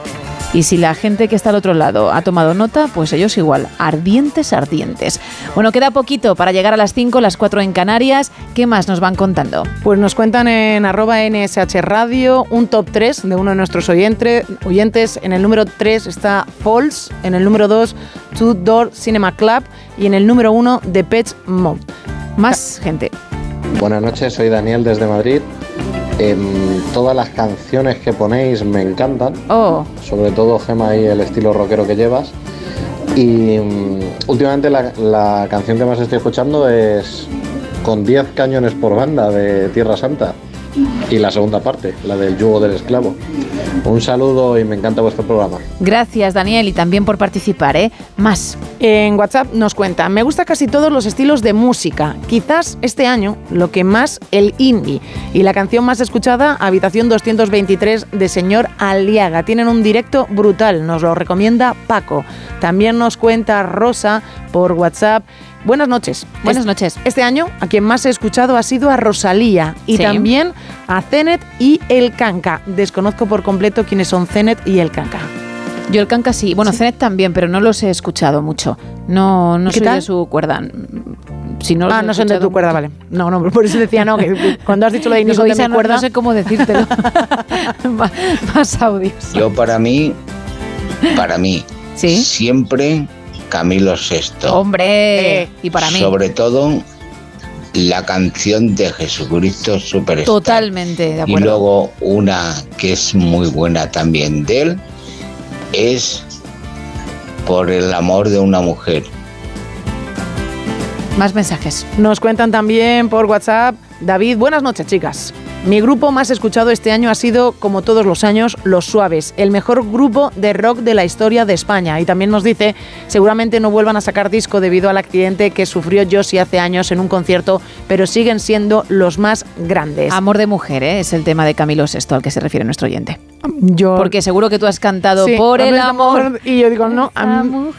Y si la gente que está al otro lado ha tomado nota, pues ellos igual, ardientes, ardientes. Bueno, queda poquito para llegar a las 5, las 4 en Canarias. ¿Qué más nos van contando? Pues nos cuentan en arroba NSH Radio un top 3 de uno de nuestros oyente- oyentes. En el número 3 está Falls, en el número 2 Two Door Cinema Club y en el número 1 The Pets Mode. Más gente. Buenas noches, soy Daniel desde Madrid. Todas las canciones que ponéis me encantan, Oh, sobre todo Gema y el estilo rockero que llevas. Y mm, últimamente la, la canción que más estoy escuchando es con 10 cañones por banda de Tierra Santa. Y la segunda parte, la del yugo del esclavo. Un saludo y me encanta vuestro programa. Gracias, Daniel, y también por participar, ¿eh? Más. En WhatsApp nos cuentan, me gusta casi todos los estilos de música. Quizás este año lo que más el indie. Y la canción más escuchada, Habitación 223 de Señor Aliaga. Tienen un directo brutal, nos lo recomienda Paco. También nos cuenta Rosa por WhatsApp. Buenas noches. Buenas noches. Este año a quien más he escuchado ha sido a Rosalía y Sí. también a Zenet y El Canca. Desconozco por completo quiénes son Zenet y El Canca. Yo el canca sí. Bueno, Zenet también, pero no los he escuchado mucho. No, no ¿Qué soy tal? de su cuerda. Si no ah, no son de tu cuerda, vale. No, no, por eso decía no, que cuando has dicho lo de no son de mi cuerda. no sé cómo decírtelo. Ma- Más audios. Yo para mí, para mí, ¿Sí? siempre Camilo VI. Hombre, y para mí. Sobre todo la canción de Jesucristo Superstar. Totalmente de Y acuerdo. luego una que es muy buena también de él es Por el amor de una mujer. Más mensajes. Nos cuentan también por WhatsApp, David, buenas noches chicas. Mi grupo más escuchado este año ha sido, como todos los años, Los Suaves, el mejor grupo de rock de la historia de España. Y también nos dice, seguramente no vuelvan a sacar disco debido al accidente que sufrió Josie hace años en un concierto, pero siguen siendo los más grandes. Amor de mujer, ¿eh? es el tema de Camilo VI al que se refiere nuestro oyente. Yo... Porque seguro que tú has cantado Sí, por el Amor. Y yo digo, no, a mí-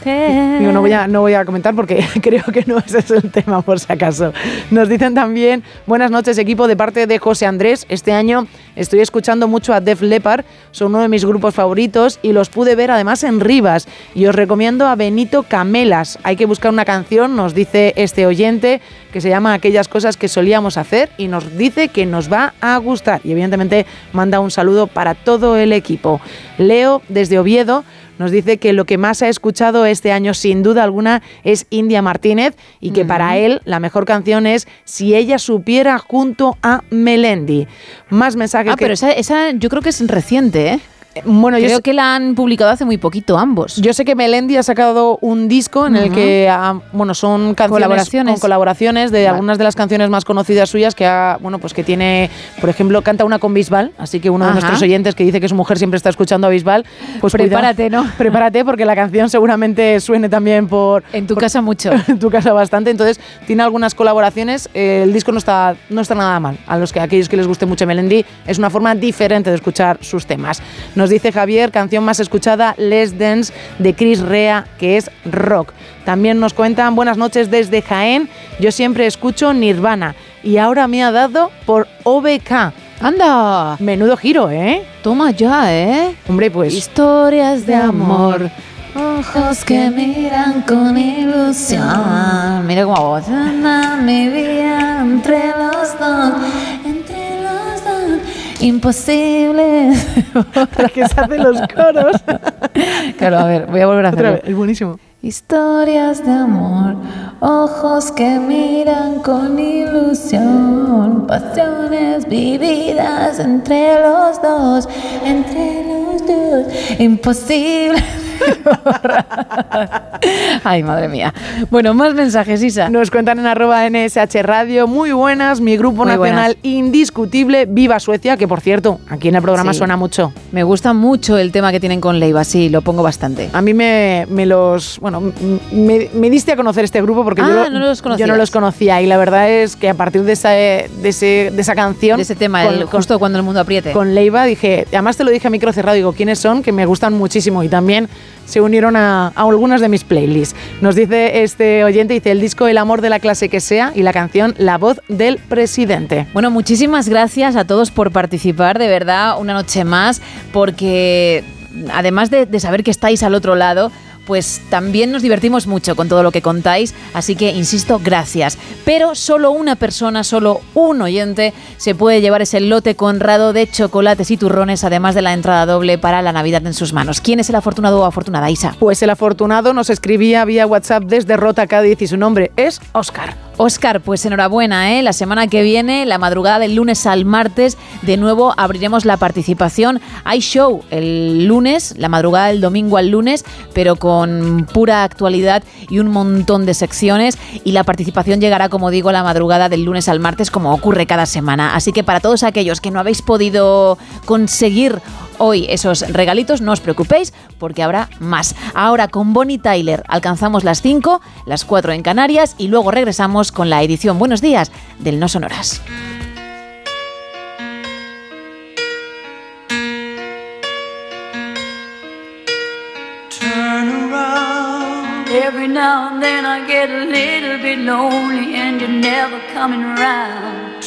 Digo, no voy, a, no voy a comentar porque creo que no ese es el tema, por si acaso. Nos dicen también, buenas noches equipo, de parte de José Andrés. Este año estoy escuchando mucho a Def Leppard, son uno de mis grupos favoritos y los pude ver además en Rivas. Y os recomiendo a Benito Camelas. Hay que buscar una canción, nos dice este oyente, que se llama Aquellas cosas que solíamos hacer y nos dice que nos va a gustar. Y evidentemente manda un saludo para todo el equipo. Leo, desde Oviedo, nos dice que lo que más ha escuchado este año, sin duda alguna, es India Martínez y que para él la mejor canción es Si ella supiera junto a Melendi. Más mensajes Ah, que- pero esa, esa yo creo que es reciente, ¿eh? Bueno, creo que la han publicado hace muy poquito ambos. Yo sé que Melendi ha sacado un disco en el que ha- bueno, son canciones Colaboraciones. con colaboraciones de Vale. algunas de las canciones más conocidas suyas que ha, bueno, pues que tiene, por ejemplo, canta una con Bisbal, así que uno de nuestros oyentes que dice que su mujer siempre está escuchando a Bisbal, pues cuidado. Prepárate, ¿no? Prepárate porque la canción seguramente suene también por En tu por- casa mucho. en tu casa bastante, entonces tiene algunas colaboraciones, eh, el disco no está no está nada mal. A los que a aquellos que les guste mucho Melendi es una forma diferente de escuchar sus temas. Nos dice Javier, canción más escuchada, Les Dance de Chris Rea, que es rock. También nos cuentan, buenas noches desde Jaén, yo siempre escucho Nirvana y ahora me ha dado por OBK. ¡Anda! Menudo giro, ¿eh? Toma ya, ¿eh? Hombre, pues... Historias de amor. Ojos que miran con ilusión. Mira cómo vos. mi vida entre los dos. Imposible. que se hacen los coros. Claro, a ver, voy a volver a Otra hacerlo. vez, es buenísimo. Historias de amor, ojos que miran con ilusión, pasiones vividas entre los dos, entre los dos, imposible. Ay, madre mía. Bueno, más mensajes, Isa. Nos cuentan en arroba NSH Radio, muy buenas, mi grupo Muy nacional indiscutible, Viva Suecia, que por cierto, aquí en el programa Sí. suena mucho. Me gusta mucho el tema que tienen con Leiva, sí, lo pongo bastante. A mí me, me los, bueno, me, me diste a conocer este grupo porque yo, Ah, lo- no los yo no los conocía y la verdad es que a partir de esa, de ese, de esa canción, De ese tema, con- el, con- justo cuando el mundo apriete. con Leiva dije, además te lo dije a micro cerrado, digo, ¿quiénes son? Que me gustan muchísimo y también se unieron a, algunas de mis playlists. Nos dice este oyente, dice el disco El amor de la clase que sea y la canción La voz del presidente. Bueno, muchísimas gracias a todos por participar, de verdad, una noche más, porque además de, de saber que estáis al otro lado, pues también nos divertimos mucho con todo lo que contáis, así que insisto, gracias. Pero solo una persona, solo un oyente se puede llevar ese lote conrado de chocolates y turrones, además de la entrada doble para la Navidad en sus manos. ¿Quién es el afortunado o afortunada, Isa? Pues el afortunado nos escribía vía WhatsApp desde Rota Cádiz y su nombre es Oscar. Oscar, pues enhorabuena, ¿eh? La semana que viene, la madrugada del lunes al martes, de nuevo abriremos la participación. Hay show el lunes, la madrugada del domingo al lunes, pero con pura actualidad y un montón de secciones. Y la participación llegará, como digo, la madrugada del lunes al martes, como ocurre cada semana. Así que para todos aquellos que no habéis podido conseguir hoy esos regalitos, no os preocupéis porque habrá más. Ahora con Bonnie Tyler alcanzamos las 5, las 4 en Canarias y luego regresamos con la edición Buenos días del No Sonoras. Every now and then I get a little bit lonely and you're never coming around.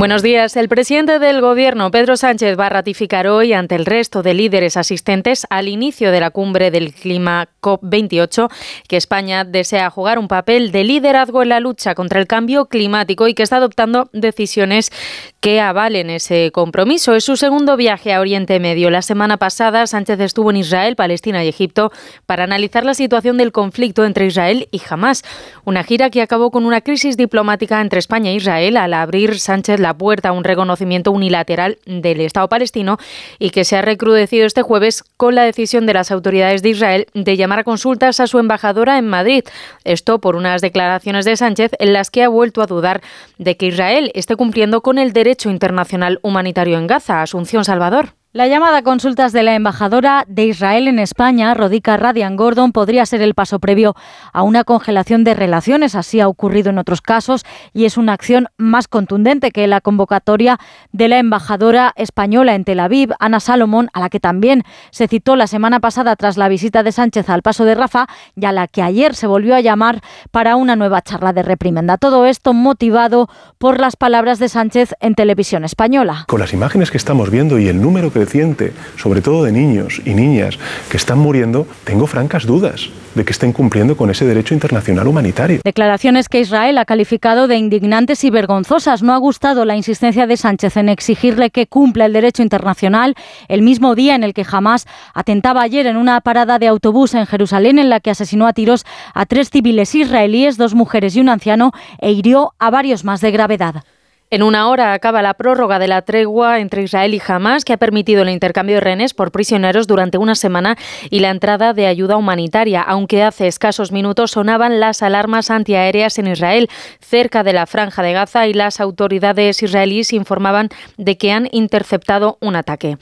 Buenos días. El presidente del Gobierno, Pedro Sánchez, va a ratificar hoy ante el resto de líderes asistentes al inicio de la cumbre del clima COP28 que España desea jugar un papel de liderazgo en la lucha contra el cambio climático y que está adoptando decisiones que avalen ese compromiso. Es su segundo viaje a Oriente Medio. La semana pasada, Sánchez estuvo en Israel, Palestina y Egipto para analizar la situación del conflicto entre Israel y Hamas. Una gira que acabó con una crisis diplomática entre España e Israel al abrir Sánchez la la puerta a un reconocimiento unilateral del Estado palestino y que se ha recrudecido este jueves con la decisión de las autoridades de Israel de llamar a consultas a su embajadora en Madrid. Esto por unas declaraciones de Sánchez en las que ha vuelto a dudar de que Israel esté cumpliendo con el derecho internacional humanitario en Gaza. Asunción Salvador. La llamada a consultas de la embajadora de Israel en España, Rodica Radian Gordon, podría ser el paso previo a una congelación de relaciones. Así ha ocurrido en otros casos y es una acción más contundente que la convocatoria de la embajadora española en Tel Aviv, Ana Salomón, a la que también se citó la semana pasada tras la visita de Sánchez al paso de Rafa y a la que ayer se volvió a llamar para una nueva charla de reprimenda. Todo esto motivado por las palabras de Sánchez en televisión española. Con las imágenes que estamos viendo y el número que creciente, sobre todo de niños y niñas que están muriendo, tengo francas dudas de que estén cumpliendo con ese derecho internacional humanitario. Declaraciones que Israel ha calificado de indignantes y vergonzosas. No ha gustado la insistencia de Sánchez en exigirle que cumpla el derecho internacional el mismo día en el que Hamas atentaba ayer en una parada de autobús en Jerusalén en la que asesinó a tiros a tres civiles israelíes, dos mujeres y un anciano e hirió a varios más de gravedad. En una hora acaba la prórroga de la tregua entre Israel y Hamas, que ha permitido el intercambio de rehenes por prisioneros durante una semana y la entrada de ayuda humanitaria, aunque hace escasos minutos sonaban las alarmas antiaéreas en Israel, cerca de la franja de Gaza, y las autoridades israelíes informaban de que han interceptado un ataque.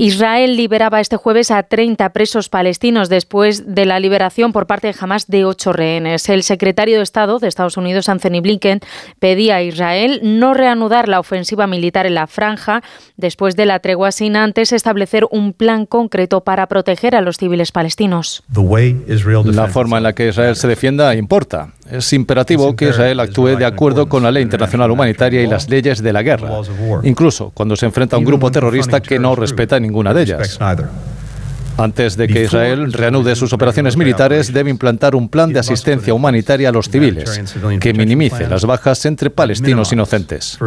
Israel liberaba este jueves a 30 presos palestinos después de la liberación por parte de Hamas de ocho rehenes. El secretario de Estado de Estados Unidos, Anthony Blinken, pedía a Israel no reanudar la ofensiva militar en la franja después de la tregua sin antes establecer un plan concreto para proteger a los civiles palestinos. La forma en la que Israel se defienda importa. Es imperativo que Israel actúe de acuerdo con la ley internacional humanitaria y las leyes de la guerra, incluso cuando se enfrenta a un grupo terrorista que no respeta ninguna de ellas. Antes de que Israel reanude sus operaciones militares, debe implantar un plan de asistencia humanitaria a los civiles que minimice las bajas entre palestinos inocentes.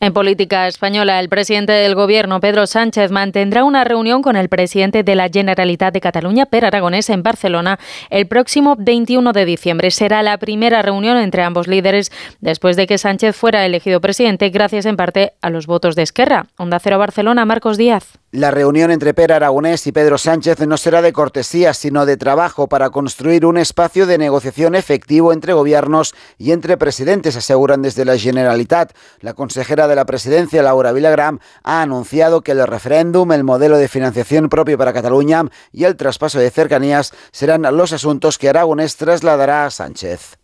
En política española, el presidente del Gobierno, Pedro Sánchez, mantendrá una reunión con el presidente de la Generalitat de Cataluña, Per Aragonés, en Barcelona el próximo 21 de diciembre. Será la primera reunión entre ambos líderes después de que Sánchez fuera elegido presidente, gracias en parte a los votos de Esquerra. Onda Cero Barcelona, Marcos Díaz. La reunión entre Per Aragonés y Pedro Sánchez no será de cortesía, sino de trabajo para construir un espacio de negociación efectivo entre gobiernos y entre presidentes, aseguran desde la Generalitat. La consejera de la presidencia, Laura Vilagram, ha anunciado que el referéndum, el modelo de financiación propio para Cataluña y el traspaso de cercanías serán los asuntos que Aragonés trasladará a Sánchez.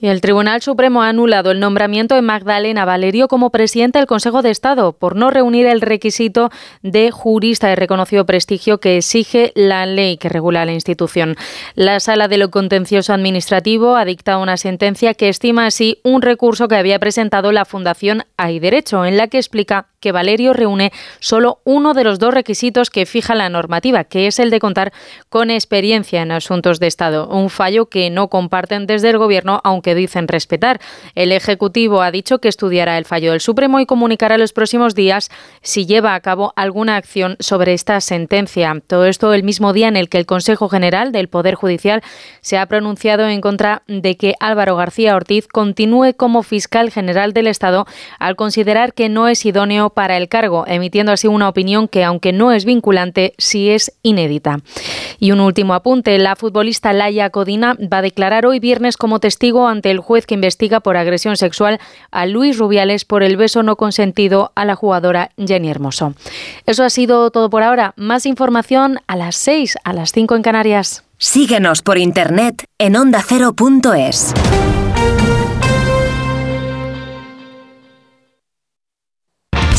El Tribunal Supremo ha anulado el nombramiento de Magdalena Valerio como presidenta del Consejo de Estado por no reunir el requisito de jurista de reconocido prestigio que exige la ley que regula la institución. La Sala de lo Contencioso Administrativo ha dictado una sentencia que estima así un recurso que había presentado la Fundación Hay Derecho, en la que explica que Valerio reúne solo uno de los dos requisitos que fija la normativa, que es el de contar con experiencia en asuntos de Estado, un fallo que no comparten desde el Gobierno, aunque dicen respetar. El Ejecutivo ha dicho que estudiará el fallo del Supremo y comunicará los próximos días si lleva a cabo alguna acción sobre esta sentencia. Todo esto el mismo día en el que el Consejo General del Poder Judicial se ha pronunciado en contra de que Álvaro García Ortiz continúe como fiscal general del Estado al considerar que no es idóneo para el cargo, emitiendo así una opinión que, aunque no es vinculante, sí es inédita. Y un último apunte, la futbolista Laia Codina va a declarar hoy viernes como testigo ante el juez que investiga por agresión sexual a Luis Rubiales por el beso no consentido a la jugadora Jenny Hermoso. Eso ha sido todo por ahora. Más información a las 6, a las 5 en Canarias. Síguenos por internet en ondacero.es.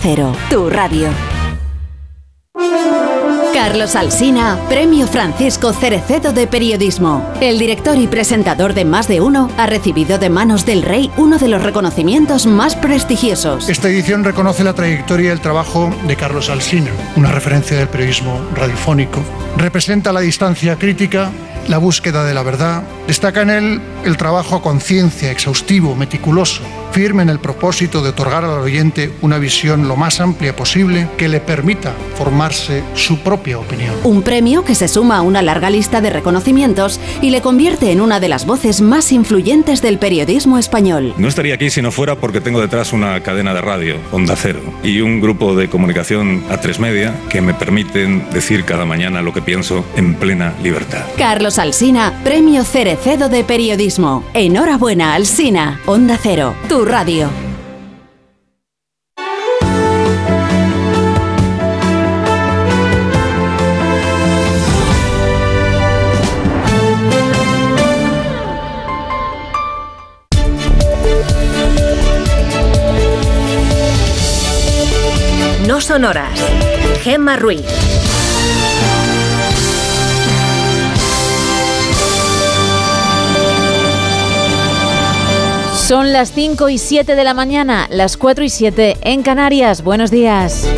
Cero, tu radio. Carlos Alsina, Premio Francisco Cerecedo de Periodismo. El director y presentador de Más de Uno ha recibido de manos del rey uno de los reconocimientos más prestigiosos. Esta edición reconoce la trayectoria y el trabajo de Carlos Alsina, una referencia del periodismo radiofónico. Representa la distancia crítica, la búsqueda de la verdad. Destaca en él el trabajo a conciencia, exhaustivo, meticuloso, firme en el propósito de otorgar al oyente una visión lo más amplia posible que le permita formarse su propia opinión. Un premio que se suma a una larga lista de reconocimientos y le convierte en una de las voces más influyentes del periodismo español. No estaría aquí si no fuera porque tengo detrás una cadena de radio, Onda Cero, y un grupo de comunicación a tres media que me permiten decir cada mañana lo que pienso en plena libertad. Carlos Alsina, Premio Cerecedo de Periodismo. Enhorabuena, Alsina. Onda Cero, tu radio. No son horas. Gemma Ruiz. Son las 5 y 7 de la mañana, las 4 y 7 en Canarias. Buenos días.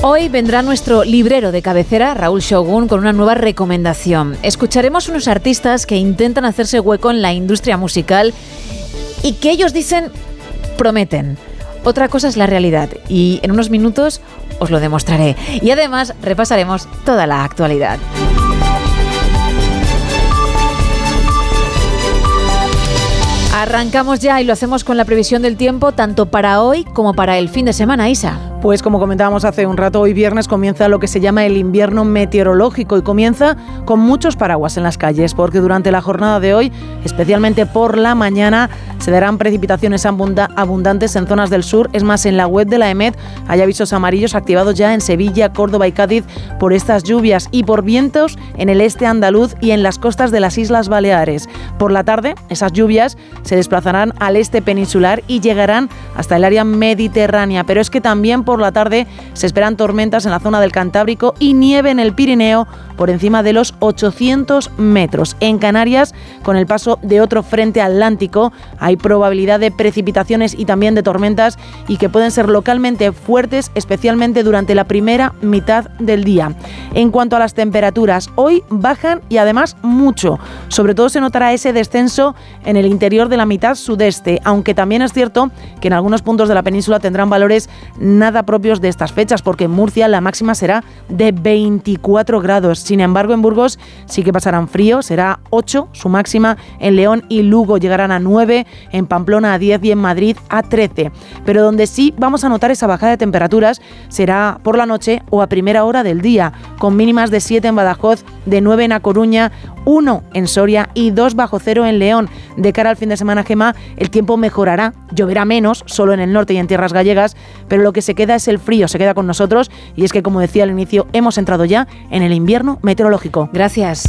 Hoy vendrá nuestro librero de cabecera, Raúl Shogun, con una nueva recomendación. Escucharemos unos artistas que intentan hacerse hueco en la industria musical y que ellos dicen prometen. Otra cosa es la realidad y en unos minutos os lo demostraré. Y además repasaremos toda la actualidad. Arrancamos ya y lo hacemos con la previsión del tiempo tanto para hoy como para el fin de semana, Isa. Pues como comentábamos hace un rato, hoy viernes comienza lo que se llama el invierno meteorológico y comienza con muchos paraguas en las calles, porque durante la jornada de hoy, especialmente por la mañana, se darán precipitaciones abunda- abundantes en zonas del sur. Es más, en la web de la EMED hay avisos amarillos activados ya en Sevilla, Córdoba y Cádiz por estas lluvias y por vientos en el este andaluz y en las costas de las Islas Baleares. Por la tarde, esas lluvias se desplazarán al este peninsular y llegarán hasta el área mediterránea, pero es que también por la tarde se esperan tormentas en la zona del Cantábrico y nieve en el Pirineo por encima de los 800 metros. En Canarias, con el paso de otro frente atlántico, hay probabilidad de precipitaciones y también de tormentas y que pueden ser localmente fuertes, especialmente durante la primera mitad del día. En cuanto a las temperaturas, hoy bajan y además mucho. Sobre todo se notará ese descenso en el interior de la mitad sudeste, aunque también es cierto que en algunos puntos de la península tendrán valores nada propios de estas fechas, porque en Murcia la máxima será de 24 grados. Sin embargo, en Burgos sí que pasarán frío, será 8 su máxima, en León y Lugo llegarán a 9, en Pamplona a 10 y en Madrid a 13. Pero donde sí vamos a notar esa bajada de temperaturas será por la noche o a primera hora del día, con mínimas de 7 en Badajoz, de 9 en A Coruña, 1 en Soria y 2 bajo cero en León. De cara al fin de semana, Gema, el tiempo mejorará, lloverá menos, solo en el norte y en tierras gallegas, pero lo que se queda es el frío, se queda con nosotros y es que, como decía al inicio, hemos entrado ya en el invierno meteorológico. Gracias.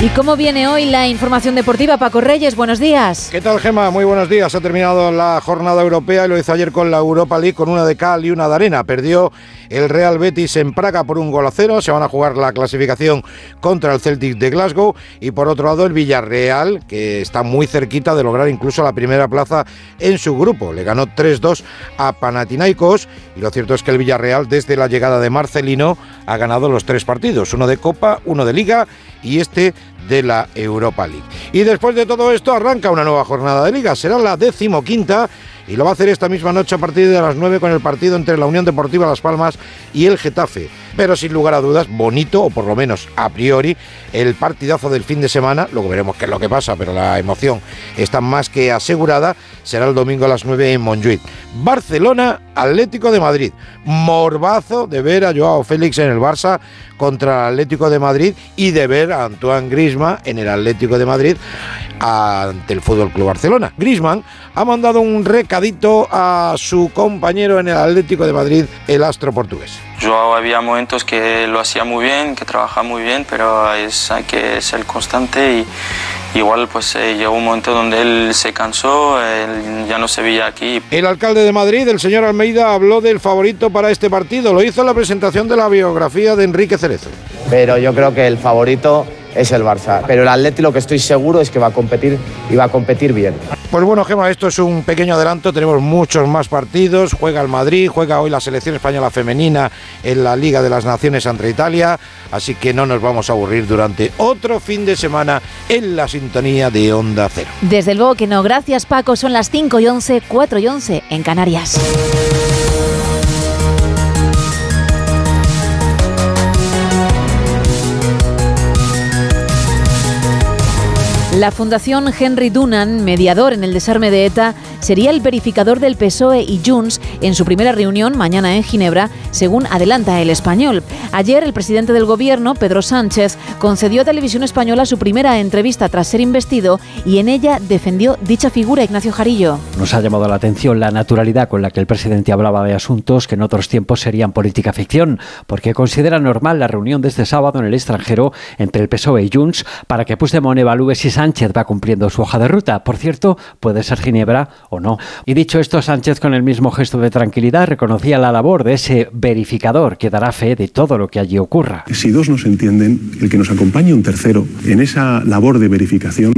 ¿Y cómo viene hoy la información deportiva? Paco Reyes, buenos días. ¿Qué tal, Gema? Muy buenos días. Ha terminado la jornada europea y lo hizo ayer con la Europa League con una de cal y una de arena. Perdió el Real Betis en Praga por un gol a cero. Se van a jugar la clasificación contra el Celtic de Glasgow. Y por otro lado, el Villarreal, que está muy cerquita de lograr incluso la primera plaza en su grupo. Le ganó 3-2 a Panathinaikos. Y lo cierto es que el Villarreal, desde la llegada de Marcelino, ha ganado los tres partidos: uno de Copa, uno de Liga y este de la Europa League. Y después de todo esto arranca una nueva jornada de liga, será la decimoquinta y lo va a hacer esta misma noche a partir de las 9 con el partido entre la Unión Deportiva Las Palmas y el Getafe. Pero sin lugar a dudas, bonito, o por lo menos a priori, el partidazo del fin de semana, luego veremos qué es lo que pasa, pero la emoción está más que asegurada, será el domingo a las 9 en Montjuic. Barcelona, Atlético de Madrid. Morbazo de ver a Joao Félix en el Barça contra el Atlético de Madrid y de ver a Antoine Griezmann en el Atlético de Madrid ante el Fútbol Club Barcelona. Griezmann ha mandado un recadito a su compañero en el Atlético de Madrid, el astro portugués. Yo había momentos que lo hacía muy bien, que trabajaba muy bien, pero es, hay que ser constante y igual pues eh, llegó un momento donde él se cansó, él ya no se veía aquí. El alcalde de Madrid, el señor Almeida, habló del favorito para este partido. Lo hizo en la presentación de la biografía de Enrique Cerezo. Pero yo creo que el favorito es el Barça. Pero el Atleti lo que estoy seguro es que va a competir y va a competir bien. Pues bueno, Gema, esto es un pequeño adelanto. Tenemos muchos más partidos. Juega el Madrid, juega hoy la selección española femenina en la Liga de las Naciones ante Italia. Así que no nos vamos a aburrir durante otro fin de semana en la sintonía de Onda Cero. Desde luego que no. Gracias, Paco. Son las 5 y 11, 4 y 11 en Canarias. La Fundación Henry Dunan, mediador en el desarme de ETA, sería el verificador del PSOE y Junts en su primera reunión mañana en Ginebra, según adelanta el español. Ayer el presidente del gobierno, Pedro Sánchez, concedió a Televisión Española su primera entrevista tras ser investido y en ella defendió dicha figura Ignacio Jarillo. Nos ha llamado la atención la naturalidad con la que el presidente hablaba de asuntos que en otros tiempos serían política ficción, porque considera normal la reunión de este sábado en el extranjero entre el PSOE y Junts para que Puigdemont evalúe si Sánchez va cumpliendo su hoja de ruta. Por cierto, puede ser Ginebra o no. Y dicho esto, Sánchez con el mismo gesto de tranquilidad reconocía la labor de ese verificador que dará fe de todo lo que allí ocurra. Si dos no se entienden, el que nos acompañe un tercero en esa labor de verificación,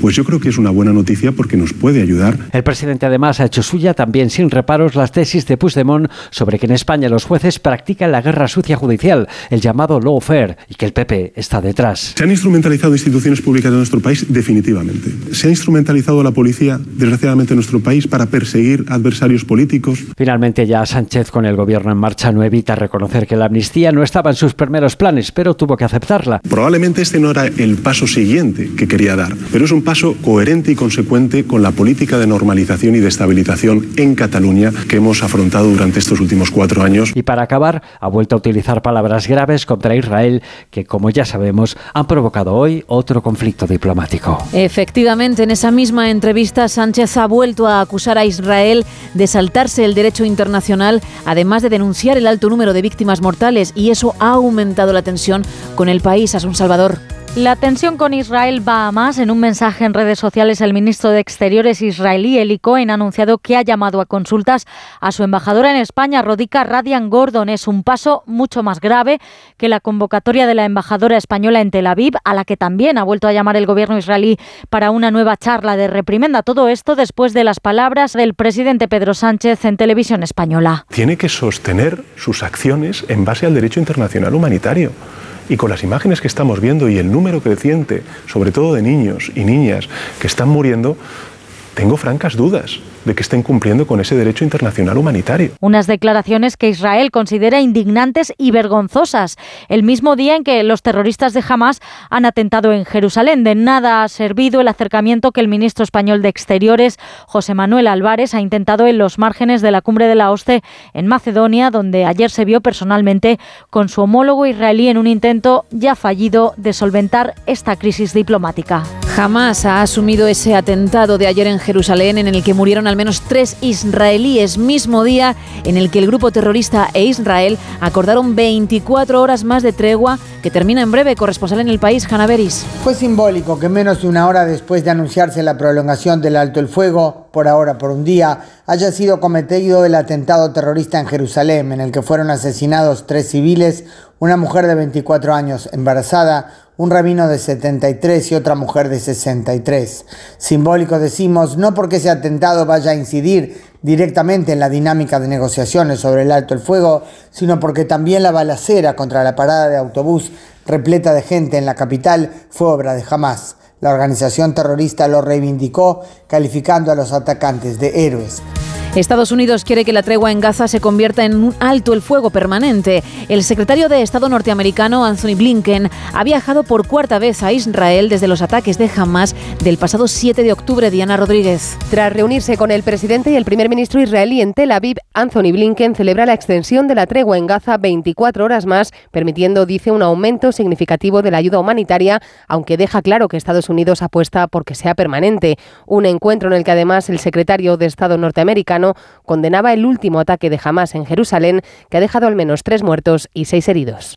pues yo creo que es una buena noticia porque nos puede ayudar. El presidente además ha hecho suya también sin reparos las tesis de Puigdemont sobre que en España los jueces practican la guerra sucia judicial, el llamado lawfare, y que el PP está detrás. Se han instrumentalizado instituciones públicas de nuestro país definitivamente. Se ha instrumentalizado la policía, desgraciadamente, en nuestro país para perseguir adversarios políticos. Finalmente ya Sánchez con el gobierno en marcha no evita reconocer que la amnistía no estaba en sus primeros planes, pero tuvo que aceptarla. Probablemente este no era el paso siguiente que quería dar, pero es un paso coherente y consecuente con la política de normalización y de estabilización en Cataluña que hemos afrontado durante estos últimos cuatro años. Y para acabar, ha vuelto a utilizar palabras graves contra Israel que, como ya sabemos, han provocado hoy otro conflicto diplomático. Efectivamente, en esa misma entrevista, Sánchez ha vuelto a acusar a Israel de saltarse el derecho internacional, además de denunciar el alto número de víctimas mortales, y eso ha aumentado la tensión con el país. A un Salvador. La tensión con Israel va a más. En un mensaje en redes sociales, el ministro de Exteriores israelí, Eli Cohen, ha anunciado que ha llamado a consultas a su embajadora en España, Rodica Radian Gordon. Es un paso mucho más grave que la convocatoria de la embajadora española en Tel Aviv, a la que también ha vuelto a llamar el gobierno israelí para una nueva charla de reprimenda. Todo esto después de las palabras del presidente Pedro Sánchez en televisión española. Tiene que sostener sus acciones en base al derecho internacional humanitario. Y con las imágenes que estamos viendo y el número creciente, sobre todo de niños y niñas que están muriendo, tengo francas dudas de que estén cumpliendo con ese derecho internacional humanitario. Unas declaraciones que Israel considera indignantes y vergonzosas, el mismo día en que los terroristas de Hamas han atentado en Jerusalén. De nada ha servido el acercamiento que el ministro español de Exteriores, José Manuel Álvarez, ha intentado en los márgenes de la cumbre de la OSCE en Macedonia, donde ayer se vio personalmente con su homólogo israelí en un intento ya fallido de solventar esta crisis diplomática. Hamas ha asumido ese atentado de ayer en Jerusalén en el que murieron al menos tres israelíes, mismo día en el que el grupo terrorista e Israel acordaron 24 horas más de tregua que termina en breve. Corresponsal en el país, Hanna Beris. Fue simbólico que menos de una hora después de anunciarse la prolongación del alto el fuego, por ahora por un día, haya sido cometido el atentado terrorista en Jerusalén, en el que fueron asesinados tres civiles, una mujer de 24 años embarazada, un rabino de 73 y otra mujer de 63. Simbólico decimos, no porque ese atentado vaya a incidir directamente en la dinámica de negociaciones sobre el alto el fuego, sino porque también la balacera contra la parada de autobús repleta de gente en la capital fue obra de Hamas. La organización terrorista lo reivindicó, calificando a los atacantes de héroes. Estados Unidos quiere que la tregua en Gaza se convierta en un alto el fuego permanente. El secretario de Estado norteamericano, Anthony Blinken, ha viajado por cuarta vez a Israel desde los ataques de Hamas del pasado 7 de octubre. Diana Rodríguez. Tras reunirse con el presidente y el primer ministro israelí en Tel Aviv, Anthony Blinken celebra la extensión de la tregua en Gaza 24 horas más, permitiendo, dice, un aumento significativo de la ayuda humanitaria, aunque deja claro que Estados Unidos apuesta por que sea permanente. Un encuentro en el que además el secretario de Estado norteamericano condenaba el último ataque de Hamas en Jerusalén, que ha dejado al menos tres muertos y seis heridos.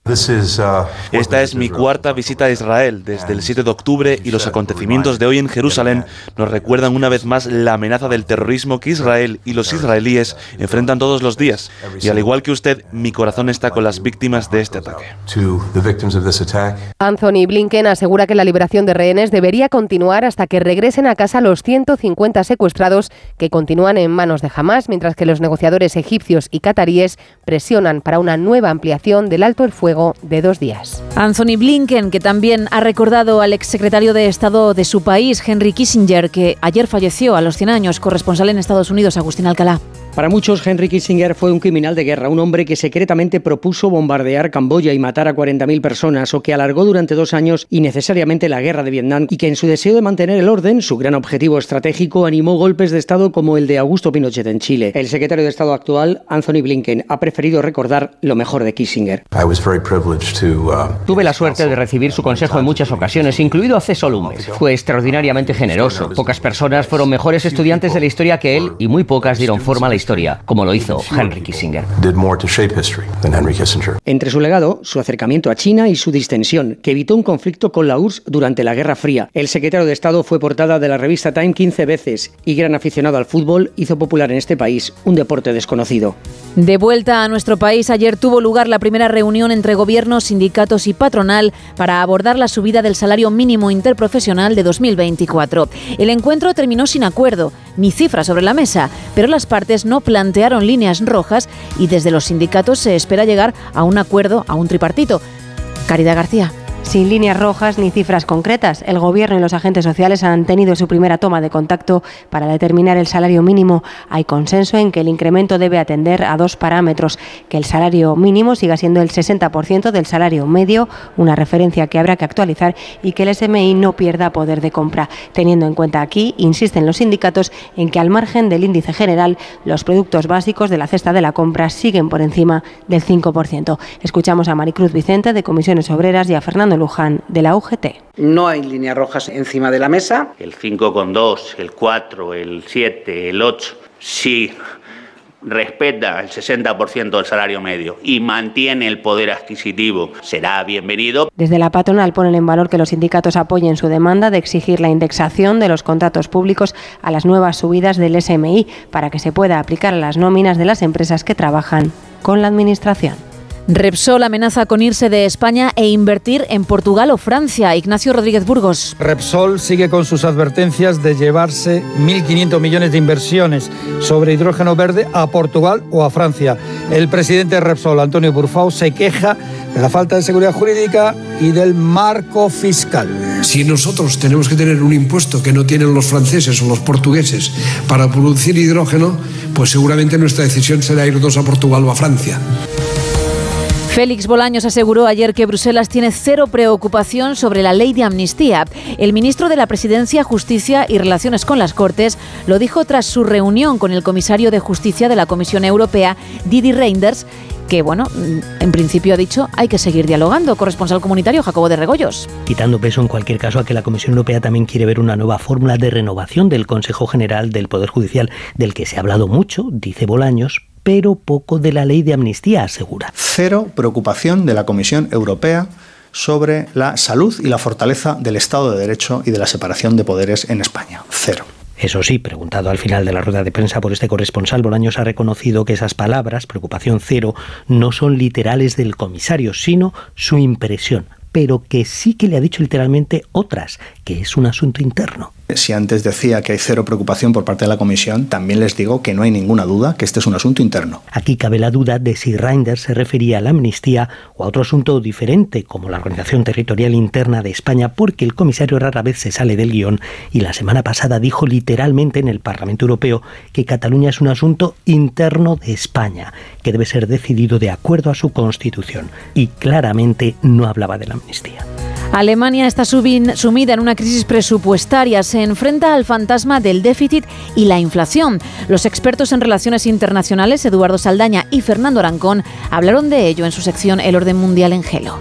Esta es mi cuarta visita a Israel desde el 7 de octubre y los acontecimientos de hoy en Jerusalén nos recuerdan una vez más la amenaza del terrorismo que Israel y los israelíes enfrentan todos los días. Y al igual que usted, mi corazón está con las víctimas de este ataque. Anthony Blinken asegura que la liberación de rehenes debería continuar hasta que regresen a casa los 150 secuestrados que continúan en manos de Hamas, mientras que los negociadores egipcios y cataríes presionan para una nueva ampliación del alto el fuego de dos días. Anthony Blinken, que también ha recordado al exsecretario de Estado de su país, Henry Kissinger, que ayer falleció a los 100 años, corresponsal en Estados Unidos, Agustín Alcalá. Para muchos, Henry Kissinger fue un criminal de guerra, un hombre que secretamente propuso bombardear Camboya y matar a 40.000 personas, o que alargó durante dos años innecesariamente la guerra de Vietnam, y que en su deseo de mantener el orden, su gran objetivo estratégico, animó golpes de Estado como el de Augusto Pinochet en Chile. El secretario de Estado actual, Anthony Blinken, ha preferido recordar lo mejor de Kissinger. Tuve la suerte de recibir su consejo en muchas ocasiones, incluido hace solo un mes. Fue extraordinariamente generoso. Pocas personas fueron mejores estudiantes de la historia que él y muy pocas dieron forma a la historia, como lo hizo Henry Kissinger. Entre su legado, su acercamiento a China y su distensión, que evitó un conflicto con la URSS durante la Guerra Fría. El secretario de Estado fue portada de la revista Time 15 veces y gran aficionado al fútbol, hizo popular en este país un deporte desconocido. De vuelta a nuestro país, ayer tuvo lugar la primera reunión entre gobiernos, sindicatos y patronal para abordar la subida del salario mínimo interprofesional de 2024. El encuentro terminó sin acuerdo, ni cifra sobre la mesa, pero las partes no plantearon líneas rojas y desde los sindicatos se espera llegar a un acuerdo, a un tripartito. Caridad García. Sin líneas rojas ni cifras concretas, el Gobierno y los agentes sociales han tenido su primera toma de contacto para determinar el salario mínimo. Hay consenso en que el incremento debe atender a dos parámetros, que el salario mínimo siga siendo el 60% del salario medio, una referencia que habrá que actualizar, y que el SMI no pierda poder de compra, teniendo en cuenta aquí, insisten los sindicatos, en que al margen del índice general, los productos básicos de la cesta de la compra siguen por encima del 5%. Escuchamos a Maricruz Vicente de Comisiones Obreras y a Fernando Luján de la UGT. No hay líneas rojas encima de la mesa. El 5,2, el 4, el 7, el 8. Si respeta el 60% del salario medio y mantiene el poder adquisitivo, será bienvenido. Desde la patronal ponen en valor que los sindicatos apoyen su demanda de exigir la indexación de los contratos públicos a las nuevas subidas del SMI para que se pueda aplicar a las nóminas de las empresas que trabajan con la Administración. Repsol amenaza con irse de España e invertir en Portugal o Francia. Ignacio Rodríguez Burgos. Repsol sigue con sus advertencias de llevarse 1.500 millones de inversiones sobre hidrógeno verde a Portugal o a Francia. El presidente de Repsol, Antonio Burfao, se queja de la falta de seguridad jurídica y del marco fiscal. Si nosotros tenemos que tener un impuesto que no tienen los franceses o los portugueses para producir hidrógeno, pues seguramente nuestra decisión será irnos a Portugal o a Francia. Félix Bolaños aseguró ayer que Bruselas tiene cero preocupación sobre la ley de amnistía. El ministro de la Presidencia, Justicia y Relaciones con las Cortes lo dijo tras su reunión con el comisario de Justicia de la Comisión Europea, Didi Reinders, que, bueno, en principio ha dicho hay que seguir dialogando. Corresponsal comunitario Jacobo de Regoyos. Quitando peso en cualquier caso a que la Comisión Europea también quiere ver una nueva fórmula de renovación del Consejo General del Poder Judicial, del que se ha hablado mucho, dice Bolaños, pero poco de la ley de amnistía, asegura. Cero preocupación de la Comisión Europea sobre la salud y la fortaleza del Estado de Derecho y de la separación de poderes en España. Cero. Eso sí, preguntado al final de la rueda de prensa por este corresponsal, Bolaños ha reconocido que esas palabras, preocupación cero, no son literales del comisario, sino su impresión. Pero que sí que le ha dicho literalmente otras, que es un asunto interno. Si antes decía que hay cero preocupación por parte de la Comisión, también les digo que no hay ninguna duda que este es un asunto interno. Aquí cabe la duda de si Reinders se refería a la amnistía o a otro asunto diferente, como la Organización Territorial Interna de España, porque el comisario rara vez se sale del guion y la semana pasada dijo literalmente en el Parlamento Europeo que Cataluña es un asunto interno de España, que debe ser decidido de acuerdo a su constitución. Y claramente no hablaba de la amnistía. Alemania está sumida en una crisis presupuestaria. Se enfrenta al fantasma del déficit y la inflación. Los expertos en relaciones internacionales, Eduardo Saldaña y Fernando Arancón, hablaron de ello en su sección El orden mundial en Gelo.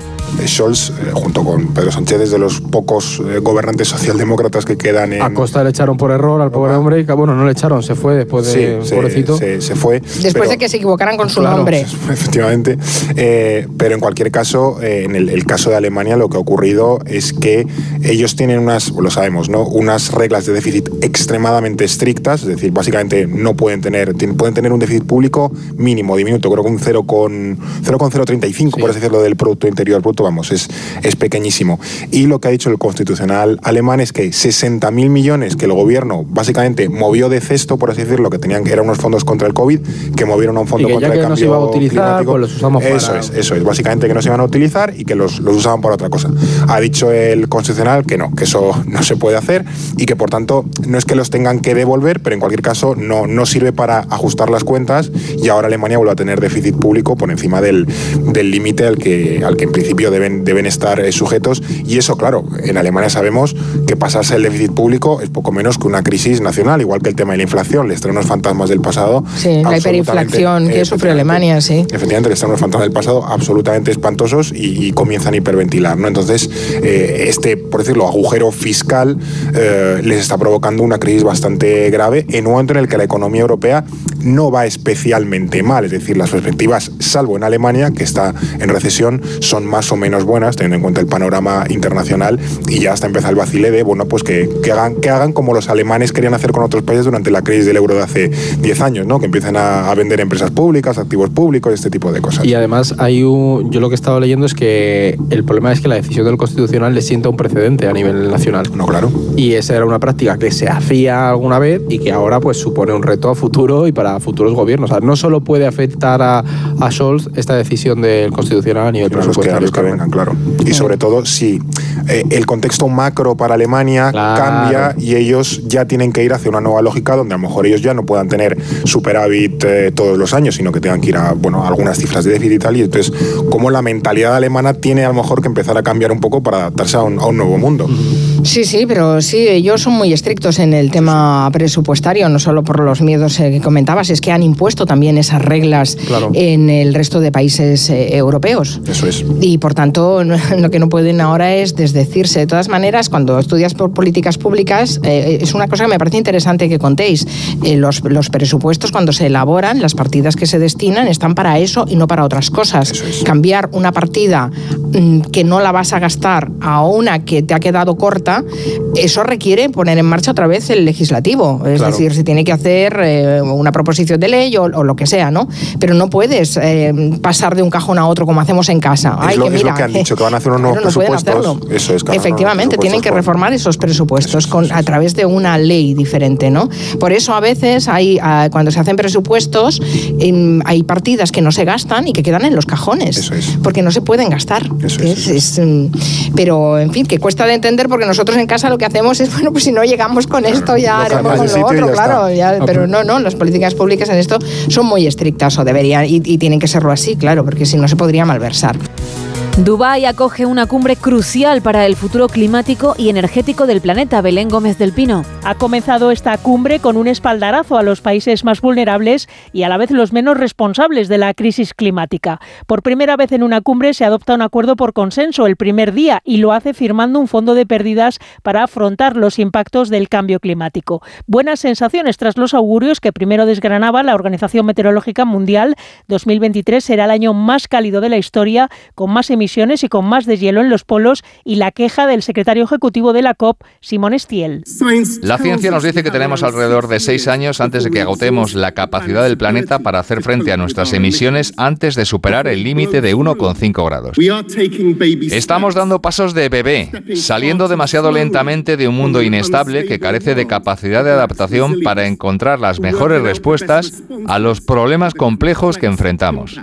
Scholz, eh, junto con Pedro Sánchez, es de los pocos eh, gobernantes socialdemócratas que quedan en... A Costa le echaron por error al pobre hombre y, bueno, no le echaron, se fue después de... Sí, pobrecito. Se, se, fue. Después de que se equivocaran con su nombre. Efectivamente. Eh, pero en cualquier caso, en el, el, caso de Alemania lo que ha ocurrido es que ellos tienen unas, lo sabemos, ¿no? Unas reglas de déficit extremadamente estrictas, es decir, básicamente no pueden tener, pueden tener un déficit público mínimo, diminuto, creo que un 0,035, por así decirlo, del Producto Interior Bruto vamos, es, es pequeñísimo. Y lo que ha dicho el Constitucional alemán es que 60.000 millones que el gobierno básicamente movió de cesto, por así decirlo, que tenían que eran unos fondos contra el COVID, que movieron a un fondo contra el cambio no se iba a utilizar, pues los usamos eso es, eso es, básicamente que no se iban a utilizar y que los, los usaban para otra cosa. Ha dicho el Constitucional que no, que eso no se puede hacer y que por tanto no es que los tengan que devolver, pero en cualquier caso no, no sirve para ajustar las cuentas y ahora Alemania vuelve a tener déficit público por encima del límite al, que, al que en principio deben, deben estar eh, sujetos. Y eso, claro, en Alemania sabemos que pasarse el déficit público es poco menos que una crisis nacional, igual que el tema de la inflación. Les trae unos fantasmas del pasado. Sí, la hiperinflación que sufre Alemania, sí. Efectivamente, les trae unos fantasmas del pasado absolutamente espantosos y, comienzan a hiperventilar. ¿no? Entonces, eh, este, por decirlo, agujero fiscal eh, les está provocando una crisis bastante grave en un momento en el que la economía europea no va especialmente mal. Es decir, las perspectivas, salvo en Alemania, que está en recesión, son más o menos buenas, teniendo en cuenta el panorama internacional, y ya hasta empezar el vacile de, bueno, pues que, que, hagan, que hagan como los alemanes querían hacer con otros países durante la crisis del euro de hace 10 años, ¿no? Que empiecen a, a, vender empresas públicas, activos públicos, este tipo de cosas. Y además, hay un, yo lo que he estado leyendo es que el problema es que la decisión del Constitucional le sienta un precedente a nivel nacional. No, claro. Y esa era una práctica que se hacía alguna vez y que ahora pues supone un reto a futuro y para futuros gobiernos. O sea, no solo puede afectar a, a Scholz esta decisión del Constitucional a nivel presupuestario. Que, vengan, claro. Y sobre todo si eh, el contexto macro para Alemania cambia y ellos ya tienen que ir hacia una nueva lógica donde a lo mejor ellos ya no puedan tener superávit eh, todos los años, sino que tengan que ir a bueno, algunas cifras de déficit y tal. Y entonces, como la mentalidad alemana tiene a lo mejor que empezar a cambiar un poco para adaptarse a un, a un nuevo mundo. Sí, sí, pero sí, ellos son muy estrictos en el tema presupuestario, no solo por los miedos eh, que comentabas, es que han impuesto también esas reglas en el resto de países europeos. Eso es. Y por tanto, lo que no pueden ahora es desdecirse. De todas maneras, cuando estudias por políticas públicas, eh, es una cosa que me parece interesante que contéis. Eh, los, los, presupuestos, cuando se elaboran, las partidas que se destinan están para eso y no para otras cosas. Cambiar una partida mm, que no la vas a gastar a una que te ha quedado corta, eso requiere poner en marcha otra vez el legislativo. Es claro. decir, se tiene que hacer eh, una proposición de ley o, o, lo que sea, ¿no? Pero no puedes pasar de un cajón a otro como hacemos en casa. Es, Ay, lo, que, es lo que han dicho, que van a hacer unos no presupuestos. Eso es, claro, Efectivamente, no, tienen que reformar esos presupuestos con, a través de una ley diferente, ¿no? Por eso a veces hay, cuando se hacen presupuestos, hay partidas que no se gastan y que quedan en los cajones, Eso es. porque no se pueden gastar. Eso es, es, es, pero, en fin, que cuesta de entender porque nosotros en casa lo que hacemos es, bueno, pues si no llegamos con esto ya haremos con lo otro, claro. Ya, pero no, no, las políticas públicas en esto son muy estrictas o deberían, y, y tienen que serlo así, claro, porque si no se podría malversar. Dubái acoge una cumbre crucial para el futuro climático y energético del planeta. Belén Gómez del Pino. Ha comenzado esta cumbre con un espaldarazo a los países más vulnerables y a la vez los menos responsables de la crisis climática. Por primera vez en una cumbre se adopta un acuerdo por consenso el primer día y lo hace firmando un fondo de pérdidas para afrontar los impactos del cambio climático. Buenas sensaciones tras los augurios que primero desgranaba la Organización Meteorológica Mundial. 2023 será el año más cálido de la historia, con más emisiones y con más deshielo en los polos y la queja del secretario ejecutivo de la COP, Simón Estiel. La ciencia nos dice que tenemos alrededor de seis años antes de que agotemos la capacidad del planeta para hacer frente a nuestras emisiones antes de superar el límite de 1,5 grados. Estamos dando pasos de bebé, saliendo demasiado lentamente de un mundo inestable que carece de capacidad de adaptación para encontrar las mejores respuestas a los problemas complejos que enfrentamos.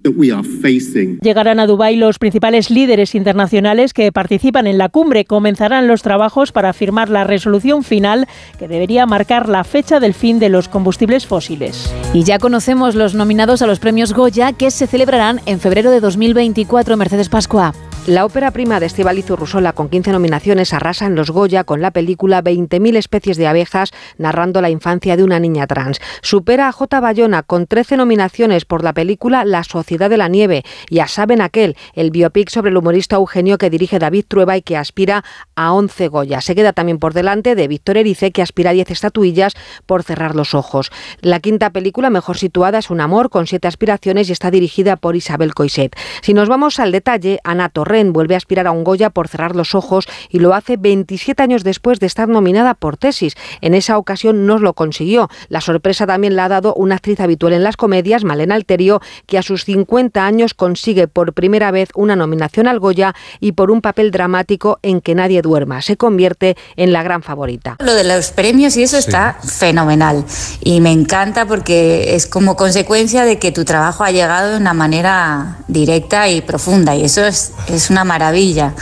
Llegarán a Dubái los principales líderes internacionales que participan en la cumbre. Comenzarán los trabajos para firmar la resolución final que debería marcar la fecha del fin de los combustibles fósiles. Y ya conocemos los nominados a los premios Goya que se celebrarán en febrero de 2024. Mercedes Pascua. La ópera prima de Estíbaliz Urrusola, con 15 nominaciones, arrasa en los Goya con la película 20.000 especies de abejas, narrando la infancia de una niña trans. Supera a J. Bayona con 13 nominaciones por la película La Sociedad de la Nieve y a Saben Aquel, el biopic sobre el humorista Eugenio que dirige David Trueba y que aspira a 11 Goya. Se queda también por delante de Víctor Erice, que aspira a 10 estatuillas por cerrar los ojos. La quinta película mejor situada es Un amor con siete aspiraciones y está dirigida por Isabel Coiset. Si nos vamos al detalle, Ana Torres vuelve a aspirar a un Goya por cerrar los ojos y lo hace 27 años después de estar nominada por Tesis. En esa ocasión no lo consiguió. La sorpresa también la ha dado una actriz habitual en las comedias, Malena Alterio, que a sus 50 años consigue por primera vez una nominación al Goya y por un papel dramático en que nadie duerma. Se convierte en la gran favorita. Lo de los premios y eso está fenomenal y me encanta porque es como consecuencia de que tu trabajo ha llegado de una manera directa y profunda y eso es una maravilla.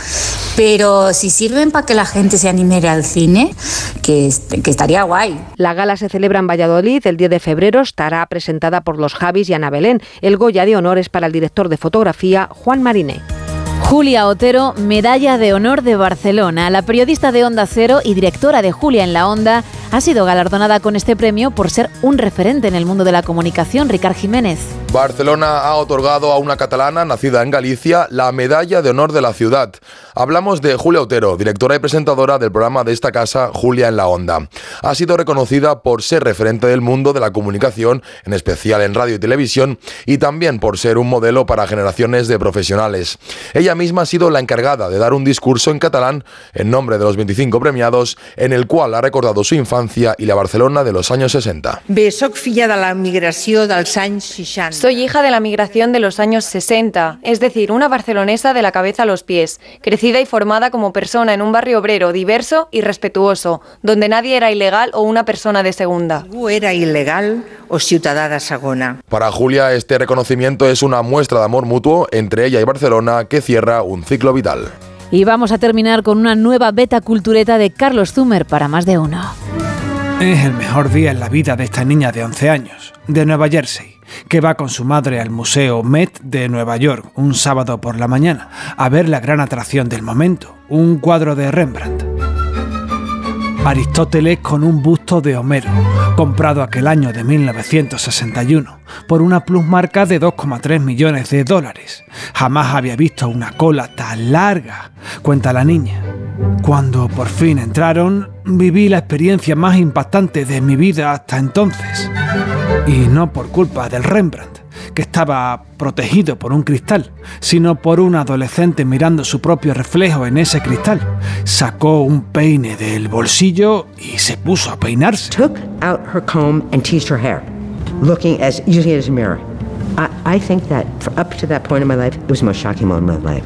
Pero si sirven para que la gente se anime al cine, que, que estaría guay. La gala se celebra en Valladolid el 10 de febrero, estará presentada por los Javis y Ana Belén. El Goya de Honor es para el director de fotografía Juan Mariné. Julia Otero, medalla de honor de Barcelona. La periodista de Onda Cero y directora de Julia en la Onda ha sido galardonada con este premio por ser un referente en el mundo de la comunicación, Ricard Jiménez. Barcelona ha otorgado a una catalana nacida en Galicia la medalla de honor de la ciudad. Hablamos de Julia Otero, directora y presentadora del programa de esta casa Julia en la Onda. Ha sido reconocida por ser referente del mundo de la comunicación, en especial en radio y televisión, y también por ser un modelo para generaciones de profesionales. Ella misma ha sido la encargada de dar un discurso en catalán en nombre de los 25 premiados, en el cual ha recordado su infancia y la Barcelona de los años 60. de la migración dels años 60. Soy hija de la migración de los años 60, es decir, una barcelonesa de la cabeza a los pies, crecida y formada como persona en un barrio obrero diverso y respetuoso, donde nadie era ilegal o una persona de segunda. era ilegal o ciudadana de segona. Para Julia, este reconocimiento es una muestra de amor mutuo entre ella y Barcelona que cierra un ciclo vital. Y vamos a terminar con una nueva beta cultureta de Carlos Zumer para más de uno. Es el mejor día en la vida de esta niña de 11 años, de Nueva Jersey, que va con su madre al Museo Met de Nueva York un sábado por la mañana a ver la gran atracción del momento, un cuadro de Rembrandt. Aristóteles con un busto de Homero, comprado aquel año de 1961 por una plusmarca de 2,3 millones de dólares. Jamás había visto una cola tan larga, cuenta la niña. Cuando por fin entraron, viví la experiencia más impactante de mi vida hasta entonces. Y no por culpa del Rembrandt, que estaba protegido por un cristal, sino por un adolescente mirando su propio reflejo en ese cristal. Sacó un peine del bolsillo y se puso a peinarse. Took out her comb and teased her hair, looking as using it as a mirror. I, I think that up to that point in my life, it was the most shocking moment of my life.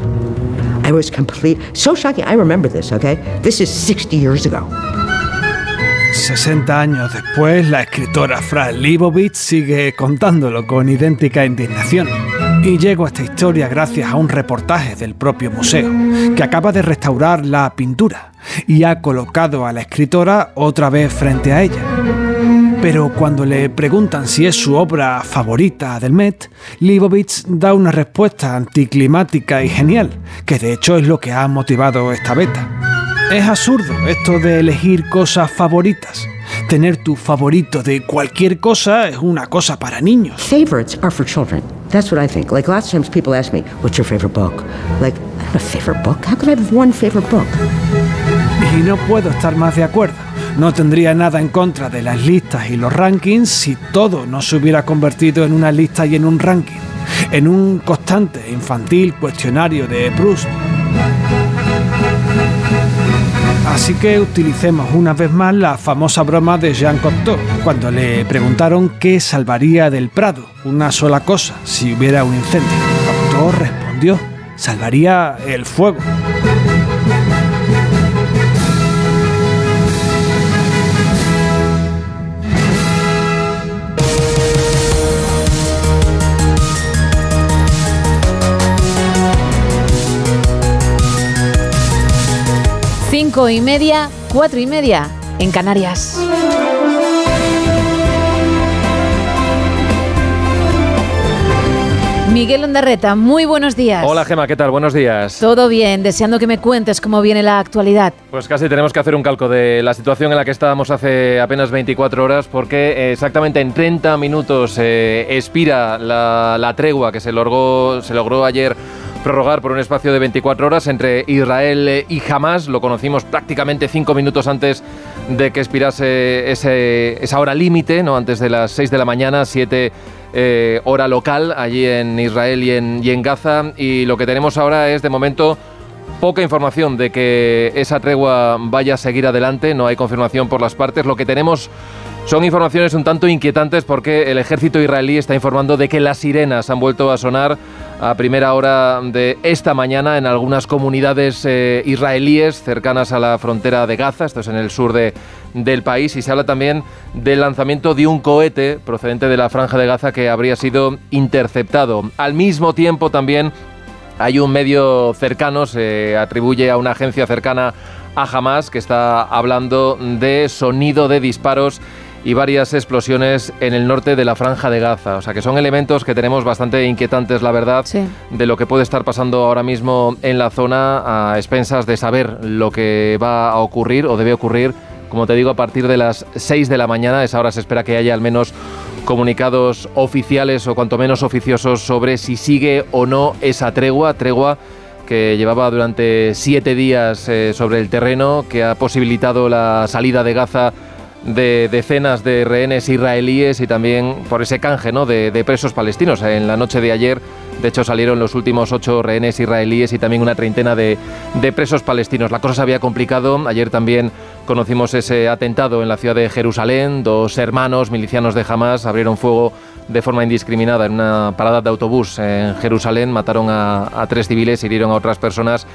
I was complete, so shocking. I remember this. Okay, this is 60 years ago. 60 años después, la escritora Fran Lebowitz sigue contándolo con idéntica indignación. Y llego a esta historia gracias a un reportaje del propio museo, que acaba de restaurar la pintura y ha colocado a la escritora otra vez frente a ella. Pero cuando le preguntan si es su obra favorita del Met, Leibovitz da una respuesta anticlimática y genial, que de hecho es lo que ha motivado esta beta. Es absurdo esto de elegir cosas favoritas. Tener tu favorito de cualquier cosa es una cosa para niños. Favorites are for children. That's what I think. Like lots of times people ask me, "What's your favorite book?" Like, I have a favorite book. How could I have one favorite book? Y no puedo estar más de acuerdo. No tendría nada en contra de las listas y los rankings si todo no se hubiera convertido en una lista y en un ranking. en un constante infantil cuestionario de Proust. Así que utilicemos una vez más la famosa broma de Jean Cocteau, cuando le preguntaron qué salvaría del Prado, una sola cosa, si hubiera un incendio. Cocteau respondió, salvaría el fuego. Cinco y media, cuatro y media en Canarias. Miguel Ondarreta, muy buenos días. Hola Gema, ¿qué tal? Buenos días. Todo bien, deseando que me cuentes cómo viene la actualidad. Pues casi tenemos que hacer un calco de la situación en la que estábamos hace apenas 24 horas, porque eh, exactamente en 30 minutos eh, expira la, la tregua que se logró, se logró ayer prorrogar por un espacio de 24 horas entre Israel y Hamas. Lo conocimos prácticamente cinco minutos antes de que expirase ese, esa hora límite, ¿no? antes de las 6 de la mañana, 7 eh, hora local, allí en Israel y en, y en Gaza. Y lo que tenemos ahora es, de momento, poca información de que esa tregua vaya a seguir adelante. No hay confirmación por las partes. Lo que tenemos son informaciones un tanto inquietantes porque el ejército israelí está informando de que las sirenas han vuelto a sonar a primera hora de esta mañana en algunas comunidades eh, israelíes cercanas a la frontera de Gaza, esto es en el sur de, del país, y se habla también del lanzamiento de un cohete procedente de la franja de Gaza que habría sido interceptado. Al mismo tiempo también hay un medio cercano, se atribuye a una agencia cercana a Hamas que está hablando de sonido de disparos y varias explosiones en el norte de la franja de Gaza. O sea que son elementos que tenemos bastante inquietantes, la verdad, de lo que puede estar pasando ahora mismo en la zona a expensas de saber lo que va a ocurrir o debe ocurrir, como te digo, a partir de las 6 de la mañana. Esa hora se espera que haya al menos comunicados oficiales o cuanto menos oficiosos sobre si sigue o no esa tregua, tregua que llevaba durante siete días eh, sobre el terreno, que ha posibilitado la salida de Gaza de decenas de rehenes israelíes y también por ese canje ¿no? de, presos palestinos. En la noche de ayer, de hecho, salieron los últimos ocho rehenes israelíes y también una treintena de, de presos palestinos. La cosa se había complicado. Ayer también conocimos ese atentado en la ciudad de Jerusalén. Dos hermanos milicianos de Hamas abrieron fuego de forma indiscriminada en una parada de autobús en Jerusalén. Mataron a, tres civiles, hirieron a otras personas.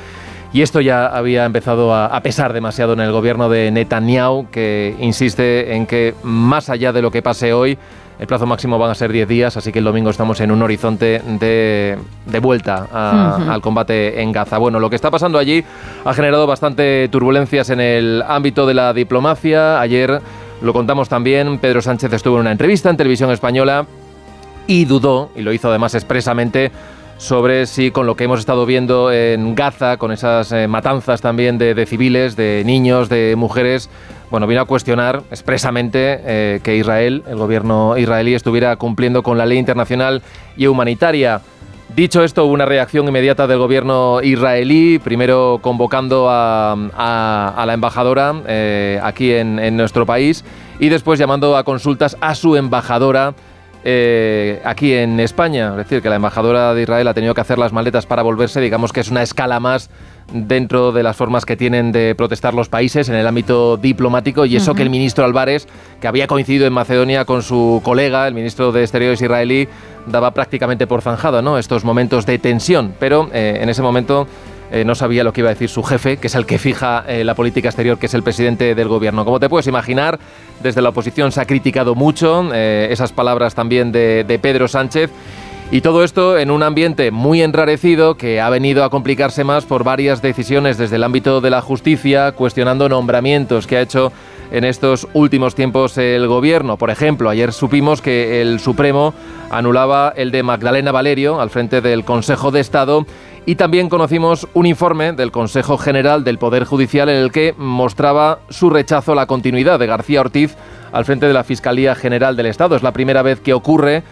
Y esto ya había empezado a, pesar demasiado en el gobierno de Netanyahu, que insiste en que más allá de lo que pase hoy, el plazo máximo van a ser 10 días, así que el domingo estamos en un horizonte de, vuelta al combate en Gaza. Bueno, lo que está pasando allí ha generado bastante turbulencias en el ámbito de la diplomacia. Ayer lo contamos también, Pedro Sánchez estuvo en una entrevista en televisión española y dudó, y lo hizo además expresamente, sobre si con lo que hemos estado viendo en Gaza, con esas eh, matanzas también de, civiles, de niños, de mujeres, bueno, vino a cuestionar expresamente eh, que Israel, el gobierno israelí, estuviera cumpliendo con la ley internacional y humanitaria. Dicho esto, hubo una reacción inmediata del gobierno israelí, primero convocando a, la embajadora eh, aquí en nuestro país y después llamando a consultas a su embajadora eh, aquí en España. Es decir, que la embajadora de Israel ha tenido que hacer las maletas para volverse, digamos que es una escala más dentro de las formas que tienen de protestar los países en el ámbito diplomático y eso que el ministro Álvarez, que había coincidido en Macedonia con su colega, el ministro de Exteriores israelí, daba prácticamente por zanjado ¿no? estos momentos de tensión, pero eh, en ese momento eh, no sabía lo que iba a decir su jefe, que es el que fija eh, la política exterior, que es el presidente del gobierno. Como te puedes imaginar, desde la oposición se ha criticado mucho eh, esas palabras también de, de Pedro Sánchez. Y todo esto en un ambiente muy enrarecido que ha venido a complicarse más por varias decisiones desde el ámbito de la justicia, cuestionando nombramientos que ha hecho en estos últimos tiempos el gobierno. Por ejemplo, ayer supimos que el Supremo anulaba el de Magdalena Valerio al frente del Consejo de Estado y también conocimos un informe del Consejo General del Poder Judicial en el que mostraba su rechazo a la continuidad de García Ortiz al frente de la Fiscalía General del Estado. Es la primera vez que ocurre.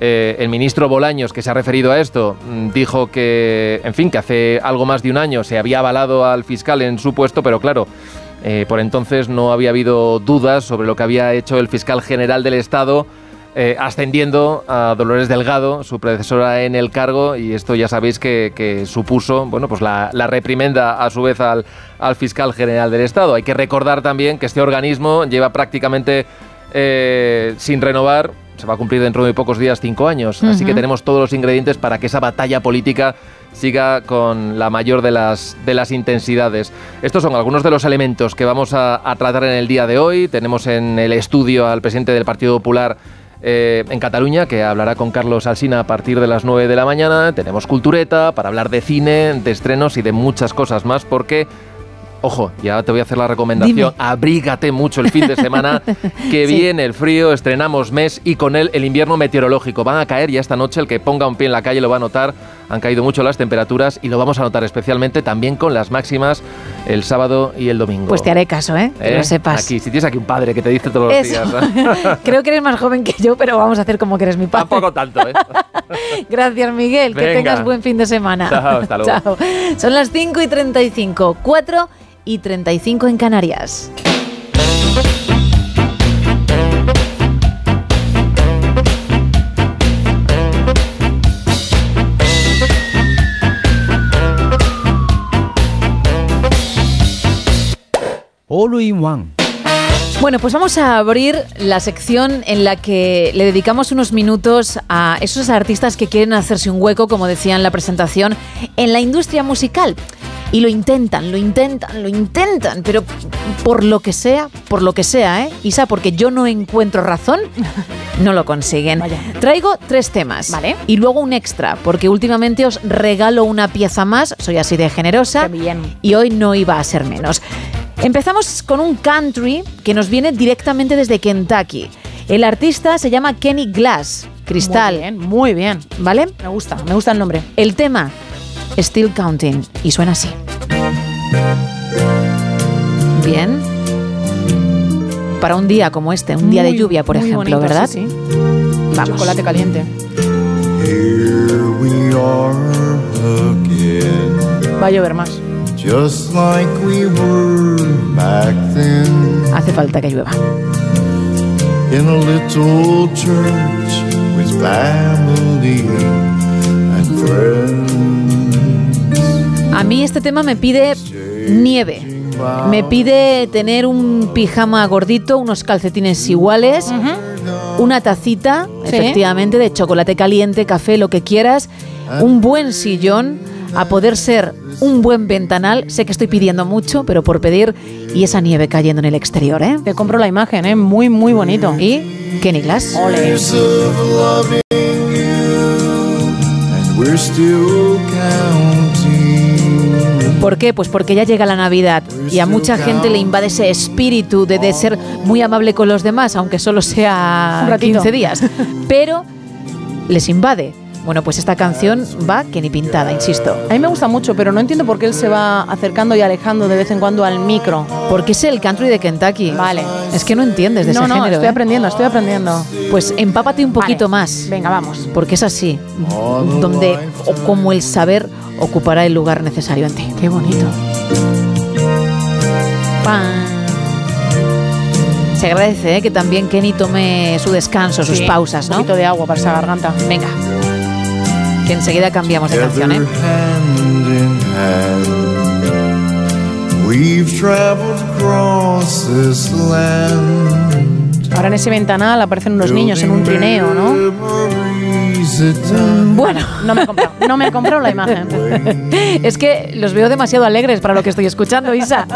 Eh, el ministro Bolaños, que se ha referido a esto, mm, dijo que, en fin, que hace algo más de un año se había avalado al fiscal en su puesto, pero claro, eh, por entonces no había habido dudas sobre lo que había hecho el fiscal general del Estado eh, ascendiendo a Dolores Delgado, su predecesora en el cargo, y esto ya sabéis que, supuso bueno, pues la, reprimenda a su vez al, al, fiscal general del Estado. Hay que recordar también que este organismo lleva prácticamente eh, sin renovar se va a cumplir dentro de pocos días cinco años. Así que tenemos todos los ingredientes para que esa batalla política siga con la mayor de las, de las intensidades. Estos son algunos de los elementos que vamos a, tratar en el día de hoy. Tenemos en el estudio al presidente del Partido Popular. Eh, en Cataluña, que hablará con Carlos Alsina a partir de las 9 de la mañana. Tenemos cultureta para hablar de cine, de estrenos y de muchas cosas más, porque Ojo, ya te voy a hacer la recomendación. Abrígate mucho el fin de semana, que viene el frío, estrenamos mes y con él el invierno meteorológico. Van a caer ya esta noche, el que ponga un pie en la calle lo va a notar. Han caído mucho las temperaturas y lo vamos a notar especialmente también con las máximas el sábado y el domingo. Pues te haré caso, ¿eh? Que lo ¿Eh? sepas. Aquí, si tienes aquí un padre que te dice todos los días. Creo que eres más joven que yo, pero vamos a hacer como que eres mi padre. Tampoco tanto, ¿eh? Gracias, Miguel. Que tengas buen fin de semana. Chao, hasta luego. Chao. Son las 5 y 35. 4 y 35 en Canarias. In One. Bueno, pues vamos a abrir la sección en la que le dedicamos unos minutos a esos artistas que quieren hacerse un hueco, como decía en la presentación, en la industria musical. Y lo intentan, lo intentan, lo intentan, pero por lo que sea, por lo que sea, ¿eh? Isa, porque yo no encuentro razón, no lo consiguen. Traigo tres temas, ¿vale? Y luego un extra, porque últimamente os regalo una pieza más, soy así de generosa. bien. Y hoy no iba a ser menos. Empezamos con un country que nos viene directamente desde Kentucky. El artista se llama Kenny Glass, Cristal. Muy bien, muy bien. ¿Vale? Me gusta, me gusta el nombre. El tema, Still Counting y suena así. Bien. Para un día como este, un día de lluvia, por ejemplo, ¿verdad? Sí, Vamos. Chocolate caliente. Va a llover más. Hace falta que llueva. A mí este tema me pide nieve. Me pide tener un pijama gordito, unos calcetines iguales, una tacita, efectivamente, de chocolate caliente, café, lo que quieras, un buen sillón, a poder ser un buen ventanal. Sé que estoy pidiendo mucho, pero por pedir, y esa nieve cayendo en el exterior, ¿eh? Te compro la imagen, ¿eh? Muy, muy bonito. ¿Y Kenny Glass? Ole. ¿Por qué? Pues porque ya llega la Navidad y a mucha gente le invade ese espíritu de, ser muy amable con los demás, aunque solo sea 15 días. Pero les invade. Bueno, pues esta canción va que ni pintada, insisto. A mí me gusta mucho, pero no entiendo por qué él se va acercando y alejando de vez en cuando al micro. Porque es el country de Kentucky. Vale. Es que no entiendes de no, ese no, género. estoy ¿eh? aprendiendo, estoy aprendiendo. Pues empápate un poquito más. Venga, vamos. Porque es así, donde o como el saber ocupará el lugar necesario en ti. Qué bonito. Se agradece ¿eh? que también Kenny tome su descanso, sus pausas, ¿no? Un poquito de agua para esa garganta. Venga. Que enseguida cambiamos de canción, ¿eh? Ahora en ese ventanal aparecen unos niños en un trineo, ¿no? Bueno, no me he comprado, no me he comprado la imagen. es que los veo demasiado alegres para lo que estoy escuchando, Isa.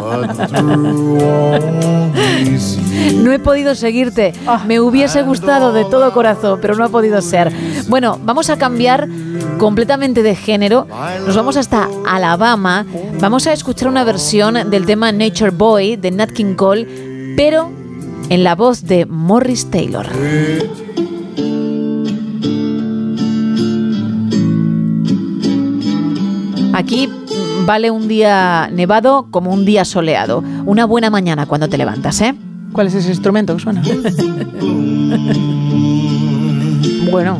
no he podido seguirte. Me hubiese gustado de todo corazón, pero no ha podido ser. Bueno, vamos a cambiar completamente de género. Nos vamos hasta Alabama. Vamos a escuchar una versión del tema Nature Boy de Nat King Cole, pero en la voz de Morris Taylor. Aquí vale un día nevado como un día soleado. Una buena mañana cuando te levantas, ¿eh? ¿Cuál es ese instrumento que suena? bueno.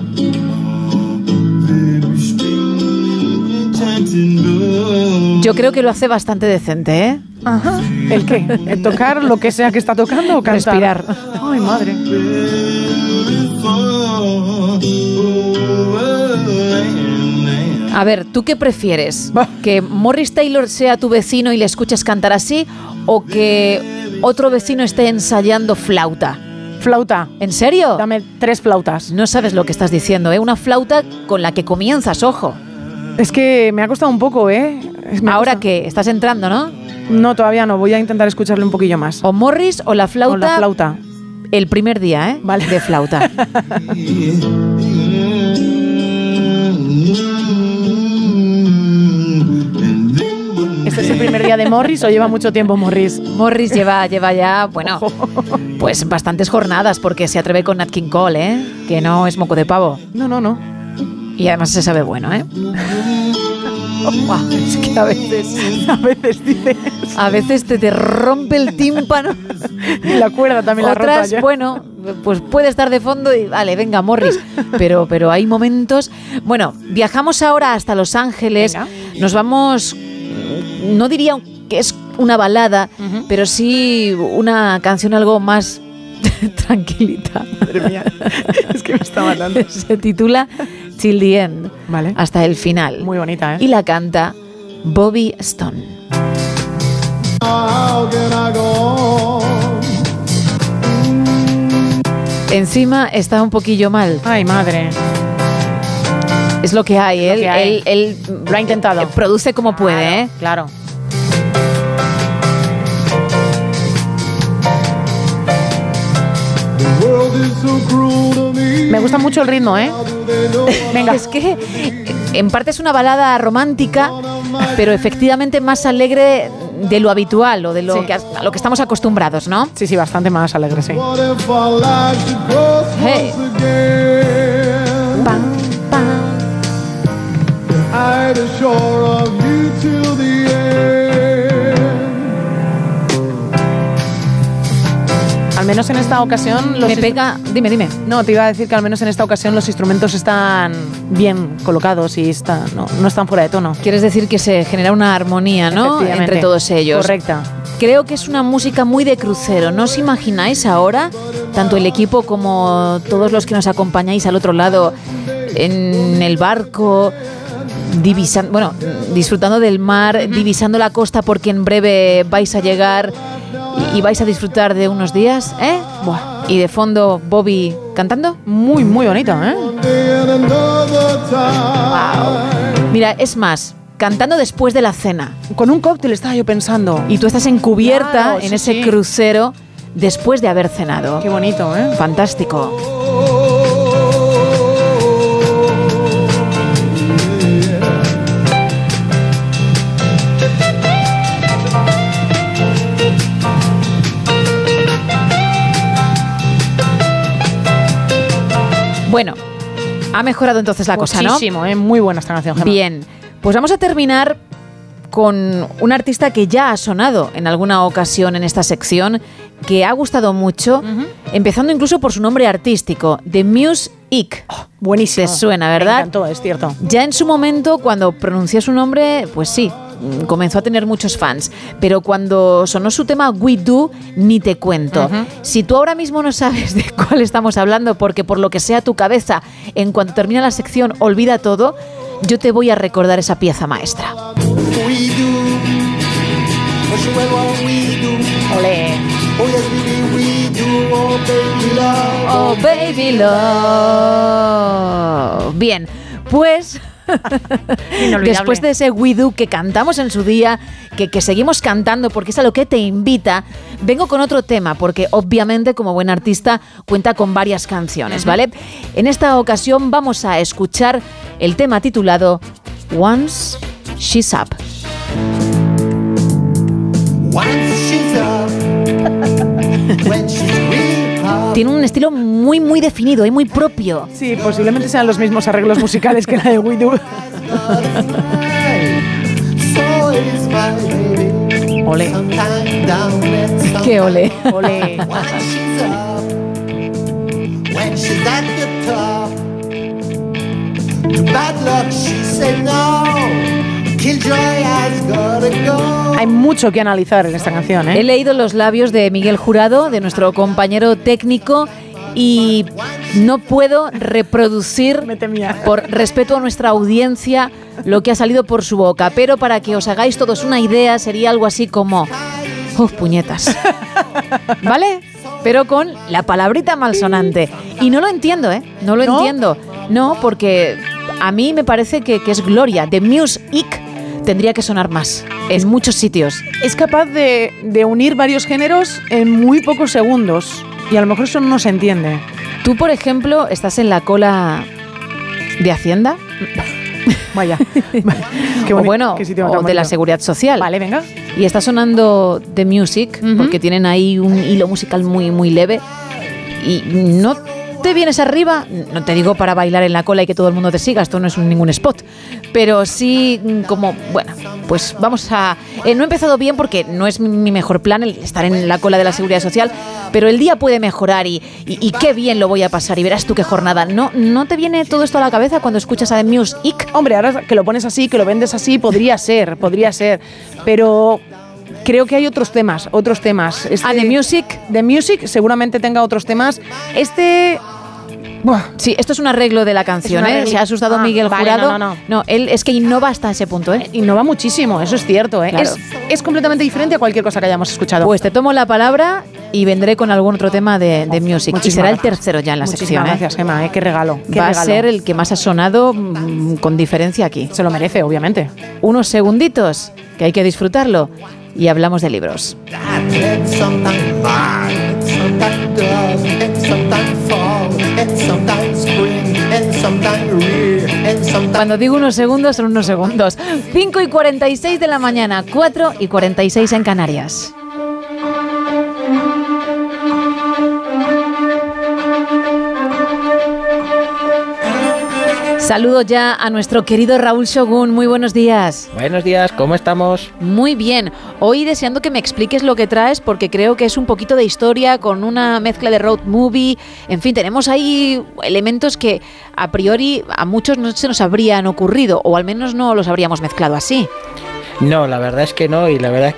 Yo creo que lo hace bastante decente, ¿eh? Ajá. ¿El qué? ¿El tocar lo que sea que está tocando o cantar? Respirar. Ay, madre. A ver, ¿tú qué prefieres? ¿Que Morris Taylor sea tu vecino y le escuches cantar así? ¿O que otro vecino esté ensayando flauta? Flauta. ¿En serio? Dame tres flautas. No sabes lo que estás diciendo, ¿eh? Una flauta con la que comienzas, ojo. Es que me ha costado un poco, ¿eh? Ahora que estás entrando, ¿no? No, todavía no. Voy a intentar escucharle un poquillo más. O Morris o la flauta. O la flauta. El primer día, ¿eh? Vale. De flauta. ¿Este es el primer día de Morris o lleva mucho tiempo Morris? Morris lleva, lleva ya, bueno, pues bastantes jornadas porque se atreve con Nat King Cole, ¿eh? Que no es moco de pavo. No, no, no. Y además se sabe bueno, ¿eh? Es que a veces, a veces dices. A veces te, te rompe el tímpano. Y la cuerda también la Otras, rota ya. bueno, pues puede estar de fondo y vale, venga, Morris. Pero, pero hay momentos. Bueno, viajamos ahora hasta Los Ángeles. Nos vamos. No diría que es una balada, pero sí una canción algo más tranquilita. Madre mía, es que me está matando. Se titula Till the End. Vale. Hasta el final. Muy bonita, ¿eh? Y la canta Bobby Stone. Encima está un poquillo mal. Ay, madre. Es lo que hay. lo Él, que hay. él- él, Lo ha intentado. produce como puede, ¿eh? Claro. Me gusta mucho el ritmo, ¿eh? Venga. Es que en parte es una balada romántica, pero efectivamente más alegre de lo habitual o de lo, Sí. que, a lo que estamos acostumbrados, ¿no? Sí, sí, bastante más alegre, sí. Hey. Pam, pam. Al menos en esta ocasión los Me pega. Dime, dime. No, te iba a decir que al menos en esta ocasión los instrumentos están bien colocados y están, no, no están fuera de tono. Quieres decir que se genera una armonía, ¿no? Entre todos ellos. Correcta. Creo que es una música muy de crucero. ¿No os imagináis ahora, tanto el equipo como todos los que nos acompañáis al otro lado, en el barco, divisan- bueno, disfrutando del mar, divisando la costa porque en breve vais a llegar y, vais a disfrutar de unos días, ¿eh? Y de fondo Bobby cantando. Muy, muy bonito, ¿eh? Mira, es más, cantando después de la cena. Con un cóctel estaba yo pensando. Y tú estás encubierta Claro, en sí, ese sí. crucero después de haber cenado. Qué bonito, ¿eh? Fantástico. Bueno, ha mejorado entonces la cosa, ¿no? Muchísimo, ¿eh? Muy buena esta canción, Gemma. Bien, pues vamos a terminar con un artista que ya ha sonado en alguna ocasión en esta sección, que ha gustado mucho, empezando incluso por su nombre artístico, The Muse Ick. buenísimo. Te suena, Me ¿verdad? encantó, es cierto. Ya en su momento, cuando pronunció su nombre, pues sí, comenzó a tener muchos fans. Pero cuando sonó su tema We Do, ni te cuento. Si tú ahora mismo no sabes de cuál estamos hablando, porque por lo que sea tu cabeza, en cuanto termina la sección, olvida todo, yo te voy a recordar esa pieza maestra. Ole. Oh, baby love. Bien, pues. después de ese We Do que cantamos en su día, que, que seguimos cantando porque es a lo que te invita, vengo con otro tema porque obviamente como buen artista cuenta con varias canciones, ¿vale? En esta ocasión vamos a escuchar el tema titulado Once She's Up. Tiene un estilo muy, muy definido y muy propio. Sí, posiblemente sean los mismos arreglos musicales que la de We Do. Ole. Qué ole. Ole. Hay mucho que analizar en esta canción, ¿eh? He leído los labios de Miguel Jurado, de nuestro compañero técnico, y no puedo reproducir por respeto a nuestra audiencia lo que ha salido por su boca, pero para que os hagáis todos una idea sería algo así como ¡Uf, puñetas! ¿Vale? Pero con la palabrita malsonante. Y no lo entiendo, ¿eh? No lo ¿No? entiendo. No, porque a mí me parece que, que es Gloria. The Music tendría que sonar más en muchos sitios. Es capaz de, de unir varios géneros en muy pocos segundos. Y a lo mejor eso no se entiende. Tú, por ejemplo, estás en la cola de Hacienda. Vaya. o bueno, qué sitio o de la. Seguridad Social. Vale, venga. Y está sonando The Music, porque tienen ahí un hilo musical muy, muy leve. Y no te vienes arriba, no te digo para bailar en la cola y que todo el mundo te siga, esto no es ningún spot, pero sí mm, como, bueno, pues vamos a... eh, no he empezado bien porque no es mi- mejor plan el estar en la cola de la seguridad social, pero el día puede mejorar y qué bien lo voy a pasar y verás tú qué jornada. ¿No, ¿No te viene todo esto a la cabeza cuando escuchas a The Music? Hombre, ahora que lo pones así, que lo vendes así, podría ser, podría ser. Pero creo que hay otros temas, otros temas. Este, Ah, The Music. The Music seguramente tenga otros temas. Este... Sí, esto es un arreglo de la canción, ¿eh? Se ha asustado Ah, Miguel vale, Jurado. no, no, no. él es que innova hasta ese punto, ¿eh? Innova muchísimo, eso es cierto, ¿eh? Claro. Es, es completamente diferente a cualquier cosa que hayamos escuchado. Pues te tomo la palabra y vendré con algún otro tema de, de music. Y será el tercero ya en la Muchísimas sección. ¿eh? gracias, Gemma, ¿eh? Qué regalo. qué Va a ser el que más ha sonado mm, con diferencia aquí. Se lo merece, obviamente. Unos segunditos que hay que disfrutarlo y hablamos de libros. Cuando digo unos segundos, son unos segundos. 5 y 46 de la mañana, 4 y 46 en Canarias. Saludo ya a nuestro querido Raúl Shogun. Muy buenos días. Buenos días, ¿cómo estamos? Muy bien. Hoy deseando que me expliques lo que traes porque creo que es un poquito de historia con una mezcla de road movie. En fin, tenemos ahí elementos que a priori a muchos no se nos habrían ocurrido o al menos no los habríamos mezclado así. No, la verdad es que no, y la verdad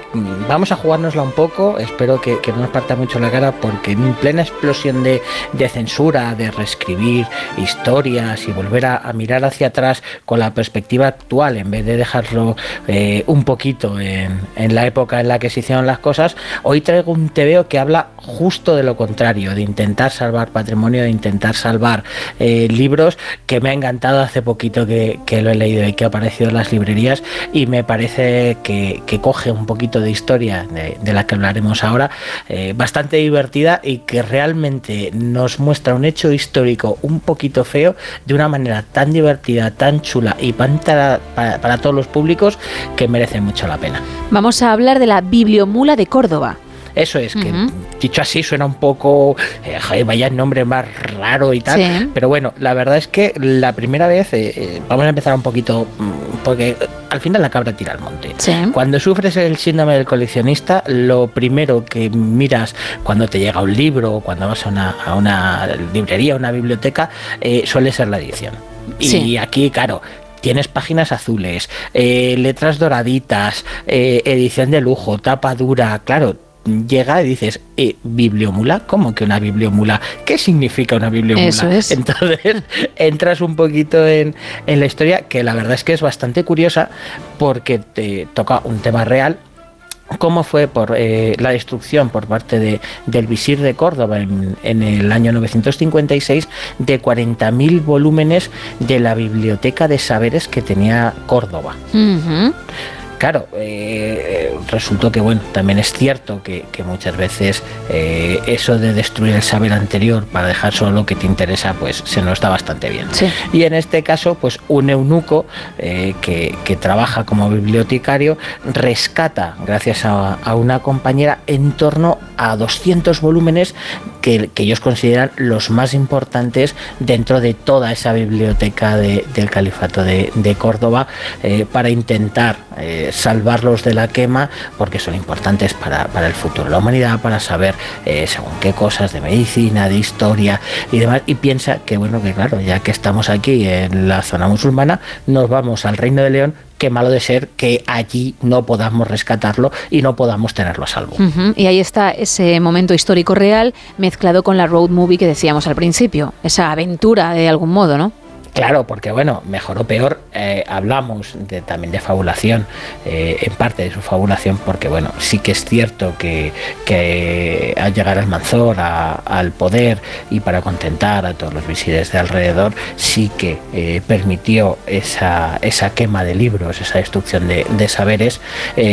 vamos a jugárnosla un poco, espero que, que no nos parta mucho la cara, porque en plena explosión de, de censura, de reescribir historias y volver a, a mirar hacia atrás con la perspectiva actual, en vez de dejarlo eh, un poquito en, en la época en la que se hicieron las cosas, hoy traigo un TVO que habla justo de lo contrario, de intentar salvar patrimonio, de intentar salvar eh, libros, que me ha encantado hace poquito que, que lo he leído y que ha aparecido en las librerías, y me parece que, coge un poquito de historia de, la que hablaremos ahora, eh, bastante divertida y que realmente nos muestra un hecho histórico un poquito feo de una manera tan divertida, tan chula y para- para todos los públicos que merece mucho la pena. Vamos a hablar de la Bibliomula de Córdoba. Eso es, que dicho así suena un poco, eh, joder, vaya nombre más raro y tal, Sí. pero bueno, la verdad es que la primera vez, eh, eh, vamos a empezar un poquito, mm, porque al final la cabra tira al monte. Cuando sufres el síndrome del coleccionista, lo primero que miras cuando te llega un libro, o cuando vas a una, a una librería, a una biblioteca, eh, suele ser la edición. Y Sí. aquí, claro, Tienes páginas azules, eh, letras doraditas, eh, edición de lujo, tapa dura, claro. Llega y dices, eh, ¿bibliomula? ¿Cómo que una bibliomula? ¿Qué significa una bibliomula? Eso es. Entonces entras un poquito en, en la historia, que la verdad es que es bastante curiosa porque te toca un tema real, cómo fue por eh, la destrucción por parte de, del visir de Córdoba en, en el año 956 de 40.000 volúmenes de la biblioteca de saberes que tenía Córdoba. Claro, eh, resultó que bueno, también es cierto que, que muchas veces eh, eso de destruir el saber anterior para dejar solo lo que te interesa, pues se nos da bastante bien. Sí. Y en este caso, pues un eunuco eh, que, que trabaja como bibliotecario rescata, gracias a, a una compañera, en torno a 200 volúmenes que, que ellos consideran los más importantes dentro de toda esa biblioteca de- del califato de, de Córdoba para intentar salvarlos de la quema porque son importantes para, para el futuro de la humanidad, para saber eh, según qué cosas de medicina, de historia y demás. Y piensa que, bueno, que claro, ya que estamos aquí en la zona musulmana, nos vamos al Reino de León, qué malo de ser que allí no podamos rescatarlo y no podamos tenerlo a salvo. Y ahí está ese momento histórico real mezclado con la road movie que decíamos al principio, esa aventura de algún modo, ¿no? Claro, porque bueno, mejor o peor, eh, hablamos también de fabulación, eh, en parte de su fabulación, porque bueno, sí que es cierto que, que al llegar al Manzor, al poder y para contentar a todos los visires de alrededor, sí que eh, permitió esa, quema de libros, esa destrucción de, saberes,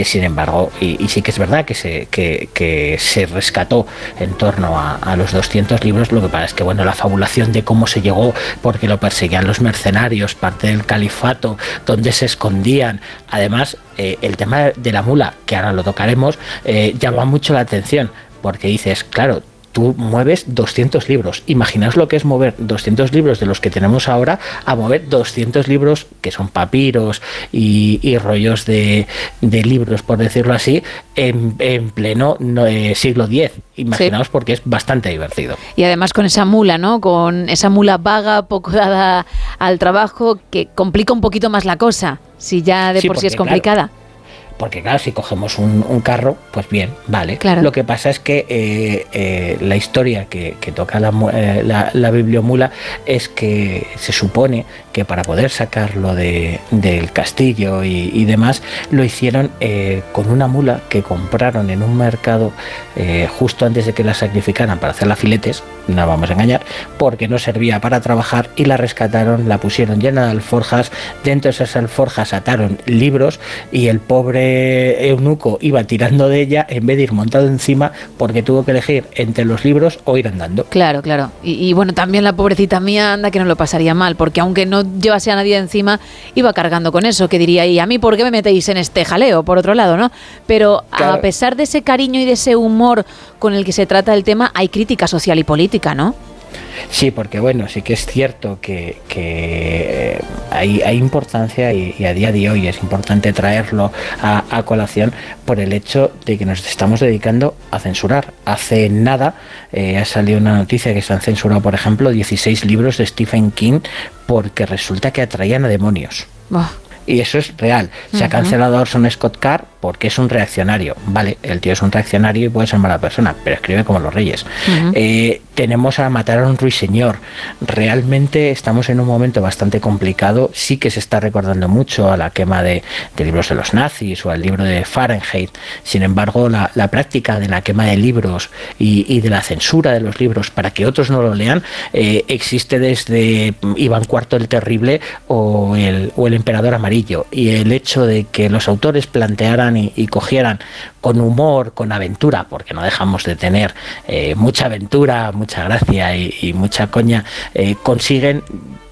sin embargo, y, sí que es verdad que se, que, que se rescató en torno a, a los 200 libros, lo que pasa es que bueno, la fabulación de cómo se llegó, porque lo perseguían los mercenarios, parte del califato, donde se escondían. Además, eh, el tema de la mula, que ahora lo tocaremos, eh, llama mucho la atención, porque dices, claro, tú mueves 200 libros. Imaginaos lo que es mover 200 libros de los que tenemos ahora a mover 200 libros que son papiros y, y rollos de, de libros, por decirlo así, en, en pleno no, eh, siglo X. Imaginaos porque es bastante divertido. Y además con esa mula, ¿no? Con esa mula vaga, poco dada al trabajo, que complica un poquito más la cosa, si ya de Sí, por sí es complicada. Porque claro, si cogemos un, un carro, pues bien, vale. Claro. Lo que pasa es que eh, eh, la historia que, que toca la, eh, la, la bibliomula es que se supone que para poder sacarlo de, del castillo y, y demás, lo hicieron con una mula que compraron en un mercado justo antes de que la sacrificaran para hacerla filetes, no vamos a engañar, porque no servía para trabajar y la rescataron, la pusieron llena de alforjas, dentro de esas alforjas ataron libros y el pobre eunuco iba tirando de ella en vez de ir montado encima porque tuvo que elegir entre los libros o ir andando. Claro, claro. Y, y bueno, también la pobrecita mía anda que no lo pasaría mal, porque aunque no llevase a nadie encima, iba cargando con eso, que diría, ¿y a mí por qué me metéis en este jaleo? Por otro lado, ¿no? Pero a pesar de ese cariño y de ese humor con el que se trata el tema, hay crítica social y política, ¿no? Sí, porque bueno, sí que es cierto que, que, eh, hay, hay importancia y, a día de hoy es importante traerlo a, colación por el hecho de que nos estamos dedicando a censurar. Hace nada eh, ha salido una noticia que se han censurado, por ejemplo, 16 libros de Stephen King porque resulta que atraían a demonios. Y eso es real. Se ha cancelado a Orson Scott Card porque es un reaccionario. Vale, el tío es un reaccionario y puede ser mala persona, pero escribe como los reyes. Eh, tenemos a matar a un ruiseñor. Realmente estamos en un momento bastante complicado. Sí que se está recordando mucho a la quema de, de libros de los nazis o al libro de Fahrenheit. Sin embargo, la, la práctica de la quema de libros y, y de la censura de los libros para que otros no lo lean eh, existe desde Iván IV el Terrible o el, o el Emperador Amarillo. Y el hecho de que los autores plantearan y, y cogieran con humor, con aventura, porque no dejamos de tener eh, mucha aventura, mucha gracia y, y mucha coña, eh, consiguen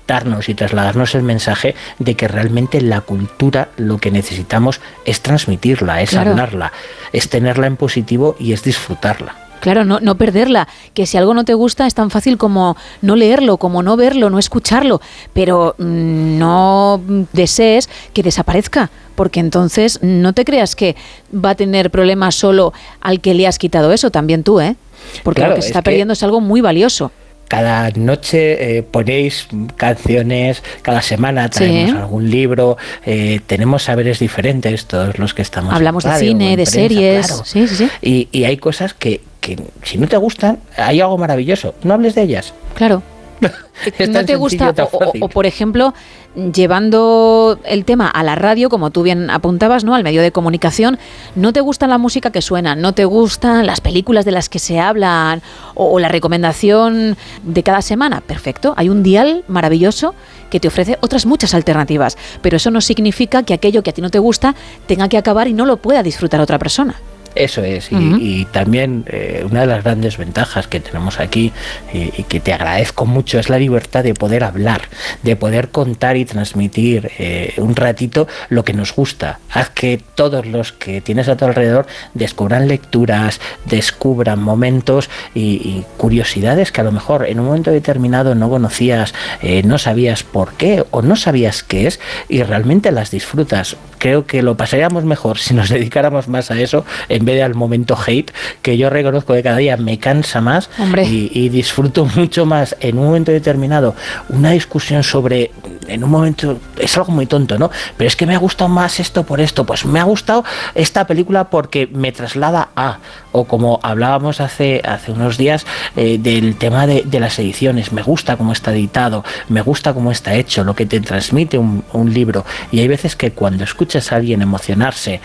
darnos y trasladarnos el mensaje de que realmente la cultura lo que necesitamos es transmitirla, es Claro. hablarla, es tenerla en positivo y es disfrutarla. Claro, no, no perderla. Que si algo no te gusta es tan fácil como no leerlo, como no verlo, no escucharlo. Pero mm, no desees que desaparezca, porque entonces no te creas que va a tener problemas solo al que le has quitado eso, también tú, ¿eh? Porque Claro, lo que se es está que- perdiendo es algo muy valioso. Cada noche eh, ponéis canciones, cada semana traemos Sí. algún libro, eh, tenemos saberes diferentes, todos los que estamos. Hablamos de radio cine, en de prensa, series. claro. Sí, sí, sí. Y, y hay cosas que, que si no te gustan, hay algo maravilloso. No hables de ellas. Claro. Es no te gusta, sencillo, o, por ejemplo, llevando el tema a la radio, como tú bien apuntabas, ¿no? Al medio de comunicación, no te gusta la música que suena, no te gustan las películas de las que se hablan, o, o la recomendación de cada semana. Perfecto, hay un dial maravilloso que te ofrece otras muchas alternativas, pero eso no significa que aquello que a ti no te gusta tenga que acabar y no lo pueda disfrutar otra persona. Eso es, y, también eh, una de las grandes ventajas que tenemos aquí y, y que te agradezco mucho es la libertad de poder hablar, de poder contar y transmitir eh, un ratito lo que nos gusta. Haz que todos los que tienes a tu alrededor descubran lecturas, descubran momentos y, y curiosidades que a lo mejor en un momento determinado no conocías, eh, no sabías por qué o no sabías qué es y realmente las disfrutas. Creo que lo pasaríamos mejor si nos dedicáramos más a eso en vez de al momento hate, que yo reconozco que cada día me cansa más Y, y disfruto mucho más en un momento determinado una discusión sobre, en un momento, es algo muy tonto, ¿no? Pero es que me ha gustado más esto por esto, pues me ha gustado esta película porque me traslada a, o como hablábamos hace, hace unos días eh, del tema de, las ediciones, me gusta cómo está editado, me gusta cómo está hecho, lo que te transmite un, libro. Y hay veces que cuando escuchas a alguien emocionarse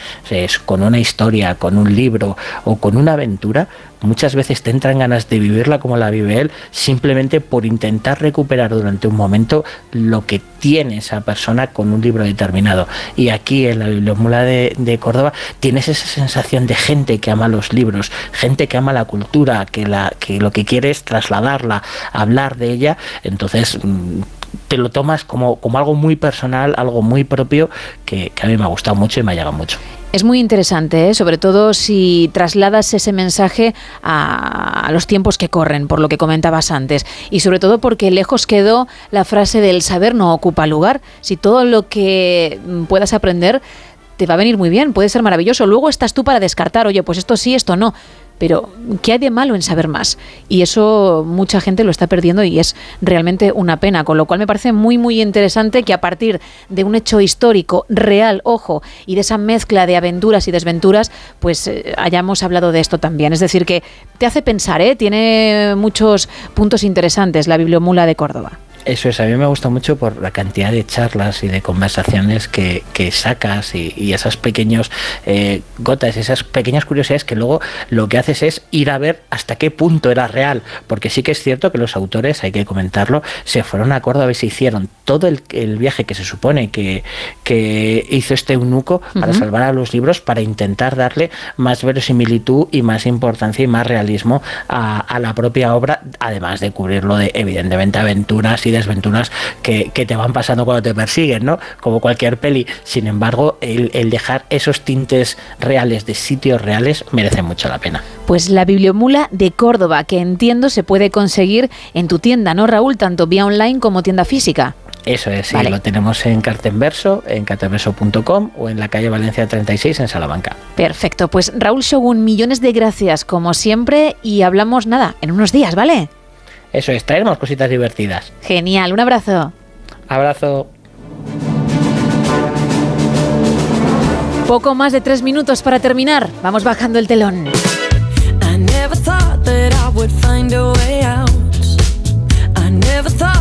con una historia, con un libro o con una aventura, muchas veces te entran ganas de vivirla como la vive él, simplemente por intentar recuperar durante un momento lo que tiene esa persona con un libro determinado. Y aquí en la Bibliomula de, Córdoba tienes esa sensación de gente que ama los libros, gente que ama la cultura, que, la, que lo que quiere es trasladarla, hablar de ella. Entonces mm, te lo tomas como, como algo muy personal, algo muy propio, que, a mí me ha gustado mucho y me ha llegado mucho. Es muy interesante, ¿eh? sobre todo si trasladas ese mensaje a, los tiempos que corren, por lo que comentabas antes. Y sobre todo porque lejos quedó la frase del saber no ocupa lugar. Si todo lo que puedas aprender te va a venir muy bien, puede ser maravilloso. Luego estás tú para descartar, oye, pues esto sí, esto no. Pero, ¿qué hay de malo en saber más? Y eso mucha gente lo está perdiendo y es realmente una pena. Con lo cual me parece muy, muy interesante que a partir de un hecho histórico real, ojo, y de esa mezcla de aventuras y desventuras, pues eh, hayamos hablado de esto también. Es decir, que te hace pensar, ¿eh? tiene muchos puntos interesantes la Bibliomula de Córdoba. Eso es, a mí me gusta mucho por la cantidad de charlas y de conversaciones que, sacas y, esas pequeños eh, gotas, esas pequeñas curiosidades que luego lo que haces es ir a ver hasta qué punto era real, porque sí que es cierto que los autores, hay que comentarlo, se fueron a Córdoba y se hicieron todo el, viaje que se supone que, que hizo este eunuco para salvar a los libros, para intentar darle más verosimilitud y más importancia y más realismo a, a la propia obra, además de cubrirlo de evidentemente aventuras y desventuras que, te van pasando cuando te persiguen, ¿no? Como cualquier peli. Sin embargo, el, dejar esos tintes reales de sitios reales merece mucho la pena. Pues la Bibliomula de Córdoba, que entiendo se puede conseguir en tu tienda, ¿no, Raúl? Tanto vía online como tienda física. Eso es, sí, lo tenemos en Cartenverso, en cartenverso.com o en la calle Valencia 36 en Salamanca. Perfecto, pues Raúl Shogun, millones de gracias como siempre y hablamos nada, en unos días, ¿vale? Eso es, traemos cositas divertidas. Genial, un abrazo. Abrazo. Poco más de tres minutos para terminar. Vamos bajando el telón.